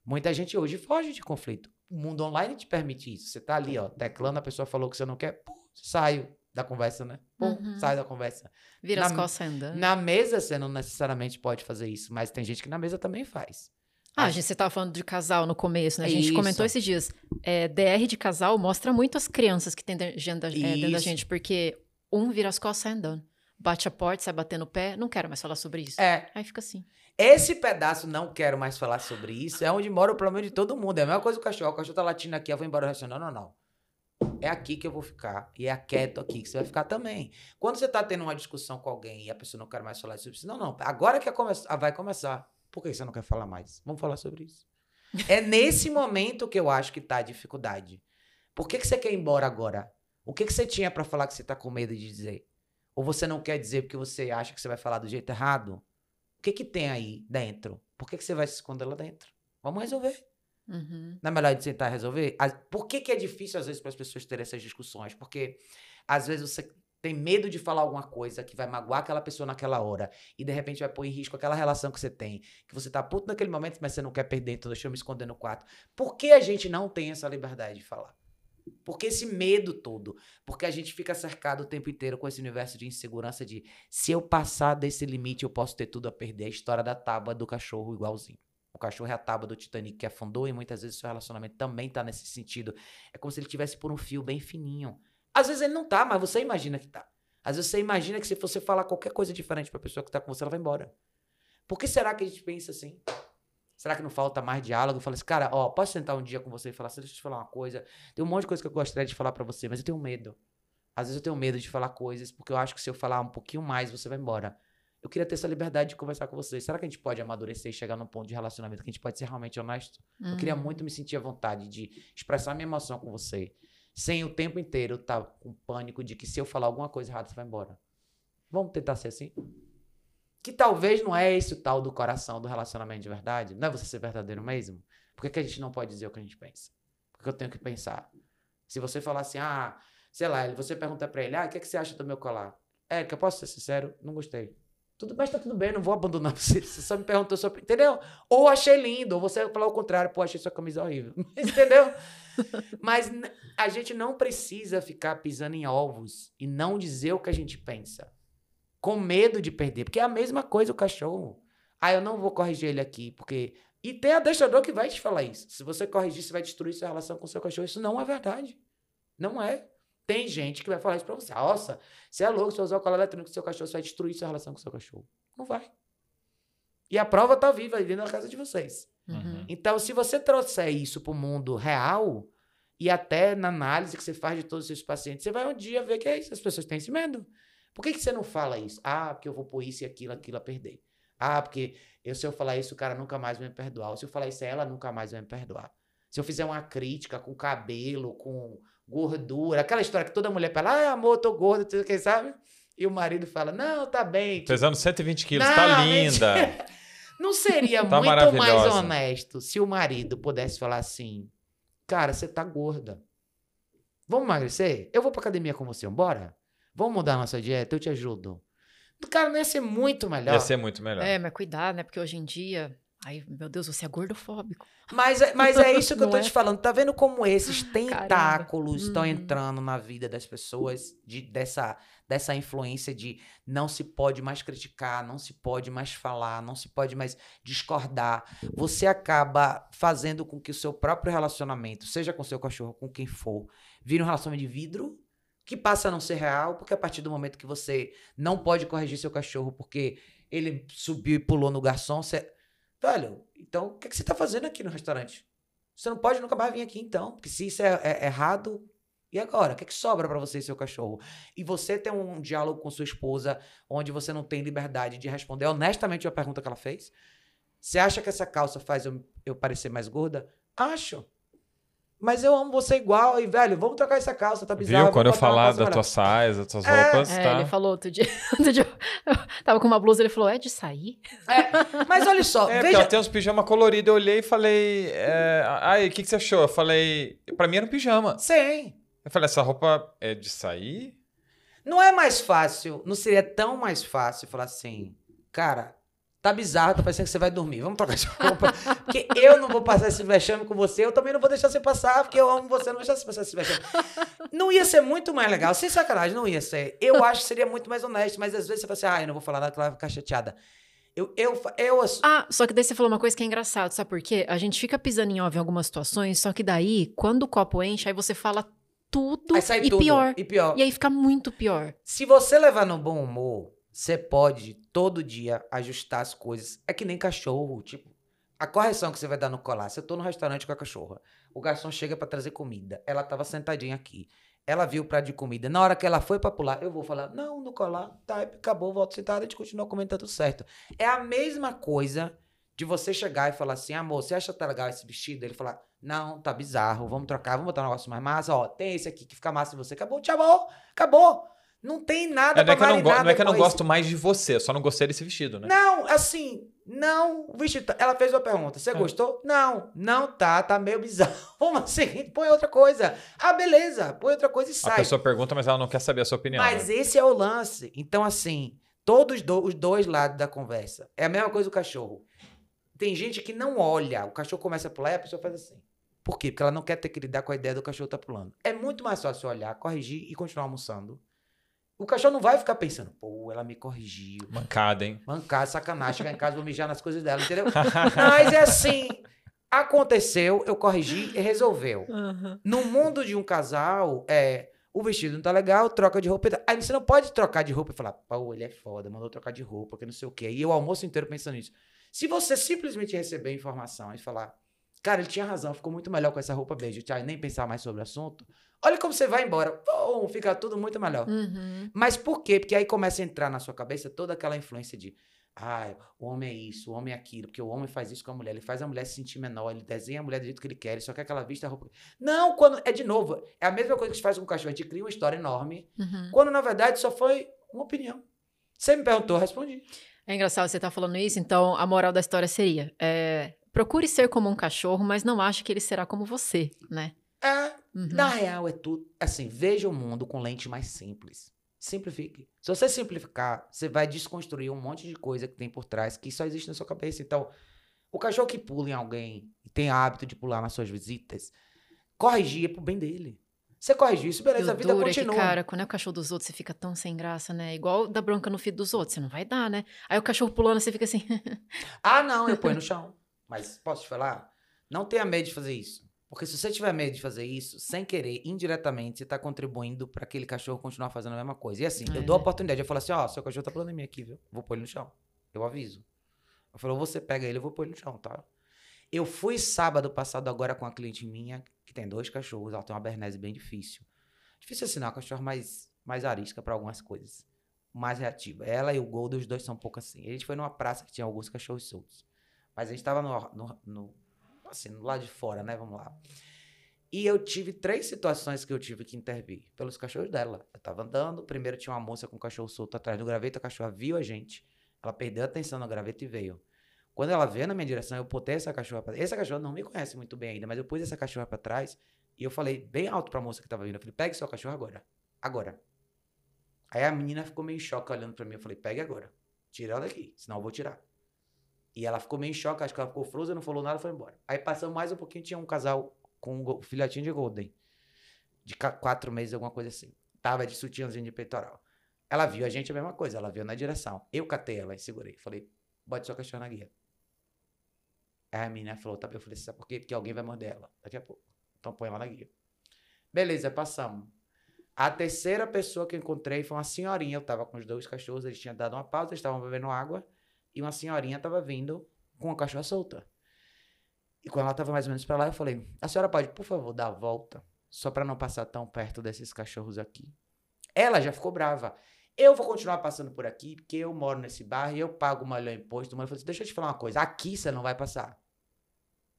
Muita gente hoje foge de conflito. O mundo online te permite isso. Você tá ali, ó, teclando, a pessoa falou que você não quer, pô, saio da conversa, né? Pô, Uhum. sai da conversa. Vira Na- as costas andando. Na mesa você não necessariamente pode fazer isso, mas tem gente que na mesa também faz. Ah, A gente, você tava falando de casal no começo, né? A gente isso. comentou esses dias. É, DR de casal mostra muito as crianças que tem de- dentro da, é, dentro da gente, porque um vira as costas sai andando. Bate a porta, sai batendo o pé, não quero mais falar sobre isso. É, Aí fica assim. esse pedaço não quero mais falar sobre isso, é onde mora o problema de todo mundo. É a mesma coisa do cachorro. O cachorro tá latindo aqui, eu vou embora. Eu Não, não, não. É aqui que eu vou ficar. E é quieto aqui que você vai ficar também. Quando você tá tendo uma discussão com alguém e a pessoa não quer mais falar sobre isso, não, não. Agora que é come- ah, vai começar. Por que você não quer falar mais? Vamos falar sobre isso. É nesse momento que eu acho que tá a dificuldade. Por que, que você quer ir embora agora? O que, que você tinha pra falar que você tá com medo de dizer? Ou você não quer dizer porque você acha que você vai falar do jeito errado? O que, que tem aí dentro? Por que, que você vai se esconder lá dentro? Vamos resolver. Uhum. Não é melhor de tentar resolver? Por que, que é difícil, às vezes, para as pessoas terem essas discussões? Porque, às vezes, você tem medo de falar alguma coisa que vai magoar aquela pessoa naquela hora e, de repente, vai pôr em risco aquela relação que você tem. Que você tá puto naquele momento, mas você não quer perder, então deixa eu me esconder no quarto. Por que a gente não tem essa liberdade de falar? Porque esse medo todo. Porque a gente fica cercado o tempo inteiro com esse universo de insegurança de se eu passar desse limite, eu posso ter tudo a perder. A história da tábua do cachorro igualzinho. O cachorro é a tábua do Titanic que afundou e muitas vezes seu relacionamento também tá nesse sentido. É como se ele tivesse por um fio bem fininho. Às vezes ele não tá, mas você imagina que tá. Às vezes você imagina que se você falar qualquer coisa diferente pra pessoa que tá com você, ela vai embora. Por que será que a gente pensa assim? Será que não falta mais diálogo? Fala assim, cara, ó, posso sentar um dia com você e falar assim, deixa eu te falar uma coisa. Tem um monte de coisa que eu gostaria de falar pra você, mas eu tenho medo. Às vezes eu tenho medo de falar coisas, porque eu acho que se eu falar um pouquinho mais, você vai embora. Eu queria ter essa liberdade de conversar com você. Será que a gente pode amadurecer e chegar num ponto de relacionamento que a gente pode ser realmente honesto? Eu queria Uhum. muito me sentir à vontade de expressar minha emoção com você, sem o tempo inteiro estar com pânico de que se eu falar alguma coisa errada, você vai embora. Vamos tentar ser assim? Que talvez não é esse o tal do coração do relacionamento de verdade. Não é você ser verdadeiro mesmo? Por que, que a gente não pode dizer o que a gente pensa? Porque eu tenho que pensar. Se você falar assim, ah, sei lá, você pergunta pra ele, ah, o que, que você acha do meu colar? É, que eu posso ser sincero, não gostei. Tudo tá tudo bem, não vou abandonar você. Você só me perguntou sobre. Entendeu? Ou achei lindo, ou você falou o contrário, pô, achei sua camisa horrível. Entendeu? Mas a gente não precisa ficar pisando em ovos e não dizer o que a gente pensa. Com medo de perder. Porque é a mesma coisa o cachorro. Ah, eu não vou corrigir ele aqui, porque. E tem adestrador que vai te falar isso. Se você corrigir, você vai destruir sua relação com seu cachorro. Isso não é verdade. Não é. Tem gente que vai falar isso pra você. Nossa, você é louco, se você usar o colar eletrônico com seu cachorro, você vai destruir sua relação com o seu cachorro. Não vai. E a prova tá viva ali da casa de vocês. Uhum. Então, se você trouxer isso pro mundo real, e até na análise que você faz de todos os seus pacientes, você vai um dia ver que é isso, as pessoas têm esse medo. Por que, que você não fala isso? Ah, porque eu vou pôr isso e aquilo, aquilo a perder. Ah, porque eu, se eu falar isso, o cara nunca mais vai me perdoar. Ou se eu falar isso, ela nunca mais vai me perdoar. Se eu fizer uma crítica com cabelo, com gordura, aquela história que toda mulher fala, ah, amor, eu tô gorda, tu- quem sabe? E o marido fala, não, tá bem. tipo, Pesando 120 quilos, Não, tá mentira. linda. Não seria Tá muito mais honesto se o marido pudesse falar assim: Cara, você tá gorda. Vamos emagrecer? Eu vou pra academia com você, bora? Vamos mudar a nossa dieta? Eu te ajudo. Cara, não ia ser muito melhor. Ia ser muito melhor. É, mas cuidado, né? Porque hoje em dia Ai, meu Deus, você é gordofóbico. Mas, é, mas é isso que eu tô é? te falando. Tá vendo como esses tentáculos estão uhum. entrando na vida das pessoas de, dessa, dessa influência de não se pode mais criticar, não se pode mais falar, não se pode mais discordar. Você acaba fazendo com que o seu próprio relacionamento, seja com seu cachorro, com quem for, vire um relacionamento de vidro que passa a não ser real, porque a partir do momento que você não pode corrigir seu cachorro porque ele subiu e pulou no garçom, você Velho, então o que, é que você tá fazendo aqui no restaurante? Você não pode nunca mais vir aqui, então. Porque se isso é, é errado, e agora? O que, é que sobra para você e seu cachorro? E você tem um diálogo com sua esposa onde você não tem liberdade de responder honestamente a pergunta que ela fez? Você acha que essa calça faz eu, eu parecer mais gorda? Acho. Mas eu amo você igual. E, velho, vamos trocar essa calça, tá bizarro. Viu? Quando eu falar da tua size, das tuas é, roupas, é, tá... ele falou outro dia, outro dia eu tava com uma blusa, ele falou, é de sair? É, mas olha só, é, veja... tem uns pijama colorido, eu olhei e falei, é... aí, o que, que você achou? Eu falei, pra mim era um pijama. Sim. Eu falei, essa roupa é de sair? Não é mais fácil, não seria tão mais fácil falar assim, cara, Tá bizarro, tá parecendo que você vai dormir. Vamos trocar de roupa. Porque eu não vou passar esse vexame com você, eu também não vou deixar você passar, porque eu amo você, não vou deixar você passar esse vexame. Não ia ser muito mais legal, sem sacanagem, não ia ser. Eu acho que seria muito mais honesto, mas às vezes você fala assim, ah, eu não vou falar nada, ela vai ficar chateada. Eu, eu, eu... Ah, só que daí você falou uma coisa que é engraçado, sabe por quê? A gente fica pisando em óbvio em algumas situações, só que daí, quando o copo enche, aí você fala tudo e tudo, pior. E pior. E aí fica muito pior. Se você levar no bom humor, você pode todo dia ajustar as coisas. É que nem cachorro, tipo, a correção que você vai dar no colar. Se eu tô no restaurante com a cachorra, o garçom chega para trazer comida. Ela tava sentadinha aqui. Ela viu o prato de comida. Na hora que ela foi para pular, eu vou falar: "Não, no colar, tá, acabou, volto sentada, a gente continua comendo tá tudo certo". É a mesma coisa de você chegar e falar assim: "Amor, você acha que tá legal esse vestido?" Ele falar: "Não, tá bizarro, vamos trocar, vamos botar um negócio mais massa, ó, tem esse aqui que fica massa em você". Acabou, tchau, acabou. Não tem nada é, não é que eu não, não é que eu não gosto mais de você, só não gostei desse vestido, né? Não, assim, não. O vestido. Ela fez uma pergunta. Você é. gostou? Não, não tá, tá meio bizarro. Vamos assim, põe outra coisa. Ah, beleza, põe outra coisa e sai. A pessoa pergunta, mas ela não quer saber a sua opinião. Mas né? esse é o lance. Então, assim, todos do, os dois lados da conversa. É a mesma coisa do cachorro. Tem gente que não olha, o cachorro começa a pular e a pessoa faz assim. Por quê? Porque ela não quer ter que lidar com a ideia do cachorro tá pulando. É muito mais fácil olhar, corrigir e continuar almoçando o cachorro não vai ficar pensando, pô, ela me corrigiu. Mancada, hein? Mancada, sacanagem. Chegar em casa, vou mijar nas coisas dela, entendeu? Mas é assim. Aconteceu, eu corrigi e resolveu. Uhum. No mundo de um casal, é. O vestido não tá legal, troca de roupa. Aí você não pode trocar de roupa e falar, pô, ele é foda, mandou trocar de roupa, que não sei o quê. E o almoço inteiro pensando nisso. Se você simplesmente receber informação e falar, cara, ele tinha razão, ficou muito melhor com essa roupa, beijo, tchau, e nem pensar mais sobre o assunto, Olha como você vai embora. Pum, fica tudo muito melhor. Uhum. Mas por quê? Porque aí começa a entrar na sua cabeça toda aquela influência de ah, o homem é isso, o homem é aquilo, porque o homem faz isso com a mulher, ele faz a mulher se sentir menor, ele desenha a mulher do jeito que ele quer, ele só quer que ela vista a roupa. Não, quando. É de novo, é a mesma coisa que a gente faz com o cachorro, a gente cria uma história enorme, uhum. quando na verdade só foi uma opinião. Você me perguntou, eu respondi. É engraçado você estar tá falando isso, então a moral da história seria: é, procure ser como um cachorro, mas não ache que ele será como você, né? É, uhum. na real é tudo. Assim, veja o mundo com lente mais simples. Simplifique. Se você simplificar, você vai desconstruir um monte de coisa que tem por trás que só existe na sua cabeça. Então, o cachorro que pula em alguém e tem hábito de pular nas suas visitas, corrigir é pro bem dele. Você corrige isso, beleza, a vida continua. Que, cara, quando é o cachorro dos outros, você fica tão sem graça, né? Igual dar bronca no filho dos outros, você não vai dar, né? Aí o cachorro pulando, você fica assim. ah, não, eu ponho no chão. Mas posso te falar? Não tenha medo de fazer isso. Porque se você tiver medo de fazer isso, sem querer, indiretamente, você tá contribuindo para aquele cachorro continuar fazendo a mesma coisa. E assim, é. eu dou a oportunidade, eu falo assim, ó, oh, seu cachorro tá pulando em mim aqui, viu? Vou pôr ele no chão. Eu aviso. Eu falo, você pega ele, eu vou pôr ele no chão, tá? Eu fui sábado passado agora com uma cliente minha, que tem dois cachorros, ela tem uma bernese bem difícil. Difícil não, é uma cachorro mais, mais arisca para algumas coisas. Mais reativa. Ela e o Gold, os dois são um pouco assim. A gente foi numa praça que tinha alguns cachorros soltos. Mas a gente tava no, no, no assim, lado de fora, né? Vamos lá. E eu tive três situações que eu tive que intervir pelos cachorros dela. Eu tava andando, primeiro tinha uma moça com o cachorro solto atrás do graveto, a cachorra viu a gente, ela perdeu a atenção no graveto e veio. Quando ela veio na minha direção, eu botei essa cachorra pra Essa cachorra não me conhece muito bem ainda, mas eu pus essa cachorra para trás e eu falei bem alto pra moça que tava vindo. Eu falei, pegue sua cachorra agora. Agora. Aí a menina ficou meio em choque olhando para mim. Eu falei, pegue agora. Tira ela daqui, senão eu vou tirar. E ela ficou meio em choque, acho que ela ficou frozen, não falou nada, foi embora. Aí passamos mais um pouquinho, tinha um casal com um filhotinho de Golden. De quatro meses, alguma coisa assim. Tava de sutiãzinho de peitoral. Ela viu a gente a mesma coisa, ela viu na direção. Eu catei ela e segurei. Falei, bote sua cachorra na guia. Aí a menina falou, tá, eu falei, sabe por quê? Porque alguém vai morder ela daqui a pouco. Então põe ela na guia. Beleza, passamos. A terceira pessoa que eu encontrei foi uma senhorinha. Eu tava com os dois cachorros, eles tinham dado uma pausa, eles estavam bebendo água. E uma senhorinha tava vindo com uma cachorra solta. E quando ela tava mais ou menos para lá, eu falei: A senhora pode, por favor, dar a volta? Só para não passar tão perto desses cachorros aqui. Ela já ficou brava. Eu vou continuar passando por aqui, porque eu moro nesse bairro e eu pago o maior imposto. Mas eu falei assim, deixa eu te falar uma coisa. Aqui você não vai passar.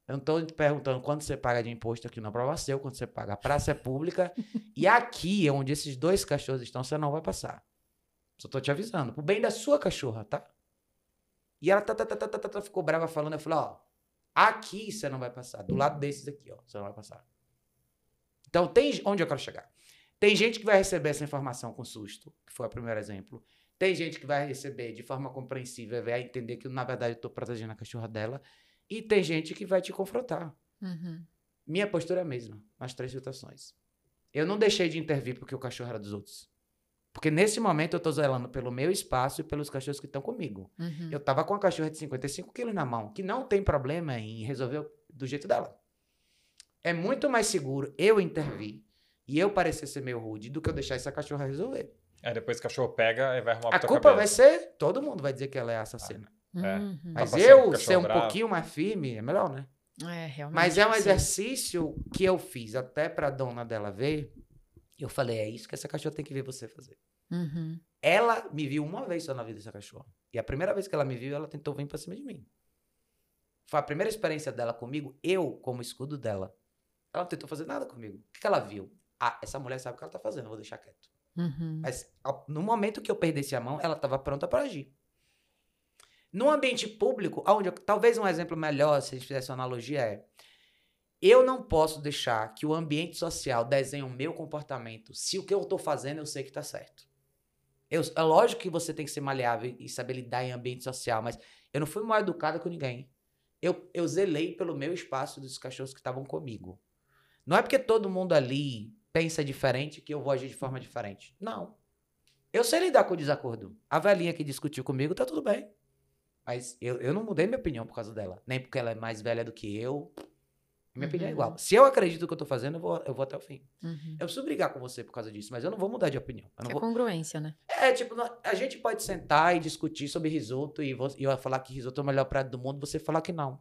Eu não estou te perguntando quanto você paga de imposto aqui na prova seu, quanto você paga. A praça é pública. e aqui, onde esses dois cachorros estão, você não vai passar. Só estou te avisando. Pro bem da sua cachorra, tá? E ela tá, tá, tá, tá, tá, tá, ficou brava falando. Eu falei, ó, aqui você não vai passar. Do lado desses aqui, ó, você não vai passar. Então, tem onde eu quero chegar. Tem gente que vai receber essa informação com susto, que foi o primeiro exemplo. Tem gente que vai receber de forma compreensível, vai entender que, na verdade, eu estou protegendo a cachorra dela. E tem gente que vai te confrontar. Uhum. Minha postura é a mesma, nas três situações. Eu não deixei de intervir porque o cachorro era dos outros. Porque nesse momento eu estou zelando pelo meu espaço e pelos cachorros que estão comigo. Uhum. Eu estava com a cachorra de 55 quilos na mão, que não tem problema em resolver do jeito dela. É muito mais seguro eu intervir e eu parecer ser meio rude do que eu deixar essa cachorra resolver. É, depois o cachorro pega e vai arrumar A culpa cabeça. vai ser, todo mundo vai dizer que ela é assassina. Ah. É. Uhum. Mas tá eu ser um bravo. pouquinho mais firme é melhor, né? É, realmente. Mas é um exercício sim. que eu fiz até pra dona dela ver. Eu falei, é isso que essa cachorra tem que ver você fazer. Uhum. Ela me viu uma vez só na vida dessa cachorra. E a primeira vez que ela me viu, ela tentou vir pra cima de mim. Foi a primeira experiência dela comigo, eu como escudo dela. Ela não tentou fazer nada comigo. O que, que ela viu? Ah, essa mulher sabe o que ela tá fazendo, eu vou deixar quieto. Uhum. Mas no momento que eu perdesse a mão, ela estava pronta para agir. No ambiente público, onde eu, talvez um exemplo melhor, se a gente fizesse uma analogia, é eu não posso deixar que o ambiente social desenhe o meu comportamento se o que eu estou fazendo eu sei que está certo. Eu, é lógico que você tem que ser maleável e saber lidar em ambiente social, mas eu não fui mal educada com ninguém. Eu, eu zelei pelo meu espaço dos cachorros que estavam comigo. Não é porque todo mundo ali pensa diferente que eu vou agir de forma diferente. Não. Eu sei lidar com o desacordo. A velhinha que discutiu comigo, tá tudo bem. Mas eu, eu não mudei minha opinião por causa dela. Nem porque ela é mais velha do que eu. Minha uhum. opinião é igual. Uhum. Se eu acredito no que eu tô fazendo, eu vou, eu vou até o fim. Uhum. Eu preciso brigar com você por causa disso, mas eu não vou mudar de opinião. Eu não é vou... congruência, né? É, tipo, a gente pode sentar e discutir sobre risoto e, vou, e eu falar que risoto é o melhor prato do mundo, você falar que não.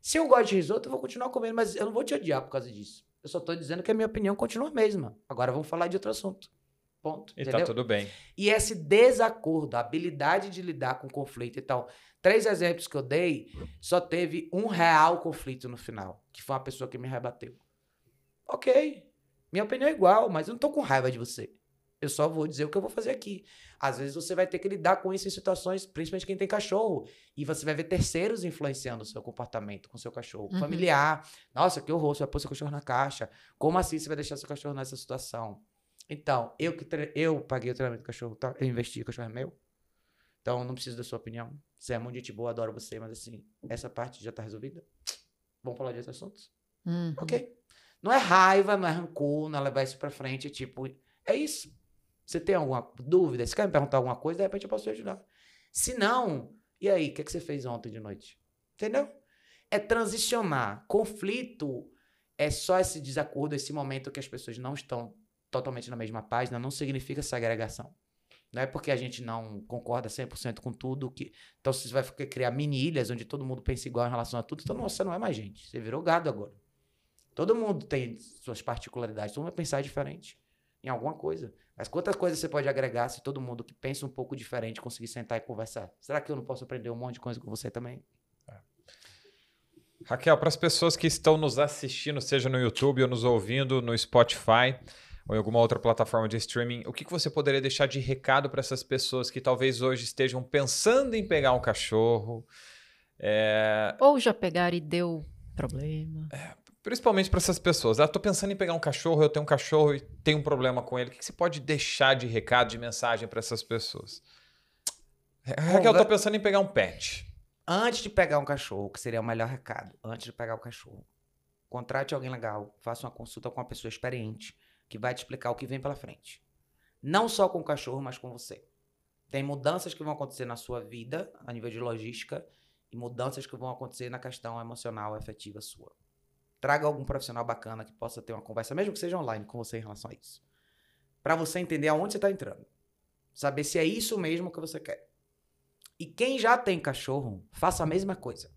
Se eu gosto de risoto, eu vou continuar comendo, mas eu não vou te odiar por causa disso. Eu só tô dizendo que a minha opinião continua a mesma. Agora vamos falar de outro assunto. Ponto. E tá entendeu? tá tudo bem. E esse desacordo, a habilidade de lidar com conflito e tal. Três exemplos que eu dei, só teve um real conflito no final, que foi uma pessoa que me rebateu. Ok. Minha opinião é igual, mas eu não tô com raiva de você. Eu só vou dizer o que eu vou fazer aqui. Às vezes você vai ter que lidar com isso em situações, principalmente quem tem cachorro. E você vai ver terceiros influenciando o seu comportamento com seu cachorro. Uhum. Familiar. Nossa, que horror, você vai pôr seu cachorro na caixa. Como assim você vai deixar seu cachorro nessa situação? Então, eu que eu paguei o treinamento do cachorro, tá? eu investi, o cachorro é meu. Então, não preciso da sua opinião. Você é muito gente boa, adoro você, mas assim, essa parte já tá resolvida. Vamos falar de outros assuntos? Uhum. Ok. Não é raiva, não é rancor, não é levar isso pra frente, tipo, é isso. Você tem alguma dúvida? Se quer me perguntar alguma coisa, de repente eu posso te ajudar. Se não, e aí, o que, é que você fez ontem de noite? Entendeu? É transicionar. Conflito é só esse desacordo, esse momento que as pessoas não estão totalmente na mesma página, não significa segregação. Não é porque a gente não concorda 100% com tudo que. Então você vai criar mini ilhas onde todo mundo pensa igual em relação a tudo. Então você não é mais gente. Você virou gado agora. Todo mundo tem suas particularidades. Todo mundo vai pensar diferente em alguma coisa. Mas quantas coisas você pode agregar se todo mundo que pensa um pouco diferente conseguir sentar e conversar? Será que eu não posso aprender um monte de coisa com você também? É. Raquel, para as pessoas que estão nos assistindo, seja no YouTube ou nos ouvindo no Spotify, ou em alguma outra plataforma de streaming, o que, que você poderia deixar de recado para essas pessoas que talvez hoje estejam pensando em pegar um cachorro? É... Ou já pegaram e deu problema. É, principalmente para essas pessoas. Ah, tô pensando em pegar um cachorro, eu tenho um cachorro e tenho um problema com ele. O que, que você pode deixar de recado, de mensagem para essas pessoas? Raquel, eu tô pensando em pegar um pet. Antes de pegar um cachorro, que seria o melhor recado, antes de pegar o cachorro, contrate alguém legal, faça uma consulta com uma pessoa experiente que vai te explicar o que vem pela frente. Não só com o cachorro, mas com você. Tem mudanças que vão acontecer na sua vida, a nível de logística, e mudanças que vão acontecer na questão emocional efetiva sua. Traga algum profissional bacana que possa ter uma conversa, mesmo que seja online, com você em relação a isso. Para você entender aonde você está entrando. Saber se é isso mesmo que você quer. E quem já tem cachorro, faça a mesma coisa.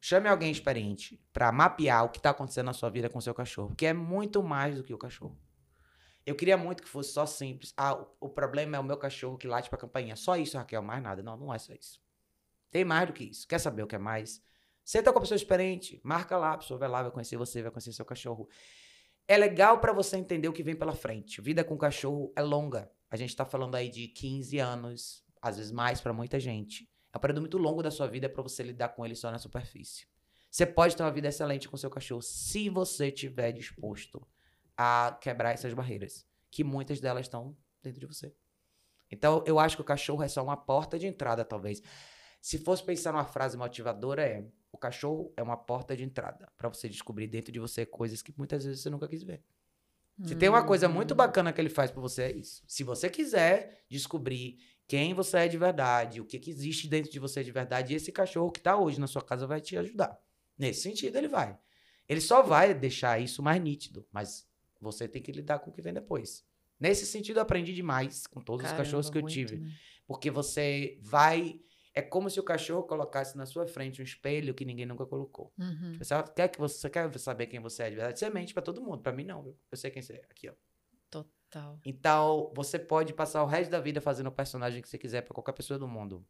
Chame alguém experiente para mapear o que está acontecendo na sua vida com seu cachorro, que é muito mais do que o cachorro. Eu queria muito que fosse só simples. Ah, o, o problema é o meu cachorro que late pra campainha. Só isso, Raquel, mais nada. Não, não é só isso. Tem mais do que isso. Quer saber o que é mais? Senta com a pessoa experiente, marca lá, a pessoa vai lá, vai conhecer você, vai conhecer seu cachorro. É legal para você entender o que vem pela frente. Vida com cachorro é longa. A gente tá falando aí de 15 anos, às vezes mais para muita gente. É um período muito longo da sua vida para você lidar com ele só na superfície. Você pode ter uma vida excelente com seu cachorro se você estiver disposto a quebrar essas barreiras, que muitas delas estão dentro de você. Então, eu acho que o cachorro é só uma porta de entrada, talvez. Se fosse pensar numa frase motivadora, é: o cachorro é uma porta de entrada para você descobrir dentro de você coisas que muitas vezes você nunca quis ver. Se tem uma coisa muito hum. bacana que ele faz por você, é isso. Se você quiser descobrir quem você é de verdade, o que, que existe dentro de você de verdade, esse cachorro que está hoje na sua casa vai te ajudar. Nesse sentido, ele vai. Ele só vai deixar isso mais nítido, mas você tem que lidar com o que vem depois. Nesse sentido, eu aprendi demais com todos Caramba, os cachorros que eu muito, tive. Né? Porque você vai. É como se o cachorro colocasse na sua frente um espelho que ninguém nunca colocou. Uhum. Você quer que você, quer saber quem você é de verdade? Você mente pra todo mundo. Pra mim, não. Viu? Eu sei quem você é. Aqui, ó. Total. Então, você pode passar o resto da vida fazendo o personagem que você quiser pra qualquer pessoa do mundo.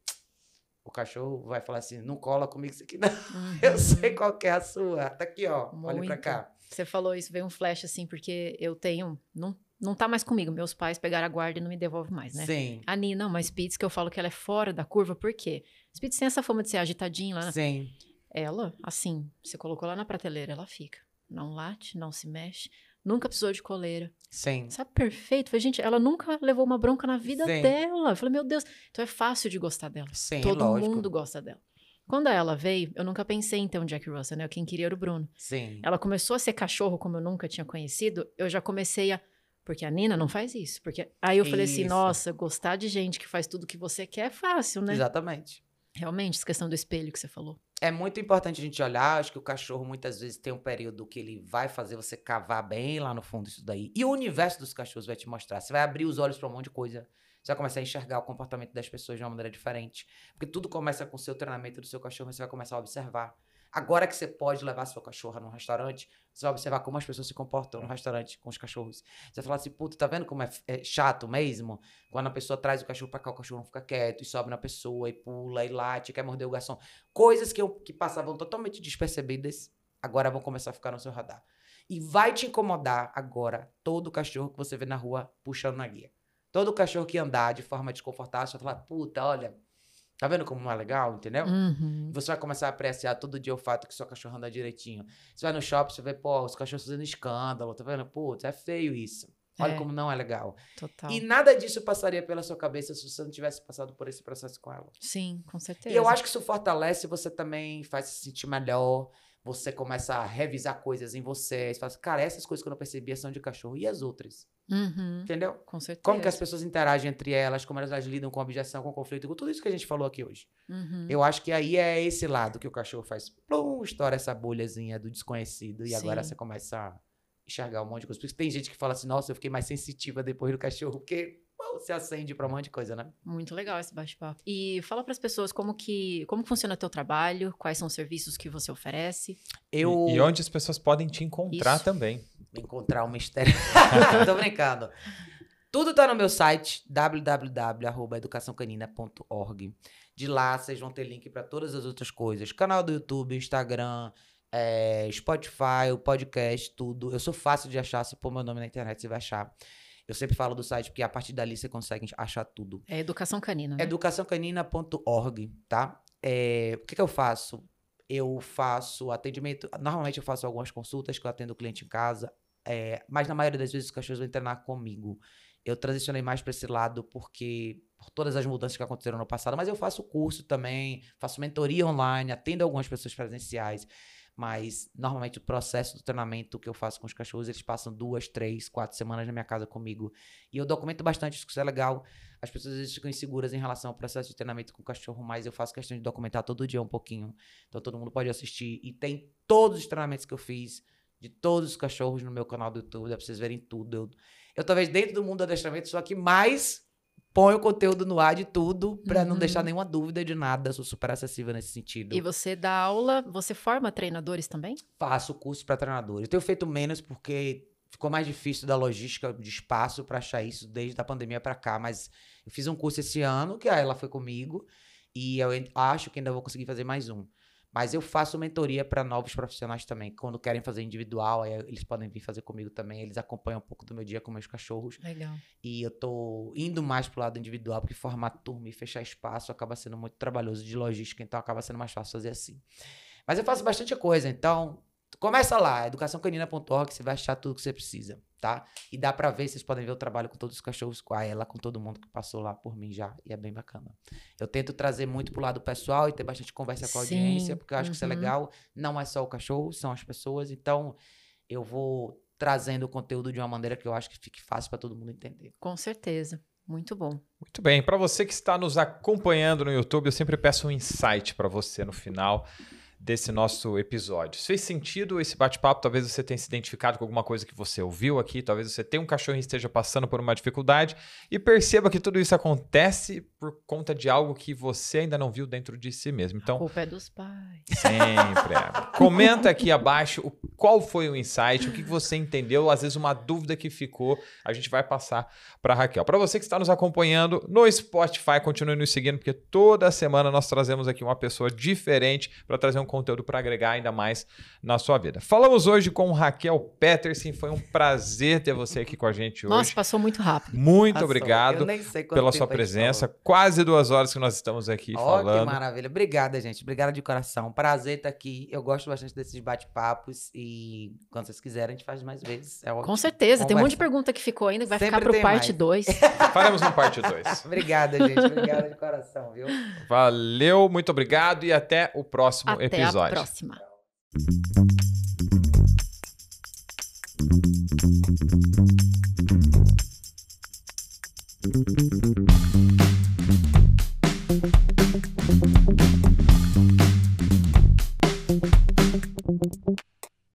O cachorro vai falar assim: não cola comigo isso aqui, não. Uhum. Eu sei qual é a sua. Tá aqui, ó. Muito. Olha pra cá. Você falou isso, veio um flash assim, porque eu tenho. Não, não tá mais comigo. Meus pais pegaram a guarda e não me devolvem mais, né? Sim. A Nina, uma Spitz, que eu falo que ela é fora da curva, por quê? Spitz tem essa fama de ser agitadinha lá. Sim. Ela, assim, você colocou lá na prateleira, ela fica. Não late, não se mexe. Nunca precisou de coleira. Sim. Sabe, perfeito. Falei, gente, ela nunca levou uma bronca na vida Sim. dela. Eu falei, meu Deus. Então é fácil de gostar dela. Sim, Todo lógico. mundo gosta dela. Quando ela veio, eu nunca pensei em ter um Jack Russell, né? Quem queria era o Bruno. Sim. Ela começou a ser cachorro como eu nunca tinha conhecido, eu já comecei a. Porque a Nina não faz isso. Porque aí eu falei assim, isso. assim, nossa, gostar de gente que faz tudo que você quer é fácil, né? Exatamente. Realmente, essa questão do espelho que você falou. É muito importante a gente olhar. Acho que o cachorro muitas vezes tem um período que ele vai fazer você cavar bem lá no fundo isso daí. E o universo dos cachorros vai te mostrar. Você vai abrir os olhos para um monte de coisa. Você vai começar a enxergar o comportamento das pessoas de uma maneira diferente. Porque tudo começa com o seu treinamento do seu cachorro, você vai começar a observar. Agora que você pode levar seu cachorro num restaurante, você vai observar como as pessoas se comportam no restaurante com os cachorros. Você vai falar assim, puta, tá vendo como é, é chato mesmo? Quando a pessoa traz o cachorro pra cá, o cachorro não fica quieto, e sobe na pessoa, e pula, e late, quer morder o garçom. Coisas que, eu, que passavam totalmente despercebidas, agora vão começar a ficar no seu radar. E vai te incomodar agora todo cachorro que você vê na rua puxando na guia. Todo cachorro que andar de forma desconfortável, você vai falar, puta, olha, tá vendo como não é legal, entendeu? Uhum. Você vai começar a apreciar todo dia o fato que seu cachorro anda direitinho. Você vai no shopping, você vê, pô, os cachorros fazendo escândalo, tá vendo? Putz, é feio isso. Olha é. como não é legal. Total. E nada disso passaria pela sua cabeça se você não tivesse passado por esse processo com ela. Sim, com certeza. E eu acho que isso fortalece, você também faz se sentir melhor, você começa a revisar coisas em você. Você fala assim, cara, essas coisas que eu não percebia são de cachorro. E as outras? Uhum, Entendeu? Com certeza. Como que as pessoas interagem entre elas, como elas lidam com objeção, com conflito, com tudo isso que a gente falou aqui hoje. Uhum. Eu acho que aí é esse lado que o cachorro faz. Plum, estoura essa bolhazinha do desconhecido. E Sim. agora você começa a enxergar um monte de coisa. Por isso tem gente que fala assim, nossa, eu fiquei mais sensitiva depois do cachorro, porque se acende para um monte de coisa, né? Muito legal esse bate-papo. E fala para as pessoas como que como funciona o teu trabalho, quais são os serviços que você oferece. Eu... E, e onde as pessoas podem te encontrar Isso. também. Encontrar o mistério. Tô brincando. Tudo tá no meu site, www.educaçãocanina.org. De lá vocês vão ter link para todas as outras coisas. Canal do YouTube, Instagram, é, Spotify, o podcast, tudo. Eu sou fácil de achar. Se pôr meu nome na internet, você vai achar. Eu sempre falo do site porque a partir dali você consegue achar tudo. É Educação Canina. Né? Educaçãocanina.org, tá? É, o que, que eu faço? Eu faço atendimento. Normalmente eu faço algumas consultas que eu atendo o cliente em casa, é, mas na maioria das vezes os cachorros vão treinar comigo. Eu transicionei mais para esse lado porque por todas as mudanças que aconteceram no passado, mas eu faço curso também, faço mentoria online, atendo algumas pessoas presenciais. Mas normalmente o processo do treinamento que eu faço com os cachorros, eles passam duas, três, quatro semanas na minha casa comigo. E eu documento bastante isso é legal. As pessoas às vezes ficam inseguras em relação ao processo de treinamento com o cachorro, mas eu faço questão de documentar todo dia um pouquinho. Então todo mundo pode assistir. E tem todos os treinamentos que eu fiz de todos os cachorros no meu canal do YouTube, dá pra vocês verem tudo. Eu, eu talvez dentro do mundo do adestramento sou a que mais ponho o conteúdo no ar de tudo para uhum. não deixar nenhuma dúvida de nada. Sou super acessível nesse sentido. E você dá aula, você forma treinadores também? Faço curso para treinadores. Eu tenho feito menos porque ficou mais difícil da logística de espaço para achar isso desde a pandemia para cá, mas eu fiz um curso esse ano que ela foi comigo e eu acho que ainda vou conseguir fazer mais um. Mas eu faço mentoria para novos profissionais também. Quando querem fazer individual, aí eles podem vir fazer comigo também. Eles acompanham um pouco do meu dia com meus cachorros. Legal. E eu tô indo mais pro lado individual, porque formar turma e fechar espaço acaba sendo muito trabalhoso de logística, então acaba sendo mais fácil fazer assim. Mas eu faço bastante coisa, então Começa lá, educaçãocanina.org, você vai achar tudo que você precisa, tá? E dá para ver, vocês podem ver o trabalho com todos os cachorros, com a ela, com todo mundo que passou lá por mim já, e é bem bacana. Eu tento trazer muito pro lado pessoal e ter bastante conversa com a Sim. audiência, porque eu acho uhum. que isso é uhum. legal. Não é só o cachorro, são as pessoas, então eu vou trazendo o conteúdo de uma maneira que eu acho que fique fácil para todo mundo entender. Com certeza. Muito bom. Muito bem. Para você que está nos acompanhando no YouTube, eu sempre peço um insight para você no final desse nosso episódio. Se fez sentido esse bate-papo, talvez você tenha se identificado com alguma coisa que você ouviu aqui, talvez você tenha um cachorro e esteja passando por uma dificuldade e perceba que tudo isso acontece por conta de algo que você ainda não viu dentro de si mesmo. Então, a culpa é dos pais. Sempre. É. Comenta aqui abaixo o, qual foi o insight, o que você entendeu, às vezes uma dúvida que ficou, a gente vai passar para Raquel. Para você que está nos acompanhando no Spotify, continue nos seguindo porque toda semana nós trazemos aqui uma pessoa diferente para trazer um um conteúdo para agregar ainda mais na sua vida. Falamos hoje com Raquel Peterson, foi um prazer ter você aqui com a gente hoje. Nossa, passou muito rápido. Muito passou. obrigado pela sua presença. Quase duas horas que nós estamos aqui oh, falando. Que maravilha. Obrigada, gente. Obrigada de coração. Prazer estar aqui. Eu gosto bastante desses bate-papos e quando vocês quiserem, a gente faz mais vezes. É com certeza. Conversa. Tem um monte de pergunta que ficou ainda, vai Sempre ficar para parte 2. Faremos um parte 2. Obrigada, gente. Obrigada de coração, viu? Valeu, muito obrigado e até o próximo até episódio episódio. Até a próxima.